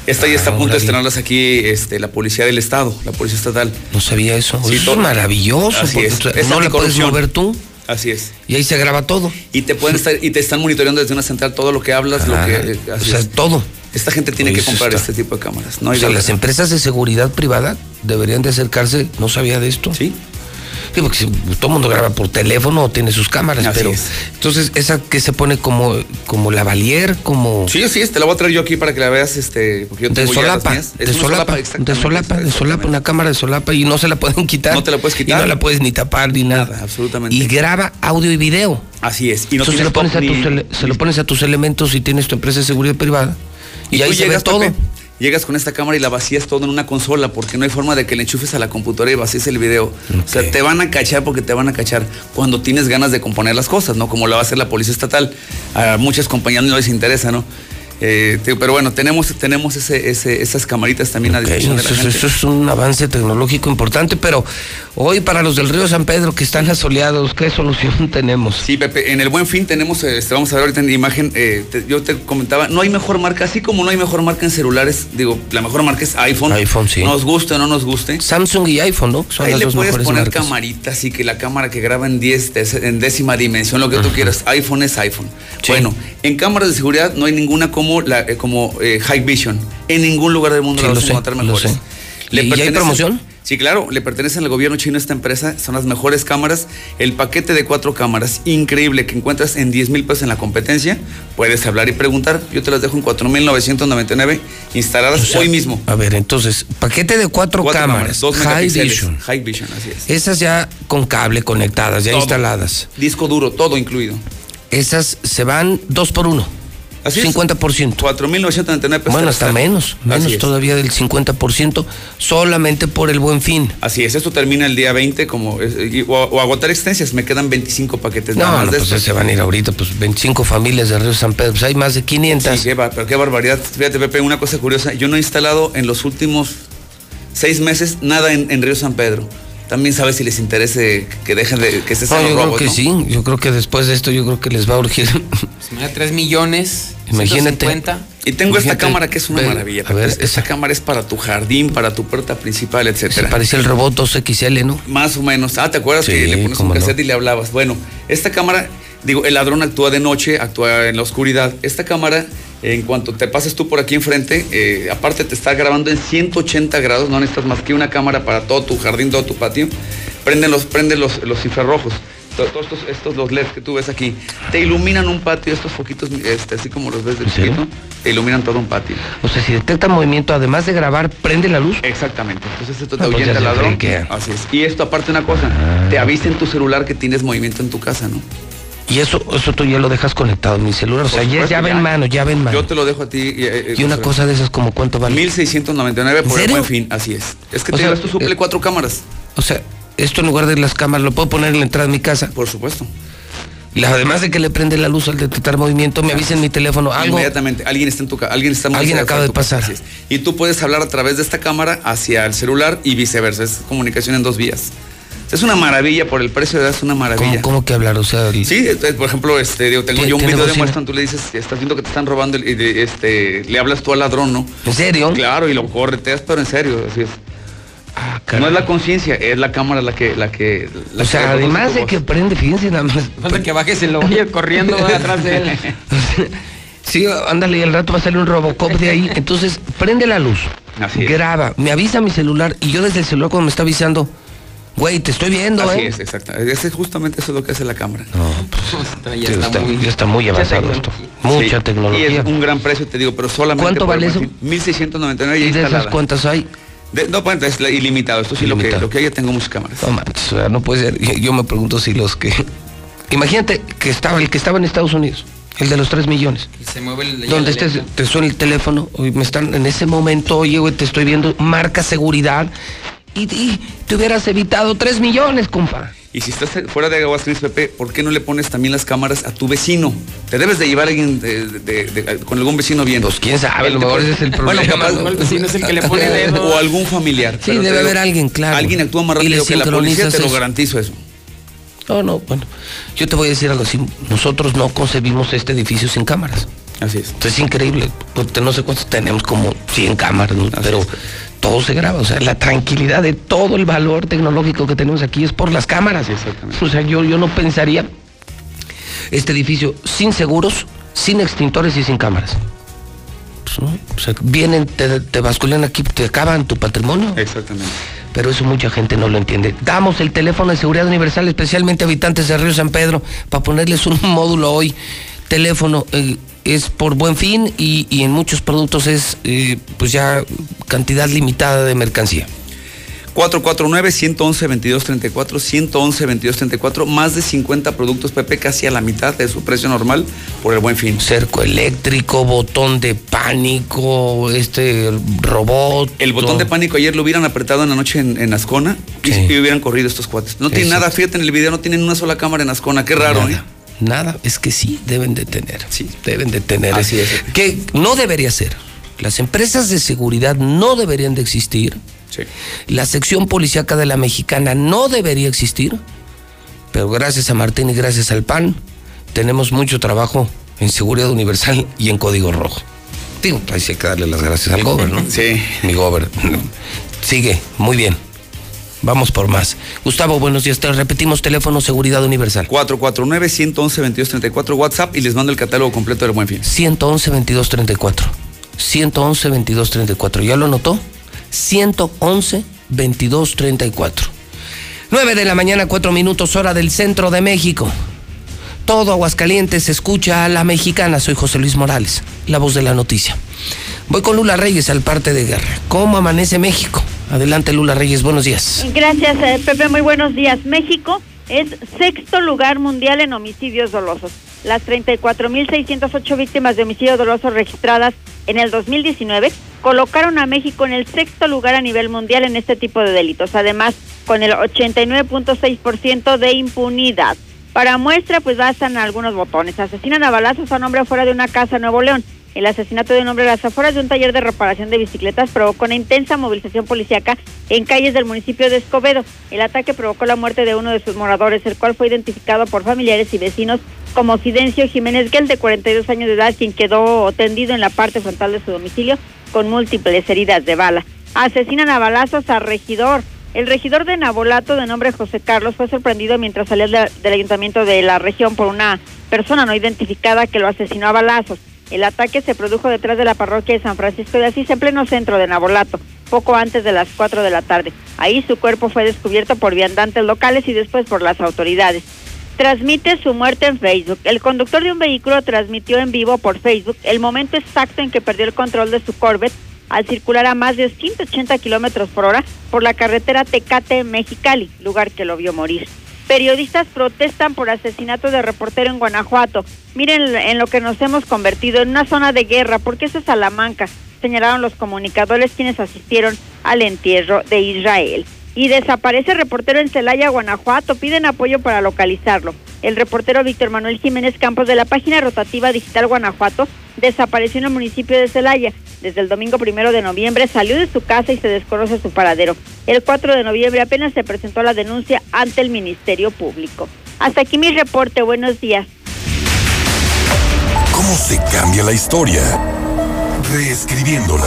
Esta ya está a punto de estrenarlas aquí este, la policía del estado, la policía estatal. No sabía eso. Sí, eso es maravilloso. Así porque es. no la puedes mover tú. Así es. Y ahí se graba todo. Y te pueden estar, y te están monitoreando desde una central todo lo que hablas, lo Ah, que. eh, o así sea, es. todo. Esta gente tiene que comprar está- este tipo de cámaras. No hay o sea, de las empresas de seguridad privada deberían de acercarse, no sabía de esto. Sí. Sí, porque si todo el mundo graba por teléfono o tiene sus cámaras, Así pero es. entonces esa que se pone como como la valier, como Sí, sí, te la voy a traer yo aquí para que la veas, este, porque yo de tengo las solapa. Es de solapa, de solapa, de solapa, una cámara de solapa y no se la pueden quitar. No te la puedes quitar. Y no la puedes ni tapar ni nada. absolutamente. Y graba audio y video. Así es. Y no Entonces se lo, pones a top tus ni- se lo pones a tus elementos y tienes tu empresa de seguridad privada. Y, ahí se ve llegas, todo. Pepe, llegas con esta cámara y la vacías todo en una consola porque no hay forma de que le enchufes a la computadora y vacíes el video. O sea, te van a cachar porque te van a cachar cuando tienes ganas de componer las cosas, ¿no? Como lo va a hacer la policía estatal. A muchas compañías no les interesa, ¿no? Eh, te- pero bueno, tenemos, tenemos ese, ese- esas camaritas también a disposición de la eso, gente. eso es un avance tecnológico importante, pero hoy para los del río San Pedro que están asoleados, ¿qué solución (laughs) tenemos? Sí, Pepe, en el Buen Fin tenemos, este, vamos a ver ahorita en imagen, eh, te- yo te comentaba, no hay mejor marca, así como no hay mejor marca en celulares, digo, la mejor marca es iPhone. iPhone, sí. Nos guste o no nos guste. Samsung y iPhone, ¿no? Son Ahí las le dos puedes poner marcas. camaritas y que la cámara que graba en 10, des- en décima dimensión, lo que tú quieras. iPhone es iPhone. Bueno, en cámaras de seguridad no hay ninguna como la eh, como eh, High Vision. En ningún lugar del mundo Sí, la vas a encontrar mejores. sé. ¿Y- y hay promoción? Sí, claro, le pertenecen al gobierno chino esta empresa, son las mejores cámaras. El paquete de cuatro cámaras, increíble, que encuentras en 10 mil pesos en la competencia. Puedes hablar y preguntar. Yo te las dejo en 4,999 instaladas O sea, hoy mismo. A ver, entonces, paquete de cuatro, Cuatro cámaras, dos High. Vision. High Vision, así es. Esas ya con cable conectadas, ya Todo. instaladas. Disco duro, todo incluido. Esas se van dos por uno. Así es. 50%. 4.999 pesos. Bueno, hasta menos, menos todavía del 50%, solamente por el buen fin. Así es, esto termina el día 20 como o, o agotar extensias, me quedan 25 paquetes nada No, más no, de pues se van a ir ahorita, pues 25 familias de Río San Pedro, pues hay más de 500. Sí, qué, pero qué barbaridad. Fíjate, Pepe, una cosa curiosa, yo no he instalado en los últimos seis meses nada en, en Río San Pedro. También sabes si les interese que dejen de que se No, yo los creo robos, que ¿no? sí, yo creo que después de esto yo creo que les va a urgir. Pues mira, 3 millones. Imagínate. 150. Y tengo esta cámara que es una ve, maravilla. a ver, esta cámara es para tu jardín, para tu puerta principal, Se etcétera. parece el robot 2XL, ¿no? Más o menos. Ah, ¿te acuerdas Sí, que le pones un no. cassette y le hablabas? Bueno, esta cámara, digo, el ladrón actúa de noche, actúa en la oscuridad. Esta cámara, en cuanto te pases tú por aquí enfrente, eh, aparte te está grabando en 180 grados, no necesitas más que una cámara para todo tu jardín, todo tu patio. Prenden los, prende los, los infrarrojos. To- Todos estos, estos los LEDs que tú ves aquí, te iluminan un patio, estos foquitos, este, así como los ves de chiquito, te iluminan todo un patio. O sea, si detecta movimiento, además de grabar, prende la luz. Exactamente. Entonces esto te Ah, pues ahuyenta al ladrón. Así es. Y esto aparte una cosa, te avisa en tu celular que tienes movimiento en tu casa, ¿no? Y eso, eso tú ya lo dejas conectado en mi celular. O sea, ya, supuesto, ya ve en mano, ya ve en mano. Yo te lo dejo a ti. eh, eh, Y una cosa de esas, como cuánto vale? 1699 por ¿En el buen fin, así es. Es que O te sea, esto suple eh, cuatro cámaras. O sea, esto en lugar de las cámaras, lo puedo poner en la entrada de mi casa. Por supuesto. Y además de que le prende la luz al detectar movimiento, me avisa en mi teléfono algo. Inmediatamente, alguien está en tu casa, alguien está muy Alguien acaba de pasar. Y tú puedes hablar a través de esta cámara hacia el celular y viceversa. Es comunicación en dos vías. Es una maravilla por el precio de edad, es una maravilla. ¿Cómo, cómo que hablar? O sea, el- Sí, eh, por ejemplo, este, digo, tengo ¿Tiene- yo un video de muestra, tú le dices, estás viendo que te están robando, y de- este, le hablas tú al ladrón, ¿no? ¿En serio? Claro, y lo correteas, pero en serio, así es. Ah, no es la conciencia, es la cámara la que, la que. la o que sea, reconoce además de voz. que prende, fíjense nada más. Falta que bajes el oye (laughs) corriendo atrás de él. (laughs) Sí, ándale, y al rato va a salir un Robocop de ahí. Entonces, prende la luz. Así es. graba, me avisa mi celular y yo desde el celular cuando me está avisando, güey, te estoy viendo, Así ¿eh? es, exacto. Ese es justamente eso es lo que hace la cámara. No, pues, ya, está, ya está muy avanzado esto. Mucha Sí, tecnología. Y es un gran precio, te digo, pero solamente. ¿Cuánto vale eso? buen fin. 1699 ya ¿Y de esas cuántas hay? De- no, pues, es ilimitado. Esto sí, lo que, Ilimitado. lo que hay, tengo muchas cámaras. No manches, o sea, no puede ser. Yo, yo me pregunto si los que. Imagínate que estaba el que estaba en Estados Unidos, el de los 3 millones. Se mueve el. Donde estés, te suena el teléfono, me están en ese momento, oye, güey, te estoy viendo, marca seguridad. Y, y te hubieras evitado 3 millones, compa. Y si estás fuera de Aguascalientes, Pepe, ¿por qué no le pones también las cámaras a tu vecino? Te debes de llevar a alguien de- de- de- con algún vecino bien. Pues quién sabe, a lo mejor ese es el Bueno, problema, capaz- ¿no? El vecino es el que le pone (laughs) dedo. O algún familiar. Sí, debe haber alguien, claro. Alguien actúa más Y le rápido que la policía, te lo garantizo eso. No, no, bueno, yo te voy a decir algo así. Nosotros no concebimos este edificio sin cámaras. Así es. Entonces es increíble. Porque no sé cuántos tenemos, como 100 cámaras, ¿no? pero todo se graba. O sea, la tranquilidad de todo el valor tecnológico que tenemos aquí es por las cámaras. O sea, yo, yo no pensaría este edificio sin seguros, sin extintores y sin cámaras. Pues, ¿no? O sea, vienen, te, te basculan aquí, te acaban tu patrimonio. Exactamente. Pero eso mucha gente no lo entiende. Damos el teléfono de seguridad universal, especialmente habitantes de Río San Pedro, para ponerles un (laughs) módulo hoy. Teléfono eh, es por buen fin y, y en muchos productos es eh, pues ya cantidad limitada de mercancía. 449-111-2234, 111-2234, más de 50 productos Pepe, casi a la mitad de su precio normal por el buen fin. Cerco eléctrico, botón de pánico, este robot. El botón de pánico ayer lo hubieran apretado en la noche en, en Ascona y, y hubieran corrido estos cuates. No tienen Eso. nada, fíjate en el video, no tienen una sola cámara en Ascona, qué raro, Nada. ¿eh? Nada, es que sí, deben de tener. Sí. Deben de tener. Así es. Que no debería ser. Las empresas de seguridad no deberían de existir. Sí. La sección policíaca de la mexicana no debería existir. Pero gracias a Martín y gracias al PAN, tenemos mucho trabajo en seguridad universal y en código rojo. Digo, sí hay que darle las gracias al gobierno. ¿no? Sí. Mi gobierno. Sigue, muy bien. Vamos por más. Gustavo, buenos días. Te repetimos teléfono Seguridad Universal. 449-111-2234 WhatsApp y les mando el catálogo completo del buen fin. 111 22 34. 111 22 34. ¿Ya lo notó? 111 22 34. 9 de la mañana, 4 minutos, hora del centro de México. Todo Aguascalientes escucha a la mexicana. Soy José Luis Morales, la voz de la noticia. Voy con Lula Reyes al parte de guerra. ¿Cómo amanece México? Adelante, Lula Reyes, buenos días. Gracias, eh, Pepe. Muy buenos días. México es sexto lugar mundial en homicidios dolosos. Las 34.608 víctimas de homicidio doloso registradas en el 2019 colocaron a México en el sexto lugar a nivel mundial en este tipo de delitos. Además, con el 89.6% de impunidad. Para muestra, pues bastan algunos botones. Asesinan a balazos a un hombre fuera de una casa en Nuevo León. El asesinato de un hombre a las afueras de un taller de reparación de bicicletas provocó una intensa movilización policíaca en calles del municipio de Escobedo. El ataque provocó la muerte de uno de sus moradores, el cual fue identificado por familiares y vecinos como Fidencio Jiménez Guel, de 42 años de edad, quien quedó tendido en la parte frontal de su domicilio con múltiples heridas de bala. Asesinan a balazos al regidor. El regidor de Nabolato, de nombre José Carlos, fue sorprendido mientras salía de- del ayuntamiento de la región por una persona no identificada que lo asesinó a balazos. El ataque se produjo detrás de la parroquia de San Francisco de Asís, en pleno centro de Nabolato, poco antes de las 4 de la tarde. Ahí su cuerpo fue descubierto por viandantes locales y después por las autoridades. Transmite su muerte en Facebook. El conductor de un vehículo transmitió en vivo por Facebook el momento exacto en que perdió el control de su Corvette al circular a más de 180 kilómetros por hora por la carretera Tecate-Mexicali, lugar que lo vio morir. Periodistas protestan por asesinato de reportero en Guanajuato. Miren en lo que nos hemos convertido, en una zona de guerra, porque eso es Salamanca, señalaron los comunicadores quienes asistieron al entierro de Israel. Y desaparece reportero en Celaya, Guanajuato. Piden apoyo para localizarlo. El reportero Víctor Manuel Jiménez Campos de la página rotativa digital Guanajuato desapareció en el municipio de Celaya. Desde el domingo primero de noviembre salió de su casa y se desconoce su paradero. El 4 de noviembre apenas se presentó la denuncia ante el Ministerio Público. Hasta aquí mi reporte. Buenos días. ¿Cómo se cambia la historia? Reescribiéndola.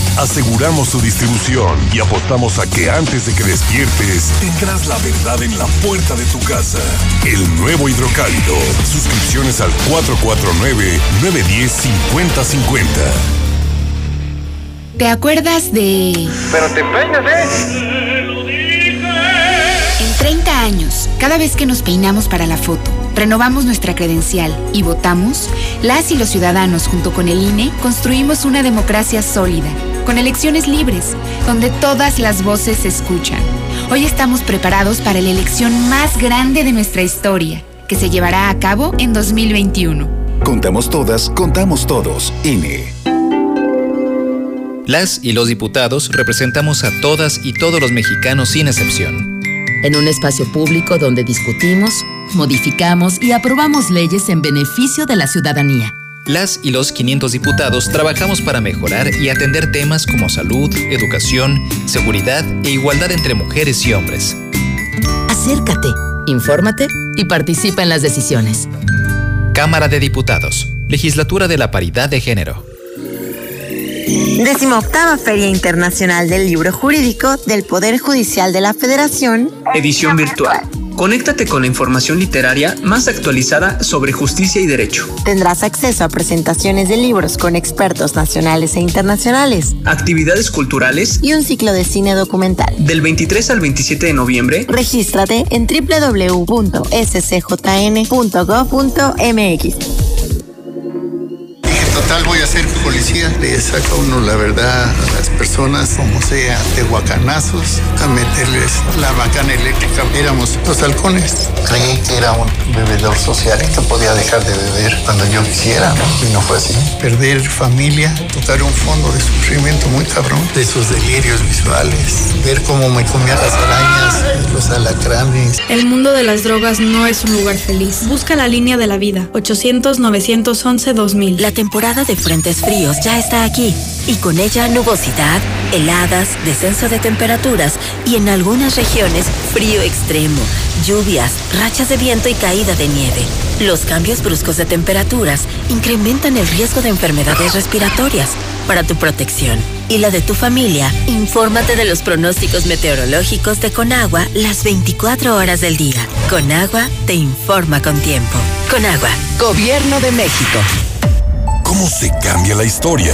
Aseguramos su distribución y apostamos a que antes de que despiertes tendrás la verdad en la puerta de tu casa. El nuevo hidrocálido. Suscripciones al 449-910-5050. ¿Te acuerdas de... Pero te peinas, ¿eh? En 30 años, cada vez que nos peinamos para la foto, renovamos nuestra credencial y votamos, las y los ciudadanos junto con el INE construimos una democracia sólida, con elecciones libres, donde todas las voces se escuchan. Hoy estamos preparados para la elección más grande de nuestra historia, que se llevará a cabo en 2021. Contamos todas, contamos todos. INE. Las y los diputados representamos a todas y todos los mexicanos sin excepción. En un espacio público donde discutimos, modificamos y aprobamos leyes en beneficio de la ciudadanía. Las y los 500 diputados trabajamos para mejorar y atender temas como salud, educación, seguridad e igualdad entre mujeres y hombres. Acércate, infórmate y participa en las decisiones. Cámara de Diputados, Legislatura de la Paridad de Género. Décima octava Feria Internacional del Libro Jurídico del Poder Judicial de la Federación. Edición virtual. Conéctate con la información literaria más actualizada sobre justicia y derecho. Tendrás acceso a presentaciones de libros con expertos nacionales e internacionales, actividades culturales y un ciclo de cine documental. Del 23 al 27 de noviembre, regístrate en www.scjn.gov.mx total voy a ser policía. Le saca uno la verdad personas, como sea, de guacanazos, a meterles la bacana eléctrica. Éramos los halcones. Creí que era un bebedor social y que podía dejar de beber cuando yo quisiera, ¿no? Y no fue así. Perder familia, tocar un fondo de sufrimiento muy cabrón, de esos delirios visuales, ver cómo me comían las arañas, los alacranes. El mundo de las drogas no es un lugar feliz. Busca la línea de la vida, 800-911-2000. La temporada de frentes fríos ya está aquí y con ella nubosidad, heladas, descenso de temperaturas y en algunas regiones frío extremo, lluvias, rachas de viento y caída de nieve. Los cambios bruscos de temperaturas incrementan el riesgo de enfermedades respiratorias. Para tu protección y la de tu familia, infórmate de los pronósticos meteorológicos de Conagua las 24 horas del día. Conagua te informa con tiempo. Conagua, Gobierno de México cómo se cambia la historia,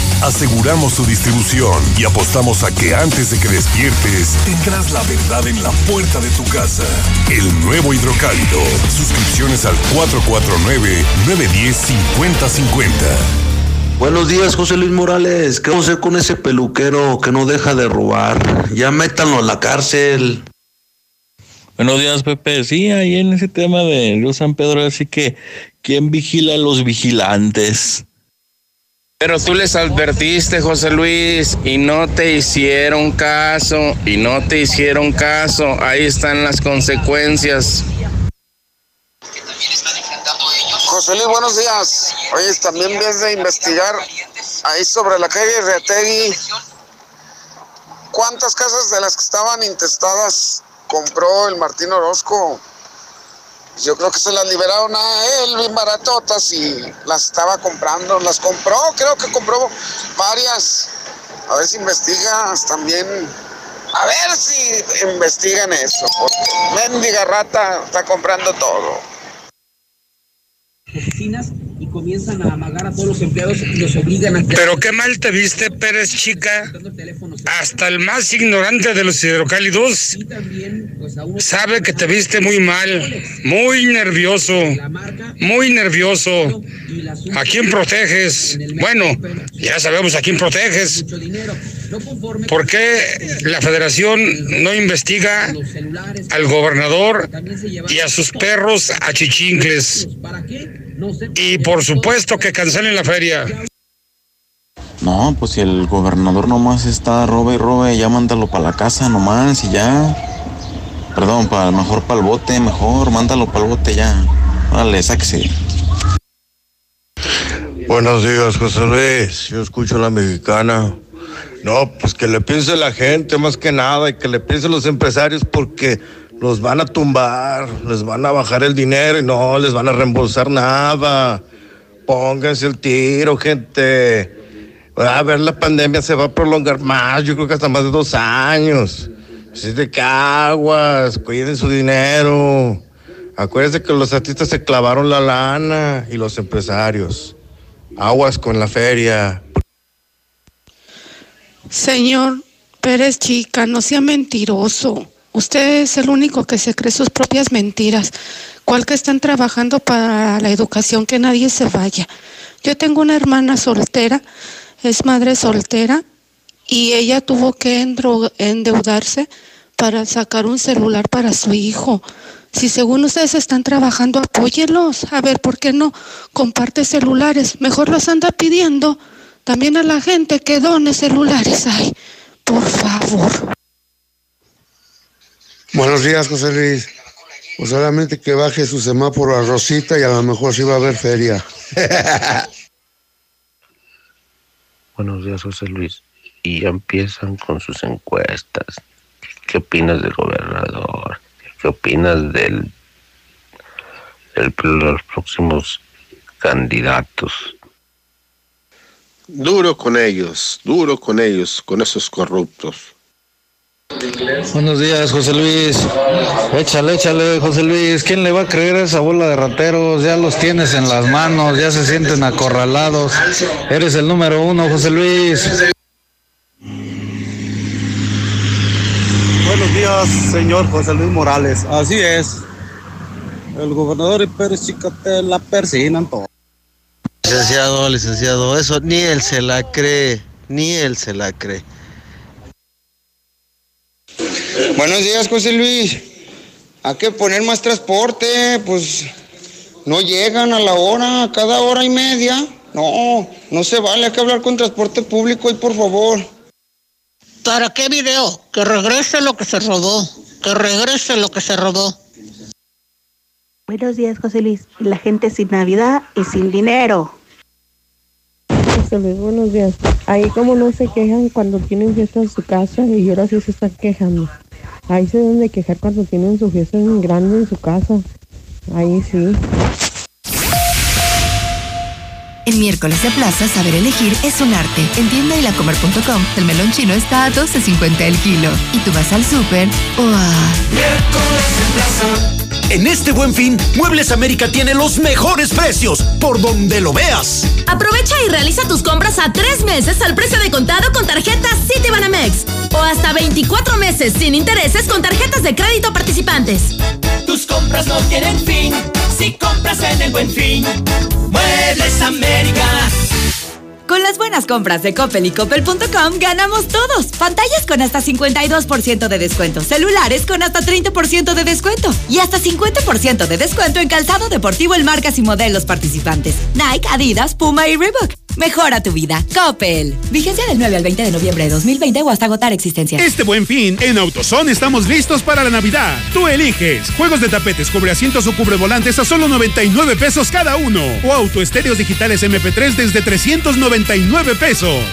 Aseguramos su distribución y apostamos a que antes de que despiertes tendrás la verdad en la puerta de tu casa. El nuevo hidrocálido. Suscripciones al 449-910-5050. Buenos días, José Luis Morales. ¿Qué vamos a hacer con ese peluquero que no deja de robar? Ya métanlo a la cárcel. Buenos días, Pepe. Sí, ahí en ese tema de Río San Pedro, así que, ¿quién vigila a los vigilantes? Pero tú les advertiste, José Luis, y no te hicieron caso, y no te hicieron caso. Ahí están las consecuencias. José Luis, buenos días. Oye, también vienes de investigar ahí sobre la calle Reategui. ¿Cuántas casas de las que estaban intestadas compró el Martín Orozco? Yo creo que se las liberaron a él bien baratotas y las estaba comprando. Las compró, creo que compró varias. A ver si investigas también. A ver si investigan eso. Porque mendiga rata está comprando todo. Oficinas comienzan a amagar a todos los empleados y los obligan a... Pero qué mal te viste, Pérez, chica. Hasta el más ignorante de los hidrocálidos sabe que te viste muy mal, muy nervioso, muy nervioso. ¿A quién proteges? Bueno, ya sabemos a quién proteges. ¿Por qué la federación no investiga al gobernador y a sus perros achichincles? Y por supuesto que cancelen la feria. No, pues si el gobernador nomás está robe y robe, ya mándalo para la casa nomás y ya. Perdón, para mejor para el bote, mejor, mándalo para el bote ya. Dale, sáquese. Buenos días, José Luis. Yo escucho a la mexicana. No, pues que le piense la gente más que nada y que le piensen los empresarios porque los van a tumbar, les van a bajar el dinero y no les van a reembolsar nada. Pónganse el tiro, gente. A ver, la pandemia se va a prolongar más, yo creo que hasta más de dos años. Así de que aguas, cuiden su dinero. Acuérdense que los artistas se clavaron la lana y los empresarios. Aguas con la feria. Señor Pérez Chica, no sea mentiroso. Usted es el único que se cree sus propias mentiras. ¿Cuál que están trabajando para la educación, que nadie se vaya. Yo tengo una hermana soltera, es madre soltera, y ella tuvo que endeudarse para sacar un celular para su hijo. Si según ustedes están trabajando, apóyenlos. A ver, ¿por qué no comparte celulares? Mejor los anda pidiendo también a la gente que done celulares. Ay, por favor. Buenos días, José Luis. Pues solamente que baje su semáforo a Rosita y a lo mejor sí va a haber feria. (laughs) Buenos días, José Luis. Y ya empiezan con sus encuestas. ¿Qué opinas del gobernador? ¿Qué opinas del, del los próximos candidatos? Duro con ellos, duro con ellos, con esos corruptos. Buenos días, José Luis. Échale, échale, José Luis. ¿Quién le va a creer a esa bola de rateros? Ya los tienes en las manos, ya se sienten acorralados. Eres el número uno, José Luis. Buenos días, señor José Luis Morales. Así es. El gobernador y Pérez Chicate la persinan todo. Licenciado, licenciado, eso ni él se la cree, ni él se la cree. Buenos días, José Luis. Hay que poner más transporte, pues no llegan a la hora, cada hora y media. No, no se vale, hay que hablar con transporte público y por favor. ¿Para qué video? Que regrese lo que se robó. Que regrese lo que se robó. Buenos días, José Luis. La gente sin Navidad y sin dinero. José Luis, buenos días. Ahí como no se quejan cuando tienen fiesta en su casa y ahora sí se están quejando. Ahí se deben de quejar cuando tienen su fiesta en grande en su casa. Ahí sí. En miércoles de plaza, saber elegir es un arte. En tienda y lacomer.com, el melón chino está a 12.50 el kilo. Y tú vas al súper o a... Miércoles de plaza. En este buen fin, Muebles América tiene los mejores precios, por donde lo veas. Aprovecha y realiza tus compras a tres meses al precio de contado con tarjetas Citibanamex. O hasta 24 meses sin intereses con tarjetas de crédito participantes. Tus compras no tienen fin, si compras en el buen fin. Muebles América. Con las buenas compras de Coppel y Coppel.com ganamos todos. Pantallas con hasta 52% de descuento, celulares con hasta 30% de descuento y hasta 50% de descuento en calzado deportivo en marcas y modelos participantes. Nike, Adidas, Puma y Reebok. Mejora tu vida. Coppel. Vigencia del 9 al 20 de noviembre de 2020 o hasta agotar existencia. Este buen fin, en AutoZone estamos listos para la Navidad. Tú eliges. Juegos de tapetes, cubre asientos o cubre volantes a solo 99 pesos cada uno. O autoestéreos digitales MP3 desde 399 pesos.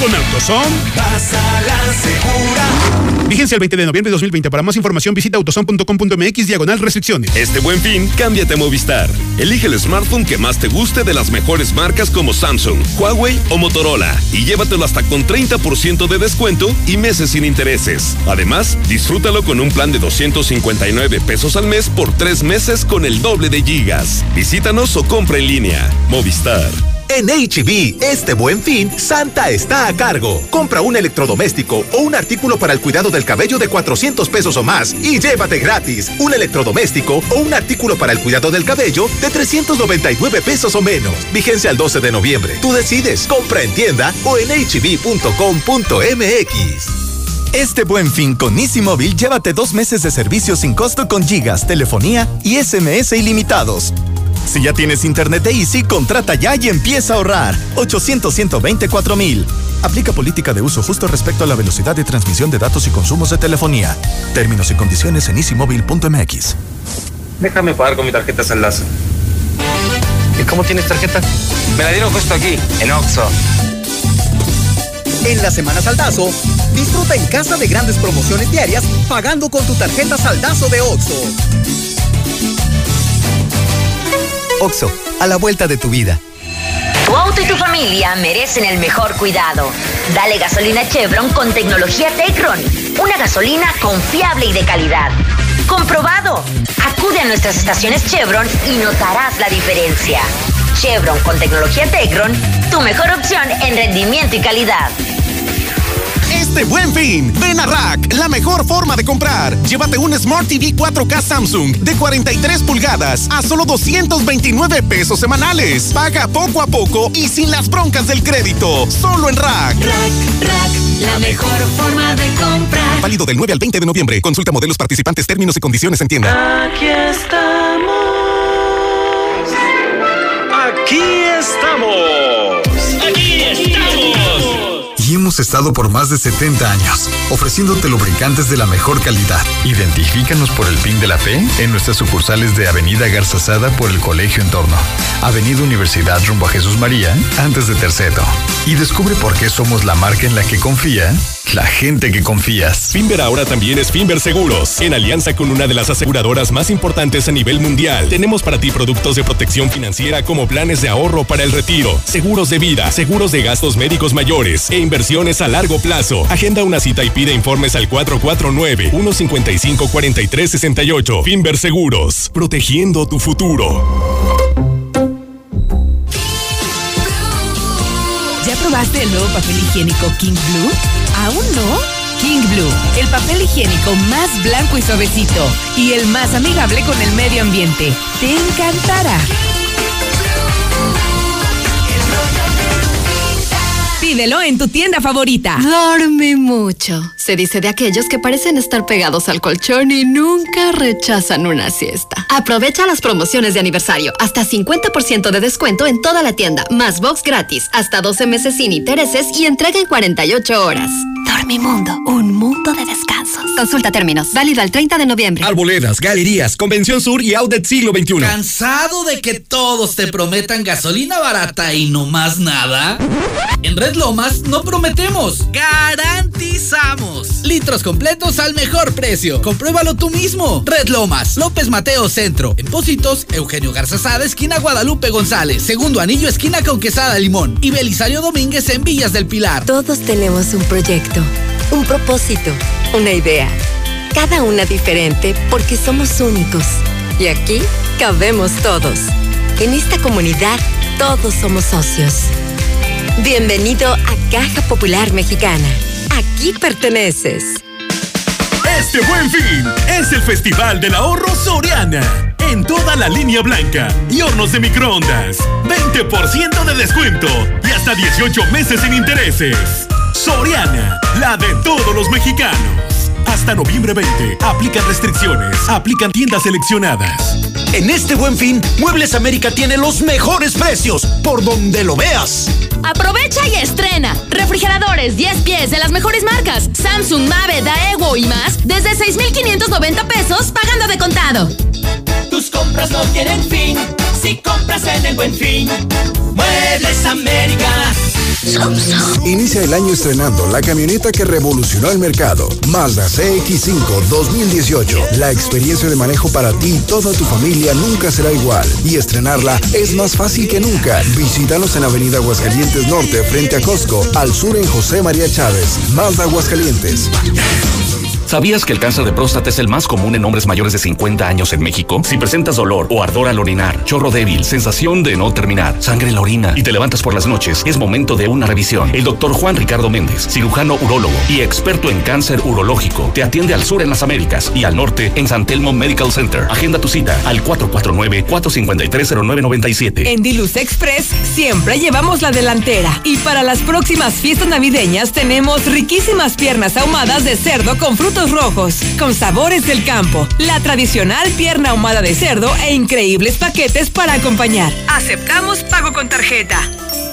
Con AutoZone. Pasa la segura. Vigencia el 20 de noviembre de 2020. Para más información visita autozone.com.mx diagonal restricciones. Este buen fin, cámbiate a Movistar. Elige el smartphone que más te guste de las mejores marcas como Samsung, Huawei o Motorola y llévatelo hasta con 30% de descuento y meses sin intereses. Además, disfrútalo con un plan de 259 pesos al mes por tres meses con el doble de gigas. Visítanos o compra en línea. Movistar. En HB, este buen fin, Santa está a cargo. Compra un electrodoméstico o un artículo para el cuidado del cabello de 400 pesos o más y llévate gratis un electrodoméstico o un artículo para el cuidado del cabello de 399 pesos o menos. Vigencia al 12 de noviembre. Tú decides. Compra en tienda o en hb.com.mx. Este buen fin con Easy llévate dos meses de servicio sin costo con gigas, telefonía y SMS ilimitados. Si ya tienes internet de Easy, contrata ya y empieza a ahorrar. 800 124 mil. Aplica política de uso justo respecto a la velocidad de transmisión de datos y consumos de telefonía. Términos y condiciones en easymóvil.mx. Déjame pagar con mi tarjeta Saldazo. ¿Y cómo tienes tarjeta? Me la dieron justo aquí, en Oxxo. En la Semana Saldazo, disfruta en casa de grandes promociones diarias pagando con tu tarjeta Saldazo de Oxxo. Oxo, a la vuelta de tu vida. Tu auto y tu familia merecen el mejor cuidado. Dale gasolina Chevron con tecnología Tecron. Una gasolina confiable y de calidad. Comprobado. Acude a nuestras estaciones Chevron y notarás la diferencia. Chevron con tecnología Tecron, tu mejor opción en rendimiento y calidad. Este buen fin. Ven a Rack, la mejor forma de comprar. Llévate un Smart TV 4K Samsung de 43 pulgadas a solo 229 pesos semanales. Paga poco a poco y sin las broncas del crédito. Solo en Rack. Rack, Rack, la mejor forma de comprar. Válido del 9 al 20 de noviembre. Consulta modelos participantes, términos y condiciones en tienda. Aquí estamos. Aquí estamos. Hemos estado por más de 70 años, ofreciéndote lubricantes de la mejor calidad. Identifícanos por el PIN de la P en nuestras sucursales de Avenida Garza Sada por el Colegio Entorno, Avenida Universidad rumbo a Jesús María, antes de Terceto. Y descubre por qué somos la marca en la que confía la gente que confías. Finver ahora también es Finver Seguros. En alianza con una de las aseguradoras más importantes a nivel mundial, tenemos para ti productos de protección financiera como planes de ahorro para el retiro, seguros de vida, seguros de gastos médicos mayores e a largo plazo. Agenda una cita y pide informes al 449-155-4368. Finver Seguros, protegiendo tu futuro. ¿Ya probaste el nuevo papel higiénico King Blue? ¿Aún no? King Blue, el papel higiénico más blanco y suavecito y el más amigable con el medio ambiente. Te encantará. Pídelo en tu tienda favorita. Dorme mucho. Se dice de aquellos que parecen estar pegados al colchón y nunca rechazan una siesta. Aprovecha las promociones de aniversario. Hasta 50% de descuento en toda la tienda. Más box gratis. Hasta 12 meses sin intereses y entrega en 48 horas. Dormimundo. Un mundo de descansos. Consulta términos. Válido al 30 de noviembre. Arboledas, galerías, Convención Sur y Outlet Siglo XXI. ¿Cansado de que todos te prometan gasolina barata y no más nada? En Red Lomas no prometemos, garantizamos. Litros completos al mejor precio. Compruébalo tú mismo. Red Lomas, López Mateo Centro. En Pósitos, Eugenio Garzazada, esquina Guadalupe González. Segundo anillo, esquina Conquesada Limón. Y Belisario Domínguez en Villas del Pilar. Todos tenemos un proyecto, un propósito, una idea. Cada una diferente porque somos únicos. Y aquí cabemos todos. En esta comunidad todos somos socios. Bienvenido a Caja Popular Mexicana. Aquí perteneces. Este buen fin es el Festival del Ahorro Soriana. En toda la línea blanca y hornos de microondas. 20% de descuento y hasta 18 meses sin intereses. Soriana, la de todos los mexicanos. Hasta noviembre 20. Aplican restricciones. Aplican tiendas seleccionadas. En este buen fin, Muebles América tiene los mejores precios por donde lo veas. Aprovecha y estrena. Refrigeradores 10 pies de las mejores marcas. Samsung, Mave, Daewoo y más. Desde 6,590 pesos pagando de contado. Tus compras no tienen fin si compras en el buen fin. Muebles América. Inicia el año estrenando la camioneta que revolucionó el mercado. Mazda CX5 2018. La experiencia de manejo para ti y toda tu familia nunca será igual. Y estrenarla es más fácil que nunca. Visítanos en Avenida Aguascalientes Norte frente a Costco. Al sur en José María Chávez. Mazda Aguascalientes. ¿Sabías que el cáncer de próstata es el más común en hombres mayores de 50 años en México? Si presentas dolor o ardor al orinar, chorro débil, sensación de no terminar, sangre en la orina y te levantas por las noches, es momento de una revisión. El doctor Juan Ricardo Méndez, cirujano urólogo y experto en cáncer urológico, te atiende al sur en las Américas y al norte en San Telmo Medical Center. Agenda tu cita al 449-453-0997. En Diluz Express siempre llevamos la delantera y para las próximas fiestas navideñas tenemos riquísimas piernas ahumadas de cerdo con frutos rojos, con sabores del campo, la tradicional pierna ahumada de cerdo e increíbles paquetes para acompañar. Aceptamos pago con tarjeta.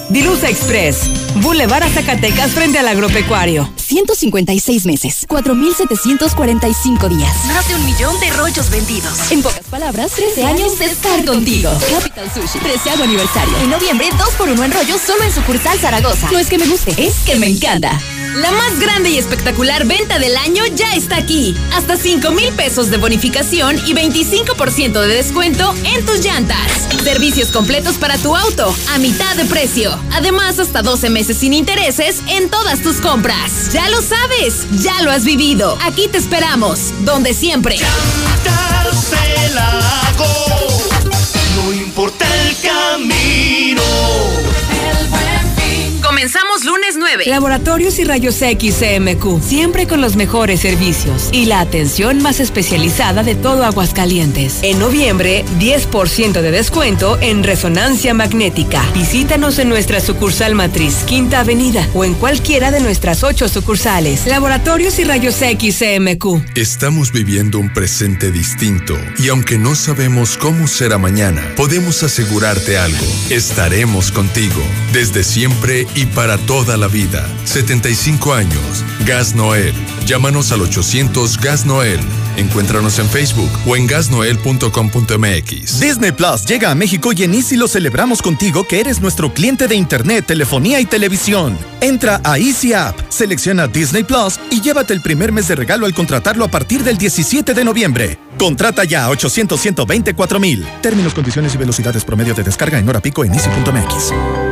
Dilusa Express, Boulevard a Zacatecas frente al agropecuario. 156 meses, 4,745 días. Más de un millón de rollos vendidos. En pocas palabras, 13 años de estar contigo. Capital Sushi, 13 aniversario. En noviembre, 2 por 1 en rollos solo en sucursal Zaragoza. No es que me guste, es que me encanta. La más grande y espectacular venta del año ya está aquí. Hasta 5 mil pesos de bonificación y 25% de descuento en tus llantas. Servicios completos para tu auto a mitad de precio. Además, hasta 12 meses sin intereses en todas tus compras. Ya lo sabes, ya lo has vivido. Aquí te esperamos, donde siempre. No importa el camino. Comenzamos lunes 9 9. Laboratorios y Rayos X CMQ, siempre con los mejores servicios y la atención más especializada de todo Aguascalientes. En noviembre, 10% de descuento en resonancia magnética. Visítanos en nuestra sucursal matriz, Quinta Avenida, o en cualquiera de nuestras ocho sucursales. Laboratorios y Rayos X CMQ. Estamos viviendo un presente distinto y aunque no sabemos cómo será mañana, podemos asegurarte algo. Estaremos contigo desde siempre y para toda la vida. 75 años. Gas Noel. Llámanos al 800 Gas Noel. Encuéntranos en Facebook o en gasnoel.com.mx. Disney Plus llega a México y en Easy lo celebramos contigo que eres nuestro cliente de internet, telefonía y televisión. Entra a Easy App, selecciona Disney Plus y llévate el primer mes de regalo al contratarlo a partir del 17 de noviembre. Contrata ya a 800 124 mil. Términos, condiciones y velocidades promedio de descarga en hora pico en easy.mx.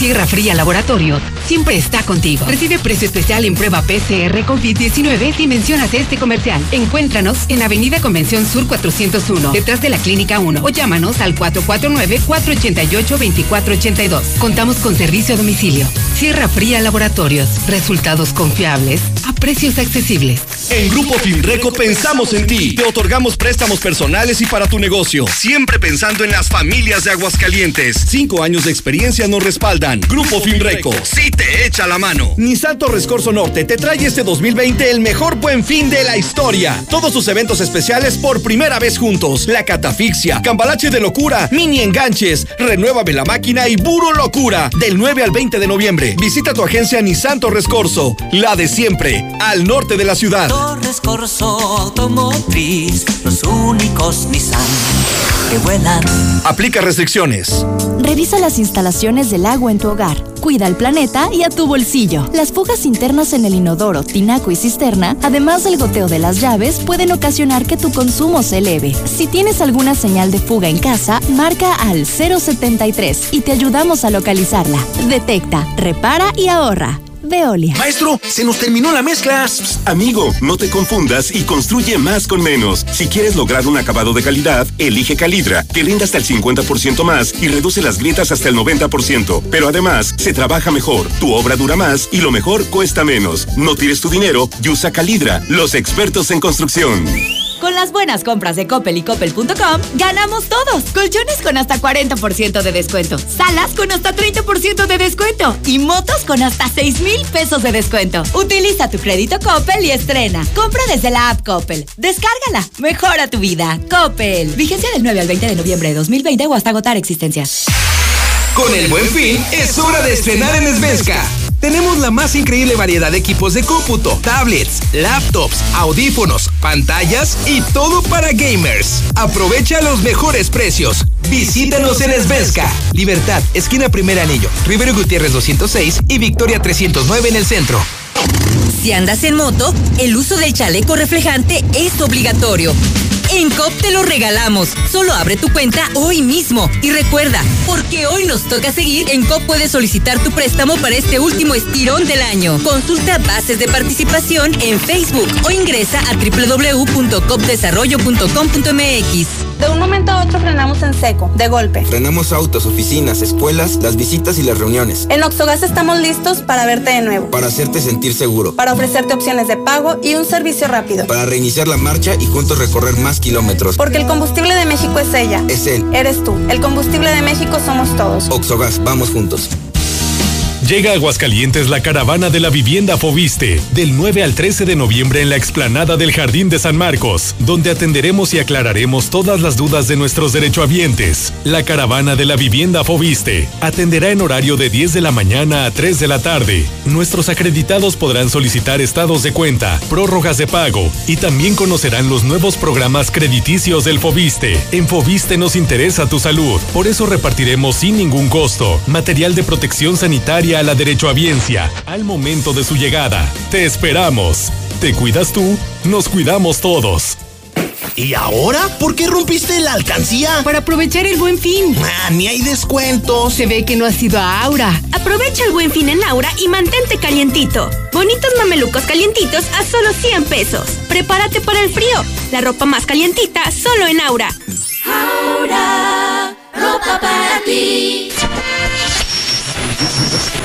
Sierra Fría Laboratorio siempre está contigo. Recibe precio especial en prueba PCR COVID-19 si mencionas este comercial. Encuéntranos en Avenida Convención Sur 401, detrás de la Clínica 1 o llámanos al 449-488-2482. Contamos con servicio a domicilio. Sierra Fría Laboratorios. Resultados confiables a precios accesibles. En Grupo Finreco pensamos en ti. Te otorgamos préstamos personales y para tu negocio. Siempre pensando en las familias de Aguascalientes. Cinco años de experiencia nos respaldan. Grupo Finreco. Sí te echa la mano. Nissan Torres Corso Norte te trae este 2020 el mejor buen fin de la historia. Todos sus eventos especiales por primera vez juntos. La catafixia, cambalache de locura, mini enganches, renuévame la máquina y Buro Locura. Del 9 al 20 de noviembre. Visita tu agencia Nissan Torres Corso. La de siempre. Al norte de la ciudad. Torres Corso Automotriz, los únicos Nissan que vuelan. Aplica restricciones. Revisa las instalaciones del agua en tu hogar. Cuida al planeta y a tu bolsillo. Las fugas internas en el inodoro, tinaco y cisterna, además del goteo de las llaves, pueden ocasionar que tu consumo se eleve. Si tienes alguna señal de fuga en casa, marca al 073 y te ayudamos a localizarla. Detecta, repara y ahorra. Veolia. Maestro, se nos terminó la mezcla. Amigo, no te confundas y construye más con menos. Si quieres lograr un acabado de calidad, elige Calidra, que rinda hasta el 50% más y reduce las grietas hasta el 90%. Pero además, se trabaja mejor, tu obra dura más y lo mejor cuesta menos. No tires tu dinero y usa Calidra, los expertos en construcción. Con las buenas compras de Coppel y Coppel.com, ganamos todos. Colchones con hasta 40% de descuento. Salas con hasta 30% de descuento. Y motos con hasta 6 mil pesos de descuento. Utiliza tu crédito Coppel y estrena. Compra desde la app Coppel. Descárgala. Mejora tu vida. Coppel. Vigencia del 9 al 20 de noviembre de 2020 o hasta agotar existencias. Con el buen fin, es hora de estrenar en Svenska. Tenemos la más increíble variedad de equipos de cómputo, tablets, laptops, audífonos, pantallas y todo para gamers. Aprovecha los mejores precios. Visítanos en Svenska. Libertad, esquina Primer Anillo, Rivero Gutiérrez 206 y Victoria 309 en el centro. Si andas en moto, el uso del chaleco reflejante es obligatorio. En COP te lo regalamos. Solo abre tu cuenta hoy mismo. Y recuerda, porque hoy nos toca seguir, en COP puedes solicitar tu préstamo para este último estirón del año. Consulta bases de participación en Facebook o ingresa a www.copdesarrollo.com.mx. De un momento a otro frenamos en seco, de golpe. Frenamos autos, oficinas, escuelas, las visitas y las reuniones. En Oxogas estamos listos para verte de nuevo. Para hacerte sentir seguro. Para ofrecerte opciones de pago y un servicio rápido. Para reiniciar la marcha y juntos recorrer más kilómetros. Porque el combustible de México es ella. Es él. Eres tú. El combustible de México somos todos. Oxogas, vamos juntos. Llega a Aguascalientes la caravana de la vivienda Fobiste, del 9 al 13 de noviembre en la explanada del Jardín de San Marcos, donde atenderemos y aclararemos todas las dudas de nuestros derechohabientes. La caravana de la vivienda Fobiste atenderá en horario de 10 de la mañana a 3 de la tarde. Nuestros acreditados podrán solicitar estados de cuenta, prórrogas de pago y también conocerán los nuevos programas crediticios del Fobiste. En Fobiste nos interesa tu salud, por eso repartiremos sin ningún costo material de protección sanitaria a la derechohabiencia al momento de su llegada. Te esperamos. Te cuidas tú, nos cuidamos todos. ¿Y ahora? ¿Por qué rompiste la alcancía? Para aprovechar el buen fin. Ah, ni hay descuentos. Se ve que no has ido a Aura. Aprovecha el buen fin en Aura y mantente calientito. Bonitos mamelucos calientitos a solo 100 pesos. Prepárate para el frío. La ropa más calientita solo en Aura. Aura, ropa para ti.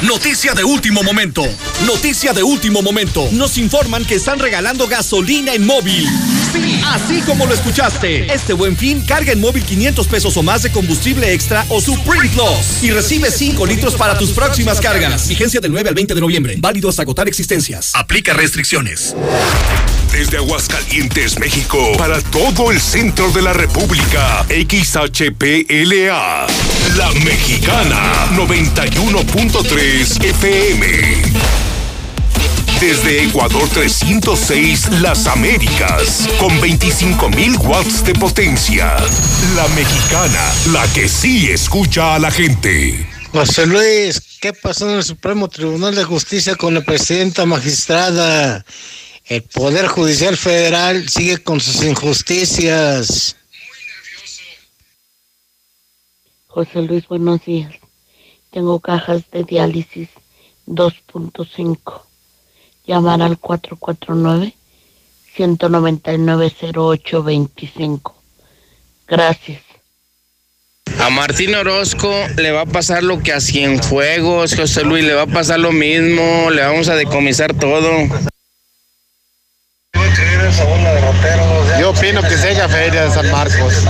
Noticia de último momento. Noticia de último momento. Nos informan que están regalando gasolina en móvil. Sí, así como lo escuchaste. Este buen fin, carga en móvil 500 pesos o más de combustible extra o Supreme Plus y recibe 5 litros para tus próximas cargas. Vigencia del 9 al 20 de noviembre. Válido hasta agotar existencias. Aplica restricciones. Desde Aguascalientes, México, para todo el centro de la República, XHPLA, La Mexicana, 91.3 FM. Desde Ecuador 306, Las Américas, con 25.000 watts de potencia. La Mexicana, la que sí escucha a la gente. José Luis, ¿qué pasó en el Supremo Tribunal de Justicia con la presidenta magistrada? El Poder Judicial Federal sigue con sus injusticias. José Luis, buenos días. Tengo cajas de diálisis 2.5. Llamar al 449-199-0825. Gracias. A Martín Orozco le va a pasar lo que a Cienfuegos, José Luis, le va a pasar lo mismo, le vamos a decomisar todo. Yo opino que se haga feria de San Marcos.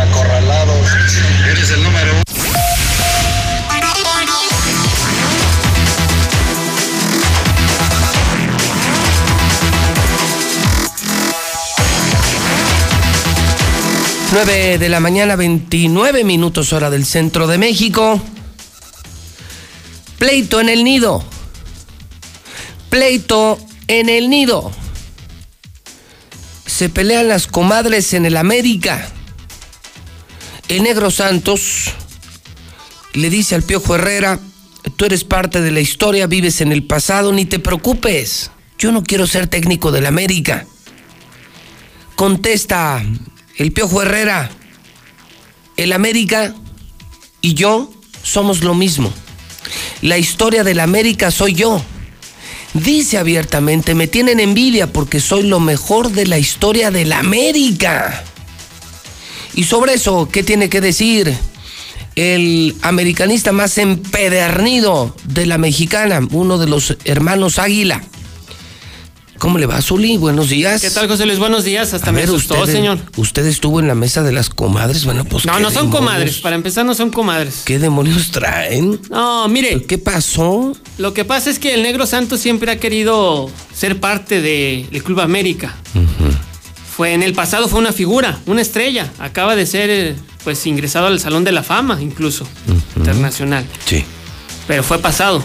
9 de la mañana, 29 minutos hora del centro de México. Pleito en el nido. Pleito en el nido. Se pelean las comadres en el América. El negro Santos le dice al Piojo Herrera, tú eres parte de la historia, vives en el pasado, ni te preocupes. Yo no quiero ser técnico del América. Contesta el Piojo Herrera, el América y yo somos lo mismo. La historia del América soy yo. Dice abiertamente, me tienen envidia porque soy lo mejor de la historia del América. Y sobre eso, ¿qué tiene que decir el americanista más empedernido de la mexicana, uno de los hermanos Águila? ¿Cómo le va, Zuli? Buenos días. ¿Qué tal, José Luis? Buenos días. Hasta A me ver, asustó, usted, señor. Usted estuvo en la mesa de las comadres. Bueno, pues. No, ¿qué no son demonios? comadres. Para empezar, no son comadres. ¿Qué demonios traen? No, mire. ¿Qué pasó? Lo que pasa es que el Negro Santos siempre ha querido ser parte del Club América. Fue en el pasado fue una figura, una estrella. Acaba de ser, eh, pues, ingresado al Salón de la Fama, incluso internacional. Sí. Pero fue pasado.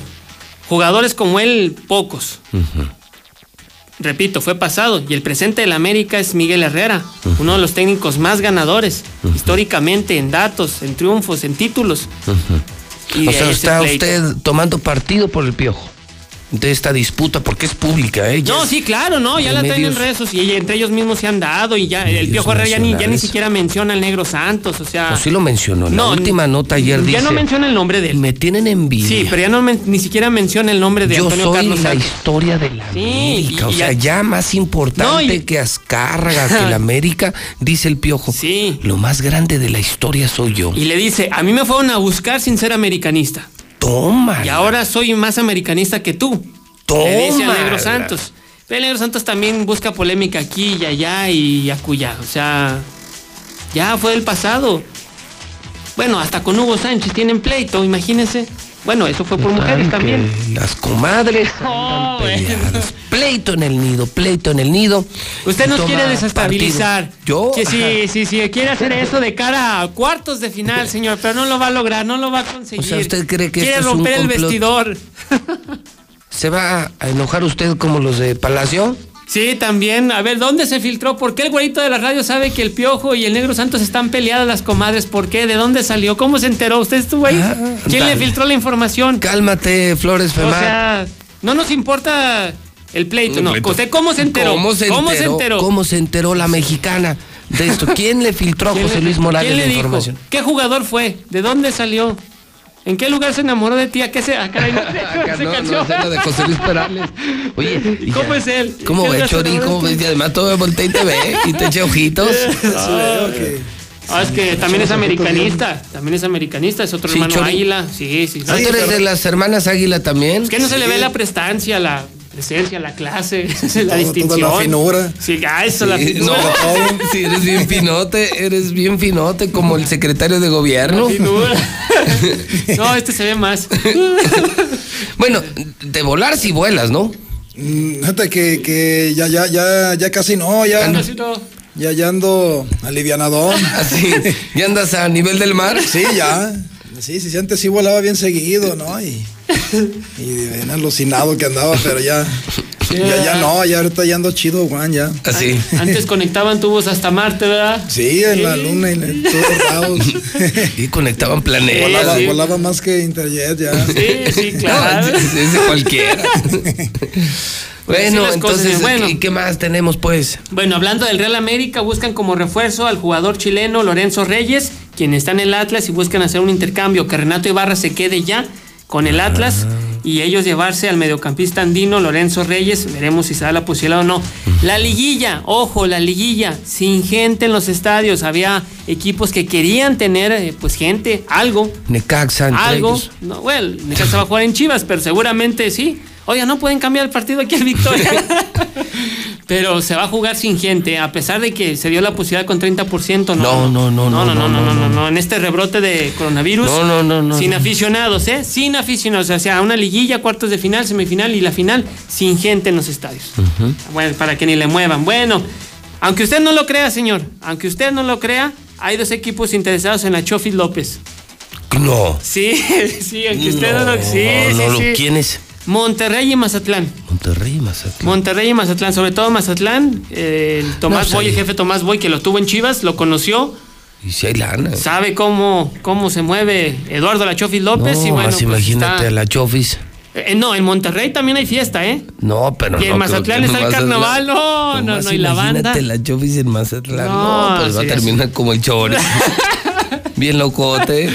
Jugadores como él, pocos. Repito, fue pasado. Y el presente del América es Miguel Herrera, uno de los técnicos más ganadores, históricamente, en datos, en triunfos, en títulos. Y o sea, está pleito. usted tomando partido por el piojo de esta disputa porque es pública, ¿eh? Ya No, sí, claro, no, ya la traen en redes sociales y entre ellos mismos se han dado y ya el Piojo Herrera ya ni, ya siquiera menciona al Negro Santos, o sea... O sí lo mencionó. En la No, última nota ayer dice. Ya no menciona el nombre de él. Me tienen envidia. Sí, pero ya no ni siquiera menciona el nombre de Yo Antonio soy Carlos la Santos. historia de la Sí, América. y- o y sea, ya- ya más importante No, y- (laughs) que Azcárraga, que la América, dice el piojo. Sí. Lo más grande de la historia soy yo. Y le dice, a mí me fueron a buscar sin ser americanista. Toma. Y ahora soy más americanista que tú. Le dice al Negro. Santos. Pero el Negro Santos también busca polémica aquí y allá y acullá. O sea, ya fue del pasado. Bueno, hasta con Hugo Sánchez tienen pleito, imagínense. Bueno, eso fue por mujeres también. Las comadres (laughs) peleadas. Pleito en el nido, pleito en el nido. Usted nos quiere desestabilizar. partido. Yo. Que sí, sí, sí, quiere hacer eso de cara a cuartos de final, señor, pero no lo va a lograr, no lo va a conseguir. O sea, ¿usted cree que quiere esto es un romper el complot? vestidor. ¿Se va a enojar usted como los de Palacio? Sí, también. A ver, ¿dónde se filtró? ¿Por qué el güerito de la radio sabe que el Piojo y el Negro Santos están peleadas las comadres? ¿Por qué? ¿De dónde salió? ¿Cómo se enteró? ¿Usted estuvo ahí? ¿Quién le filtró la información? Cálmate, Flores O Femar. sea, no nos importa el pleito, no. pleito. ¿Usted cómo se enteró? ¿Cómo se enteró? ¿Cómo se enteró la mexicana de esto? ¿Quién le filtró a ¿Quién José Luis Morales quién le la dijo? información? ¿Qué jugador fue? ¿De dónde salió? ¿En qué lugar se enamoró de ti? ¿A qué se.? Ah, caray, no, (laughs) se no, cansó. no, esa es la de José Luis Perales. Oye, ¿y ¿Cómo ya? es él? ¿Cómo ¿Qué ve, Chori? ¿Cómo ves? Y además todo voltea y te ve y te echa ojitos. (laughs) Ah, Ah, es que también es americanista. También es americanista, es otro Sí, hermano Chori. Águila. Sí, sí. ¿No tú eres de las hermanas Águila también? Es que no se le ve la prestancia, la presencia, la clase, (laughs) la Todo- distinción. toda la finura. Sí, ah, eso, la finura. no, sí, eres bien finote, eres bien finote como el secretario de gobierno. (laughs) No, este se ve más. (laughs) Bueno, de volar si vuelas, ¿no? Mm, Fíjate que, que ya, ya, ya, ya casi no, ya. Casi no. Ya, ya ando alivianadón. Así, ¿ya andas a nivel del mar? Sí, ya. Sí, sí, sí, antes sí volaba bien seguido, ¿no? Y, (laughs) y bien alucinado que andaba, pero ya, ya, ya no, ya ahorita ya ando chido, Juan, ya. Así. Antes conectaban tubos hasta Marte, ¿verdad? Sí, en la luna y en (laughs) todos lados. Y conectaban planetas. Volaba, Sí. volaba más que Interjet ya. Sí, sí, (laughs) claro. No, es de cualquiera. bueno, entonces, bueno. ¿y qué más tenemos, pues? Bueno, hablando del Real América, buscan como refuerzo al jugador chileno Lorenzo Reyes, quien está en el Atlas y buscan hacer un intercambio, que Renato Ibarra se quede ya con el Atlas y ellos llevarse al mediocampista andino Lorenzo Reyes, veremos si se da la posibilidad o no. La liguilla, ojo, la liguilla, sin gente en los estadios, había equipos que querían tener eh, pues gente, algo, Necaxa, entre algo. ellos. No, bueno, Necaxa va a jugar en Chivas, pero seguramente sí. Oiga, no pueden cambiar el partido aquí al Victoria. (laughs) pero se va a jugar sin gente, a pesar de que se dio la posibilidad con 30%. No, No, no, no, no, no, no, no, no, no, no. En este rebrote de coronavirus. No, no, no, no, Sin no. aficionados, ¿eh? Sin aficionados. O sea, una liguilla, cuartos de final, semifinal y la final sin gente en los estadios. Bueno, para que ni le muevan. Bueno, aunque usted no lo crea, señor, aunque usted no lo crea, hay dos equipos interesados en la Chofi López. No. Sí, sí, aunque usted no, lo... Sí, no, sí, no, sí. ¿Quién es? Monterrey y Mazatlán. Monterrey y Mazatlán. Monterrey y Mazatlán, sobre todo Mazatlán. eh, el Tomás No, Boy, el jefe Tomás Boy, que lo tuvo en Chivas, lo conoció, Y si hay lana. sabe cómo, cómo se mueve Eduardo Lachofi López. no, y bueno, pues imagínate está- a la Chofis. Eh, no, en Monterrey también hay fiesta, ¿eh? No, pero Y en no. Mazatlán está el carnaval. No, no, no, y la banda. Imagínate la Chofis en Mazatlán. No, No, pues va a terminar como el chore. (laughs) Bien locote.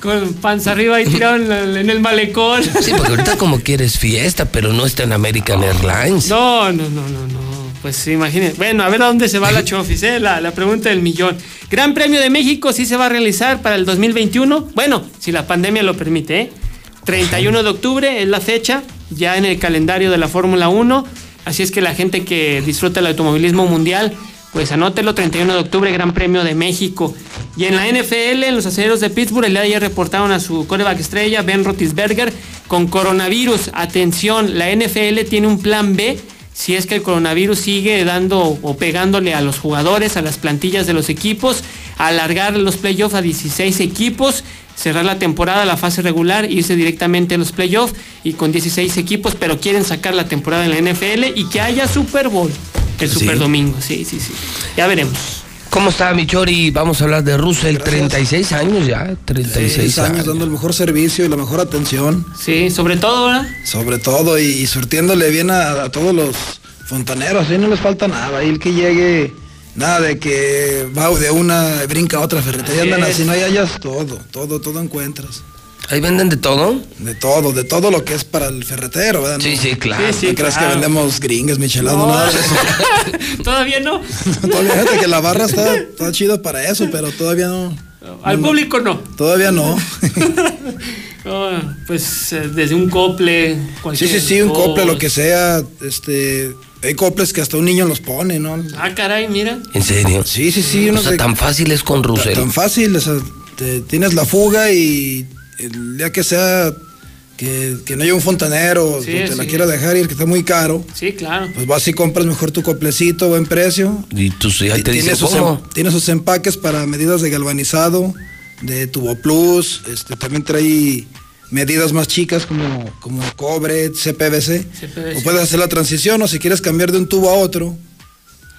Con panza arriba y tirado en, la- en el malecón. (laughs) Sí, porque ahorita como quieres fiesta, pero no está en American Airlines. No, no, no, no, no. Pues imagínense. Bueno, a ver a dónde se va la Chofis, ¿eh? La, la pregunta del millón. Gran Premio de México sí se va a realizar para el 2021. Bueno, si la pandemia lo permite, ¿eh? 31 de octubre es la fecha, ya en el calendario de la Fórmula 1. Así es que la gente que disfruta el automovilismo mundial, pues anótelo, 31 de octubre, Gran Premio de México. Y en la NFL, en los aceleros de Pittsburgh, el día de ayer reportaron a su coreback estrella, Ben Roethlisberger, con coronavirus. Atención, la NFL tiene un plan B si es que el coronavirus sigue dando o pegándole a los jugadores, a las plantillas de los equipos, alargar los playoffs a 16 equipos, cerrar la temporada, la fase regular, irse directamente a los playoffs y con 16 equipos, pero quieren sacar la temporada en la NFL y que haya Super Bowl el Sí. Super Domingo. Sí, sí, sí. Ya veremos. ¿Cómo está, mi Chori? Vamos a hablar de Russell, 36 años ya, 36 Seis años años. dando el mejor servicio y la mejor atención. Sí, sobre todo, ¿verdad? Sobre todo, y, y surtiéndole bien a, a todos los fontaneros, ahí no les falta nada. Ahí el que llegue, nada de que va de una, brinca a otra ferretería, andan así, no hay hallas todo, todo, todo encuentras. ¿Ahí venden de todo? De todo, de todo lo que es para el ferretero, ¿verdad? Sí, sí, claro. Sí, sí, claro. que vendemos gringas, micheladas, No. nada de (laughs) eso. Todavía no. (laughs) todavía, fíjate que la barra está, está chida para eso, pero todavía no. Al público no. Todavía (laughs) no. Pues eh, desde un cople, Sí, cualquier sí, sí, un cosa. cople, lo que sea, este, hay coples que hasta un niño los pone, ¿no? Ah, caray, mira. ¿En serio? Sí, sí, sí. O sea, de- tan fácil es con Russell. Tan fácil, o sea, te- tienes la fuga y el día que sea que, que no haya un fontanero, Sí, te la quiera dejar ir, que está muy caro, Sí, claro. pues vas y compras mejor tu coplecito, buen precio. Y tú sí, ahí te tiene, dice sus, cómo. em- tiene sus empaques para medidas de galvanizado, de tubo plus, este, también trae medidas más chicas como, como cobre, CPVC. CPVC. O puedes hacer la transición o si quieres cambiar de un tubo a otro.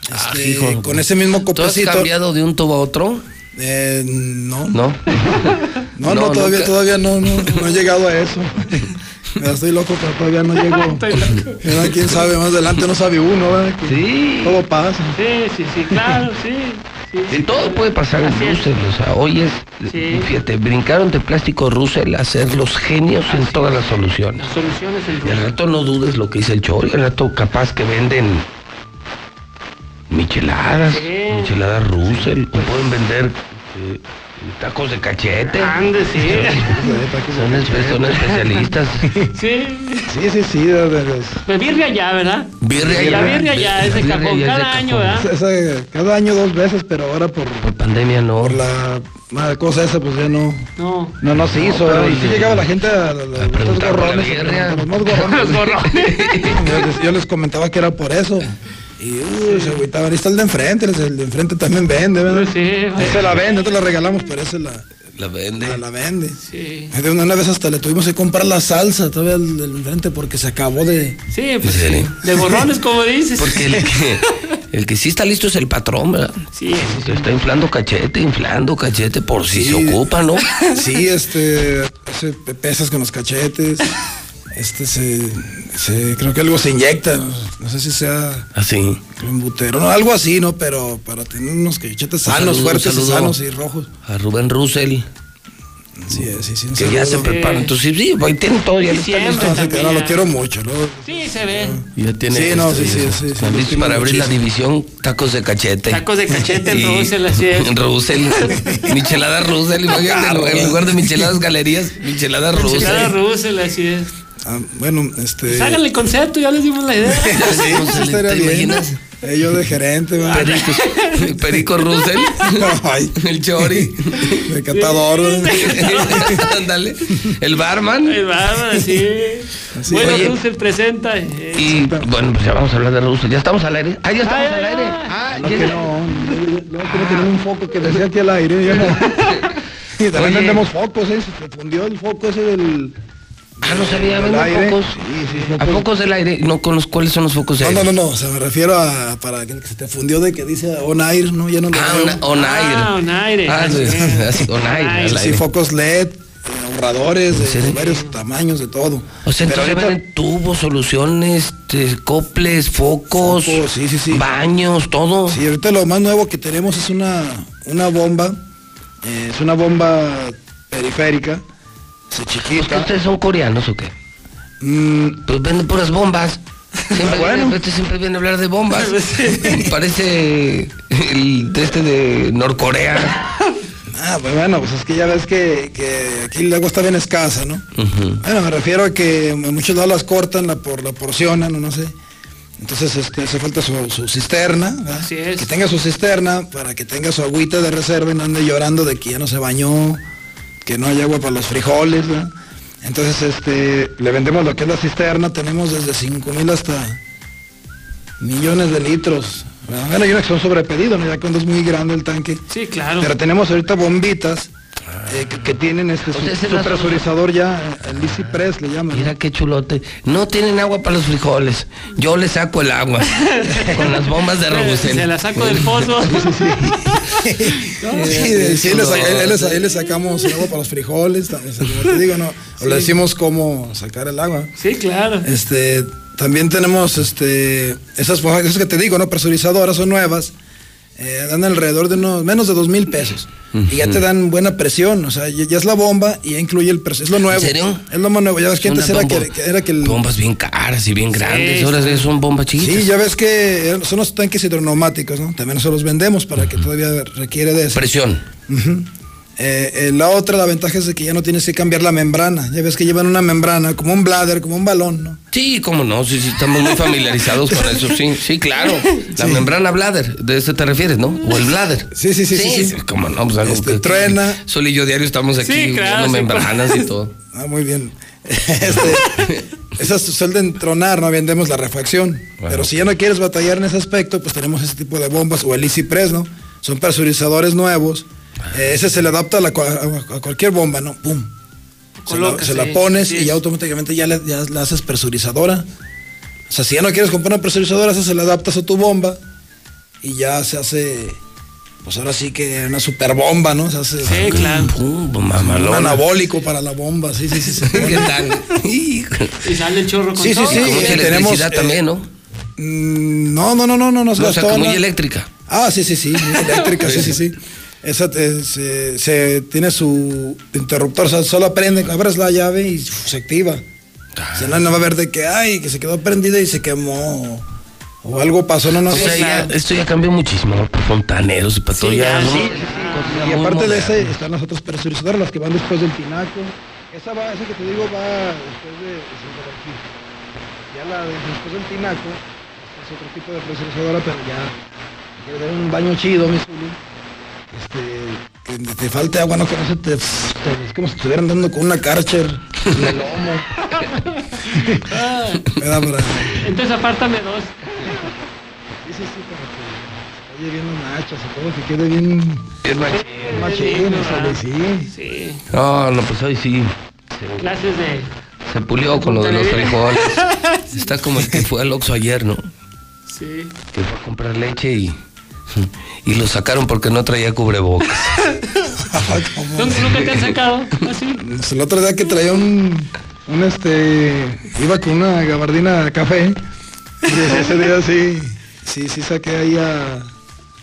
este, hijo. con ese mismo ¿Tú has coplecito. cambiado de un tubo a otro? Eh, no. No. (laughs) No, no, No, todavía, nunca. todavía no, no, no he llegado a eso. (laughs) Estoy loco, pero todavía no llego. (laughs) Mira, quién sabe, más adelante no sabe uno, ¿verdad? Que Sí. Todo pasa. Sí, sí, sí, claro, sí. sí, todo puede pasar en Así es. Russell. O sea, hoy es. Sí. Fíjate, brincaron de plástico Russell a ser los genios en todas las soluciones. Las soluciones el Y al rato no dudes lo que dice el Chori. Al rato capaz que venden micheladas, Sí. micheladas Russell. O pueden vender Sí. Tacos de cachete. Ande, sí. (laughs) Son, espe- son especialistas. Sí. Sí, sí, sí. Pues birria ya, ¿verdad? Birria La ya. birria ya, es de Birria cajón ya es de cada año, cajón. ¿verdad? esa- cada año dos veces, pero ahora por, Por pandemia no. por la cosa esa, pues ya no. No. No, no se hizo. pero ¿verdad? y sí llegaba la gente a, los a la gorrones. a Los más (laughs) gorrones. Los gorrones. yo, les, yo les comentaba que era por eso. Y uy, se agüitaban. Ahí está el de enfrente, el de enfrente también vende, ¿verdad? Sí, se la vende, nosotros la regalamos, pero ese la, La vende. la, la vende. Sí. De una, una vez hasta le tuvimos que comprar la salsa todavía el del enfrente porque se acabó de. Sí, pues sí. De gorrones, como dices. Porque el que, el que sí está listo es el patrón, ¿verdad? Sí, sí, Que está inflando cachete, inflando cachete por si Sí. se ocupa, ¿no? (laughs) Sí, este, hace pesas con los cachetes. (laughs) Este se, se- creo que algo se inyecta, no, no sé si sea Así. embutero, no, algo así, ¿no? Pero para tener unos cachetes Un sanos, saludo, fuertes un y sanos y rojos. A Rubén Russell, Sí, sí, sí. un que ya se saludo. prepara. Entonces, sí, ahí tienen todo, ya. No, sí, que no, lo quiero mucho, ¿no? Sí, se ve. Ya tiene. Sí, no, este, sí, sí, sí, sí, para abrir la división tacos de cachete. Tacos de cachete Russell, así es. En (laughs) Russell. Micheladas Russell, imagínate, en (laughs) lugar de micheladas galerías, micheladas Russell. Cada Russell, así es. Ah, bueno, este. Pues háganle el concepto, ya les dimos la idea. (laughs) Sí, sí, estaría ¿te bien. Eh, yo de gerente, ¿verdad? Perico, Perico Russell, (laughs) Ay, el Chori. de catador. (laughs) Ándale. El barman. El barba, así. Así. Bueno, Oye. Russell presenta. eh, Y bueno, pues ya vamos a hablar de Russell. Ya estamos al aire. Ah, ya estamos al aire. Ah, No, ya- que no, no, quiero tener un foco que decía aquí al aire. ya no. Y también Oye. vendemos focos, ¿eh? Se fundió el foco ese del. Ah, no sabía, del venden aire. focos. Sí, sí, ¿A focos del aire? No, con los cuáles son los focos de No, aire. no, no, no, o sea, me refiero a para que se te fundió de que dice on air, ¿no? Ya no lo Ah, veo. una- on air. Ah, on aire. Ah, sí, (laughs) así, on air, al Sí, focos LED, ahorradores de, varios tamaños, de todo. O sea, Pero entonces ahorita- venden tubos, soluciones, este, coples, focos, Focos, sí, sí, sí. baños, todo. Sí, ahorita lo más nuevo que tenemos es una, una bomba, eh, es una bomba periférica, es ¿Es que chiquita. ustedes son coreanos o qué? Mm, Pues venden puras bombas. Siempre, Bueno. viene, este siempre viene a hablar de bombas. (laughs) Parece el de este de Norcorea. (laughs) Ah, pues bueno, pues es que ya ves que, que aquí el agua está bien escasa, ¿no? Bueno, me refiero a que en muchos lados las cortan, la, por, la porcionan, o no sé. Entonces este, hace falta su, su cisterna, ¿verdad? Así es. que tenga su cisterna para que tenga su agüita de reserva y no ande llorando de que ya no se bañó, que no hay agua para los frijoles, ¿verdad? Entonces este, le vendemos lo que es la cisterna, tenemos desde 5 mil hasta millones de litros. Bueno, hay una que son sobrepedido, ¿no? ya cuando es muy grande el tanque. Sí, claro. Pero tenemos ahorita bombitas eh, que, que tienen este su, presurizador ya, el Easy Press le llaman. Mira qué chulote. No tienen agua para los frijoles. Yo le saco el agua. (laughs) con las bombas de Se, Robusel. se la saco del pozo. Sí, (laughs) de- sí, le, saca- sacamos agua para los frijoles, también, como te digo, no, o le decimos cómo sacar el agua. Sí, claro. Este, también tenemos este, esas, esas que te digo, ¿no? Presurizadoras son nuevas, eh, dan alrededor de unos, menos de dos mil pesos. Y ya te dan buena presión, o sea, ya, ya es la bomba y ya incluye el precio, es lo nuevo. serio? Es lo más nuevo, ya ves que antes era que, que era que el... Bombas bien caras y bien grandes. Sí, Ahora sí. son bombas chiquitas. Sí, ya ves que son los tanques hidroneumáticos, ¿no? También nosotros los vendemos para que todavía requiere de eso. Presión. Ujú. Eh, eh, la otra, la ventaja es de que ya no tienes que cambiar la membrana. Ya ves que llevan una membrana, como un bladder, como un balón, ¿no? Sí, cómo no, sí, sí, estamos muy familiarizados con eso, sí, sí, claro. La membrana bladder, de eso te refieres, ¿no? O el bladder. Sí, sí, sí, sí, sí. Cómo no, pues algo Este, que- truena. Sol y yo diario estamos aquí Sí, claro, viendo membranas y todo. Ah, muy bien. (laughs) Este, esas suelen tronar, no vendemos la refacción. Pero si ya no quieres batallar en ese aspecto, pues tenemos ese tipo de bombas o el Easy Press, ¿no? Son presurizadores nuevos. Eh, ese se le adapta a, la a- cualquier bomba, ¿no? ¡Pum! Se la, se la pones sí y ya automáticamente ya, le, ya la haces presurizadora. O sea, si ya no quieres comprar una presurizadora, esa se la adaptas a tu bomba y ya se hace, pues ahora sí que una super bomba, ¿no? Se hace Sí, claro. Pum, un mamalona. anabólico para la bomba, sí, sí, sí. se. (laughs) ¿Qué tal? Y sale el chorro con Sí, sí, todo. sí. Mucha eh, tenemos, eh, también, ¿no? Mm, No, no, no, no, no, no, No, o sea, muy eléctrica. Ah, sí, sí, sí, muy eléctrica, sí, sí, sí. Esa te- se, se- tiene su interruptor, o sea, solo prende, abres la llave y uf, se activa. Sea, no, no va a haber de que, ay, que se quedó prendida y se quemó. o algo pasó, no, no O sea, sé. ya- esto ya cambió muchísimo, ¿no? Por fontaneros y para todo ya. ¿no? Y aparte de ese están las otras presurizadoras, las que van después del tinaco. Esa va, esa que te digo va después de, de. Ya la de después del tinaco es otro tipo de presurizadora, pero ya quiere dar un baño chido, mi Zuli. Este, que te falte agua, no que no se te, te- es como si estuvieran dando con una Karcher en el lomo. Me da para- Entonces apártame dos. Sí, sí, sí, para que vaya bien nachas y todo, que quede bien... Bien machín, Zuli, sí. Sí. No, no, pues hoy sí. Clases de. Se pulió con lo de los frijoles. (laughs) Está como el que fue al Oxxo ayer, ¿no? Sí. Que fue a comprar leche y, y lo sacaron porque no traía cubrebocas. (laughs) ¿Nunca nunca te han sacado? ¿Así? Pues el otro día que traía un, un este, iba con una gabardina café, y ese día sí, sí, sí saqué ahí a,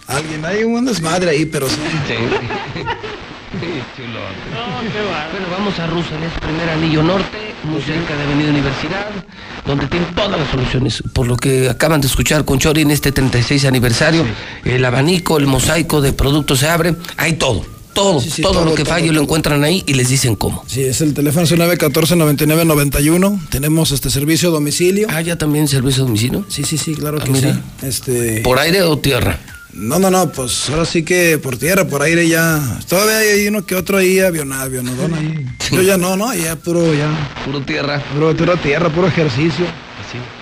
a alguien, hay un desmadre ahí, pero sí. Bueno, vamos a Russell, es primer anillo norte, muy cerca de Avenida Universidad, donde tiene todas las soluciones. Por lo que acaban de escuchar con Chori en este 36 aniversario, el abanico, el mosaico de productos se abre, hay todo. Todo, Sí, sí, todo, todo, lo que todo, falle lo encuentran ahí y les dicen cómo. Sí, es el teléfono es el 914-9991, tenemos este servicio a domicilio. Ah, ya también servicio a domicilio. Sí, sí, sí, claro Ah, que mira. sí. Este, ¿Por aire o tierra? No, no, no, pues ahora sí que por tierra, por aire ya. Todavía hay uno que otro ahí avionado, avionadón ahí. Yo ya no, no, ya puro ya. Puro tierra. Puro, puro tierra, puro ejercicio.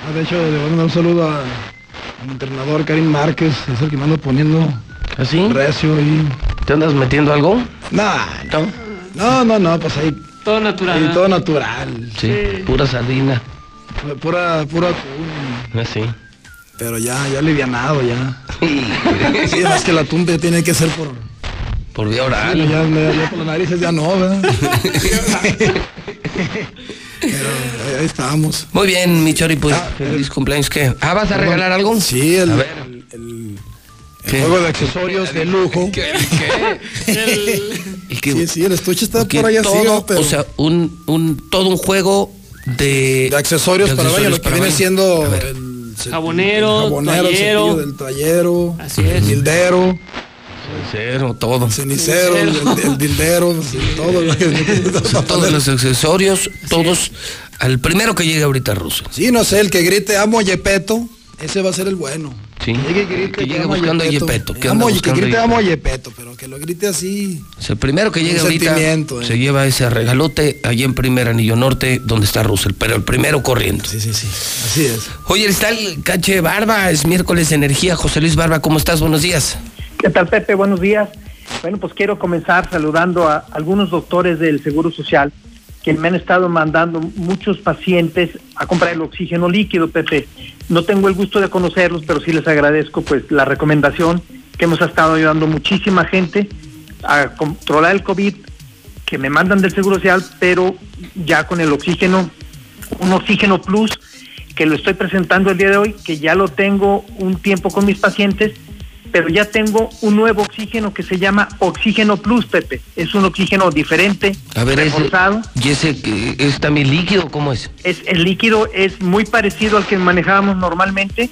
Ah, de hecho, le voy a mandar un saludo a, al entrenador Karim Márquez, es el que me anda poniendo ¿Así? recio y. ¿Te andas metiendo algo? No, no, no, no, no, pues ahí. Todo natural. ahí todo natural. Sí, pura sardina. Pura, pura. Así. Pero ya, ya alivianado ya. (laughs) Sí, más que la tumba tiene que ser por. Por vía oral. Sí, ya, ya- ya por las narices ya no, ¿verdad? (laughs) Pero ahí- ahí estamos. Muy bien, mi Chori, pues feliz cumpleaños. ¿Qué? Ah, ¿vas a regalar algo? Sí, el, A ver. el- el- el ¿Qué? juego de accesorios de lujo. (laughs) El que- Sí, sí, el estuche está por allá todo, pero O sea, un, un, todo un juego de, de accesorios de para baño, lo accesorios que para viene baño. siendo A ver. El, Jabonero, el jabonero, el del toallero, Así el es. dildero, Cero, todo. cenicero, el, el- dildero, (laughs) sí, todo. O (laughs) sea, todos los accesorios, todos al primero que llegue ahorita a Russo. Sí, no sé, el que grite amo a Yepeto, ese va a ser el bueno. Sí. Que llegue grite Que buscando a Yepeto. Que Amo, que grite a amo a Yepeto, pero que lo grite así. O sea, el primero que Un llegue ahorita sentimiento, eh. se lleva ese regalote allí en primer anillo norte donde está Russell, pero el primero corriendo. Sí, sí, sí, así es. Oye, está el cache Barba, es miércoles de energía. José Luis Barba, ¿cómo estás? Buenos días. ¿Qué tal, Pepe? Buenos días. Bueno, pues quiero comenzar saludando a algunos doctores del Seguro Social que me han estado mandando muchos pacientes a comprar el oxígeno líquido, Pepe. No tengo el gusto de conocerlos, pero sí les agradezco pues la recomendación que hemos estado ayudando muchísima gente a controlar el COVID que me mandan del Seguro Social, pero ya con el oxígeno, un oxígeno plus que lo estoy presentando el día de hoy, que ya lo tengo un tiempo con mis pacientes, pero ya tengo un nuevo oxígeno que se llama Oxígeno Plus, Pepe. Es un oxígeno diferente, A ver, ese, reforzado. ¿y ese es también líquido? ¿Cómo es? Es, el líquido es muy parecido al que manejábamos normalmente,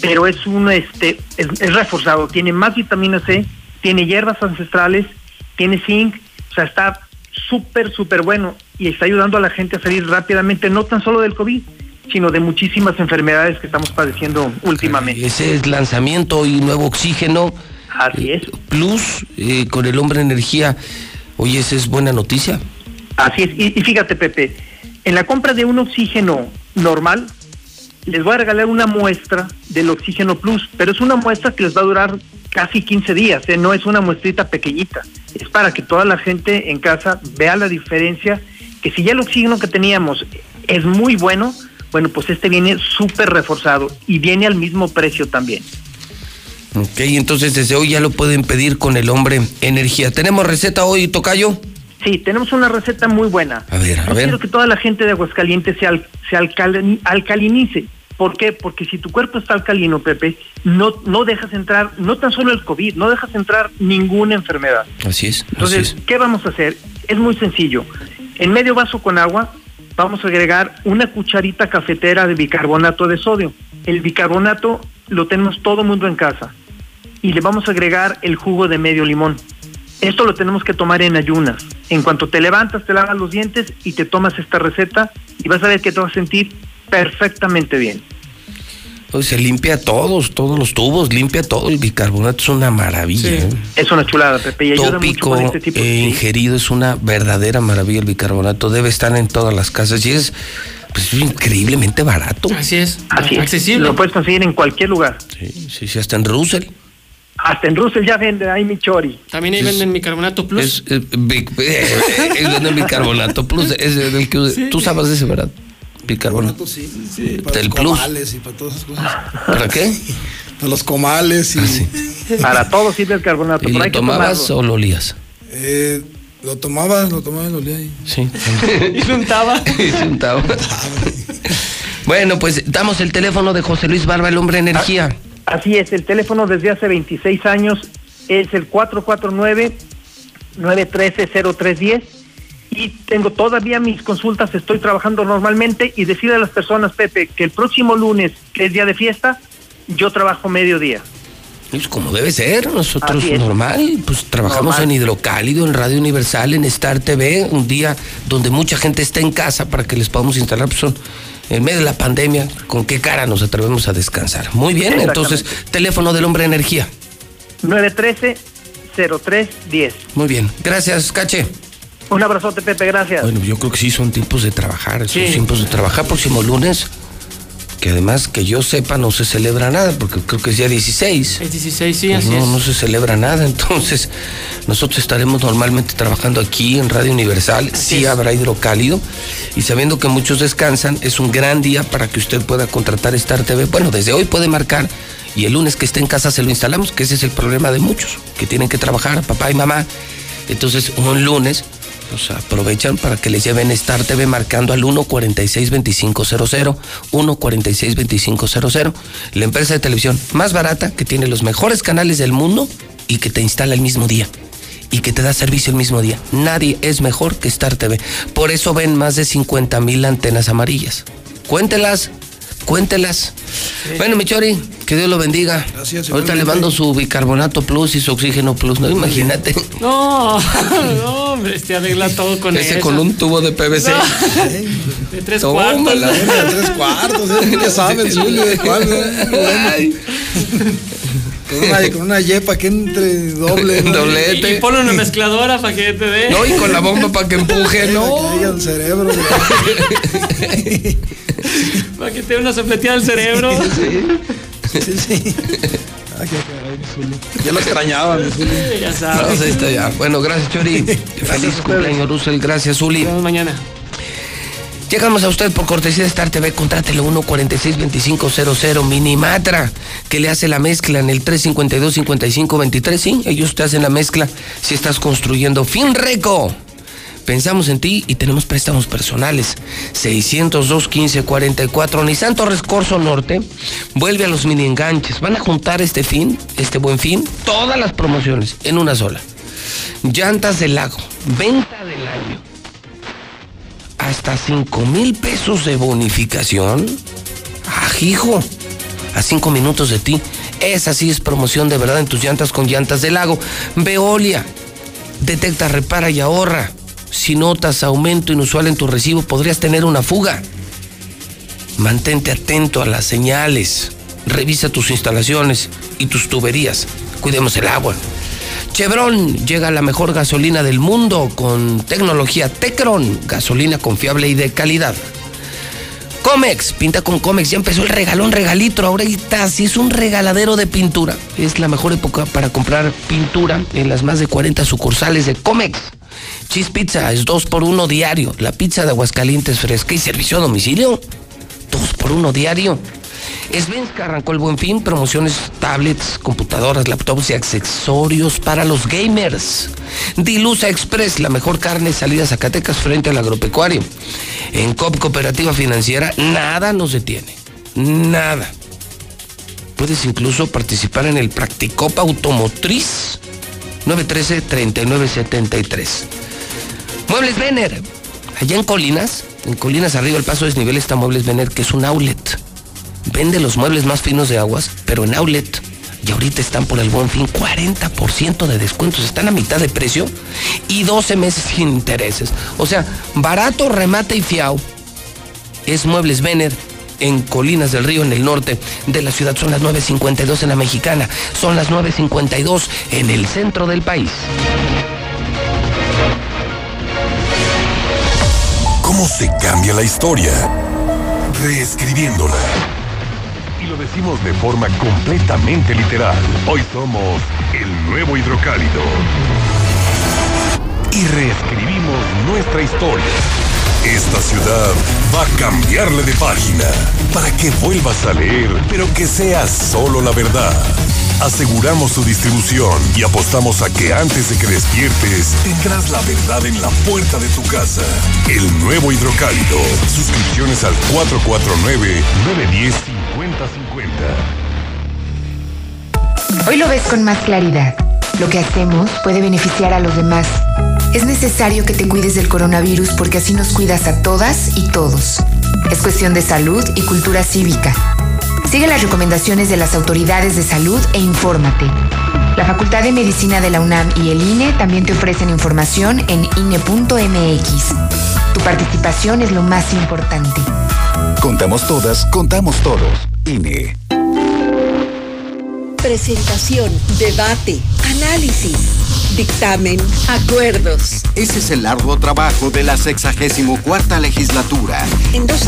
pero es un este es, es reforzado. Tiene más vitamina C, tiene hierbas ancestrales, tiene zinc, o sea, está súper, súper bueno y está ayudando a la gente a salir rápidamente, no tan solo del COVID, sino de muchísimas enfermedades que estamos padeciendo últimamente. Ese es lanzamiento y nuevo oxígeno. Así es. Plus, eh, con el hombre energía. Oye, esa es buena noticia. Así es. Y, y fíjate, Pepe, en la compra de un oxígeno normal, les voy a regalar una muestra del oxígeno plus, pero es una muestra que les va a durar casi 15 días, ¿eh? no es una muestrita pequeñita. Es para que toda la gente en casa vea la diferencia, que si ya el oxígeno que teníamos es muy bueno, bueno, pues este viene súper reforzado y viene al mismo precio también. Ok, entonces desde hoy ya lo pueden pedir con el hombre energía. ¿Tenemos receta hoy, Tocayo? Sí, tenemos una receta muy buena. A ver, a Yo ver. quiero que toda la gente de Aguascalientes se, al- se alcalini- alcalinice. ¿Por qué? Porque si tu cuerpo está alcalino, Pepe, no, no dejas entrar, no tan solo el COVID, no dejas entrar ninguna enfermedad. Así es. Entonces, ¿qué vamos a hacer? Es muy sencillo. En medio vaso con agua vamos a agregar una cucharita cafetera de bicarbonato de sodio. El bicarbonato lo tenemos todo el mundo en casa. Y le vamos a agregar el jugo de medio limón. Esto lo tenemos que tomar en ayunas. En cuanto te levantas, te lavas los dientes y te tomas esta receta y vas a ver que te vas a sentir perfectamente bien. Pues se limpia todos, todos los tubos, limpia todo. El bicarbonato es una maravilla. ¿eh? Es una chulada, Pepe. Y ayuda mucho Tópico con este tipo e de... ingerido es una verdadera maravilla. El bicarbonato debe estar en todas las casas y es pues, increíblemente barato. Así es. Así es. accesible. Lo puedes conseguir en cualquier lugar. Sí, sí, sí, hasta en Russell. Hasta en Russell ya venden ahí mi chori. También (laughs) ahí venden bicarbonato plus. Es, eh, eh, es el bicarbonato plus. Es el que, Tú sabes de ese, ¿verdad? Bicarbonato. Sí, sí, para Del los plus. comales y para todas esas cosas. ¿Para qué? (laughs) Para los comales y... Para todo sirve el carbonato. ¿Y lo tomabas o lo olías? Eh, lo tomaba, lo tomaba y lo olía ahí. Sí. (laughs) (laughs) y se untaba. Y se untaba. bueno, pues damos el teléfono de José Luis Barba, el hombre energía. Así es, el teléfono desde hace 26 años es el 449-913-0310 y tengo todavía mis consultas, estoy trabajando normalmente y decirle a las personas, Pepe, que el próximo lunes, que es día de fiesta, yo trabajo mediodía. Pues como debe ser, nosotros normal, pues trabajamos Normal. en Hidrocálido, en Radio Universal, en Star TV, un día donde mucha gente está en casa para que les podamos instalar, pues son en medio de la pandemia, ¿con qué cara nos atrevemos a descansar? Muy bien, entonces, teléfono del hombre energía. 913-0310. Muy bien, gracias, Cache. Un abrazote, Pepe, gracias. Bueno, yo creo que sí son tiempos de trabajar, son Sí. tiempos de trabajar. Próximo lunes, que además que yo sepa no se celebra nada, porque creo que es día 16. Es 16, sí, Pues así no, es. no se celebra nada, (laughs) entonces nosotros estaremos normalmente trabajando aquí en Radio Universal, sí habrá hidrocálido, y sabiendo que muchos descansan, es un gran día para que usted pueda contratar Star TV. Bueno, desde hoy puede marcar, y el lunes que esté en casa se lo instalamos, que ese es el problema de muchos, que tienen que trabajar, papá y mamá. Entonces, un lunes, pues aprovechan para que les lleven Star TV marcando al 1462500, 1462500, la empresa de televisión más barata que tiene los mejores canales del mundo y que te instala el mismo día y que te da servicio el mismo día. Nadie es mejor que Star TV. Por eso ven más de 50 mil antenas amarillas. Cuéntelas, cuéntelas. Bueno, Michori, que Dios lo bendiga. Gracias, Ahorita le mando su bicarbonato plus y su oxígeno plus, ¿no? Imagínate. No, (laughs) no, hombre, este arregla todo con Ese eso. con un tubo de PVC. De tres Tómala. cuartos. De tres cuartos, ¿eh? ya sabes, Julio, de cuál. Con una, con una yepa que entre doble. (laughs) ¿no? Doblete. Y ponle una mezcladora para que te dé. No, y con la bomba para que (laughs) empuje, Que ¿no? caiga el cerebro. (laughs) Para que te dé una sopleteada al cerebro. Sí, sí. Ay, qué caray. Ya lo extrañaba, ya No, sabes. ahí está ya. Bueno, gracias, Chori. Feliz cumpleaños, Russell. Gracias, Uli. Nos vemos mañana. Llegamos a usted por cortesía de Star TV. Contrátelo 1462500 Minimatra, que le hace la mezcla en el 352-5523. Sí, ellos te hacen la mezcla si estás construyendo Finreco. Pensamos en ti y tenemos préstamos personales. 602-1544. Nissan Torres Corso Norte vuelve a los mini enganches. Van a juntar este fin, este buen fin, todas las promociones en una sola. Llantas del lago, venta del año hasta 5 mil pesos de bonificación. Ajijo, a 5 minutos de ti. Esa sí es promoción de verdad en tus llantas con llantas del lago. Veolia, detecta, repara y ahorra. Si notas aumento inusual en tu recibo, podrías tener una fuga. Mantente atento a las señales. Revisa tus instalaciones y tus tuberías. Cuidemos el agua. Chevron llega a la mejor gasolina del mundo con tecnología Tecron, gasolina confiable y de calidad. Comex, pinta con Comex, ya empezó el regalón regalitro, ahorita sí es un regaladero de pintura. Es la mejor época para comprar pintura en las más de 40 sucursales de Comex. Cheese Pizza es 2 por 1 diario, la pizza de Aguascalientes fresca y servicio a domicilio. 2 por 1 diario. Svenska arrancó el buen fin, promociones, tablets, computadoras, laptops y accesorios para los gamers. Dilusa Express, la mejor carne salida a Zacatecas frente al agropecuario. En COP Cooperativa Financiera, nada nos detiene. Nada. Puedes incluso participar en el Practicop Automotriz 913-3973. Muebles Vener, allá en Colinas, en Colinas arriba el paso desnivel está Muebles Vener, que es un outlet vende los muebles más finos de aguas, pero en outlet. Y ahorita están por el buen fin 40% de descuentos. Están a mitad de precio y 12 meses sin intereses. O sea, barato, remate y fiao. Es Muebles Vener en Colinas del Río, en el norte de la ciudad. Son las 9.52 en la mexicana. Son las 9.52 en el centro del país. ¿Cómo se cambia la historia? Reescribiéndola. Decimos de forma completamente literal. Hoy somos el nuevo hidrocálido. Y reescribimos nuestra historia. Esta ciudad va a cambiarle de página para que vuelvas a leer, pero que sea solo la verdad. Aseguramos su distribución y apostamos a que antes de que despiertes tendrás la verdad en la puerta de tu casa. El nuevo hidrocálido. Suscripciones al 449-910-5050. Hoy lo ves con más claridad. Lo que hacemos puede beneficiar a los demás. Es necesario que te cuides del coronavirus porque así nos cuidas a todas y todos. Es cuestión de salud y cultura cívica. Sigue las recomendaciones de las autoridades de salud e infórmate. La Facultad de Medicina de la UNAM y el INE también te ofrecen información en INE.mx. Tu participación es lo más importante. Contamos todas, contamos todos. INE. Presentación, debate, análisis, dictamen, acuerdos. Ese es el largo trabajo de la 64 legislatura. En dos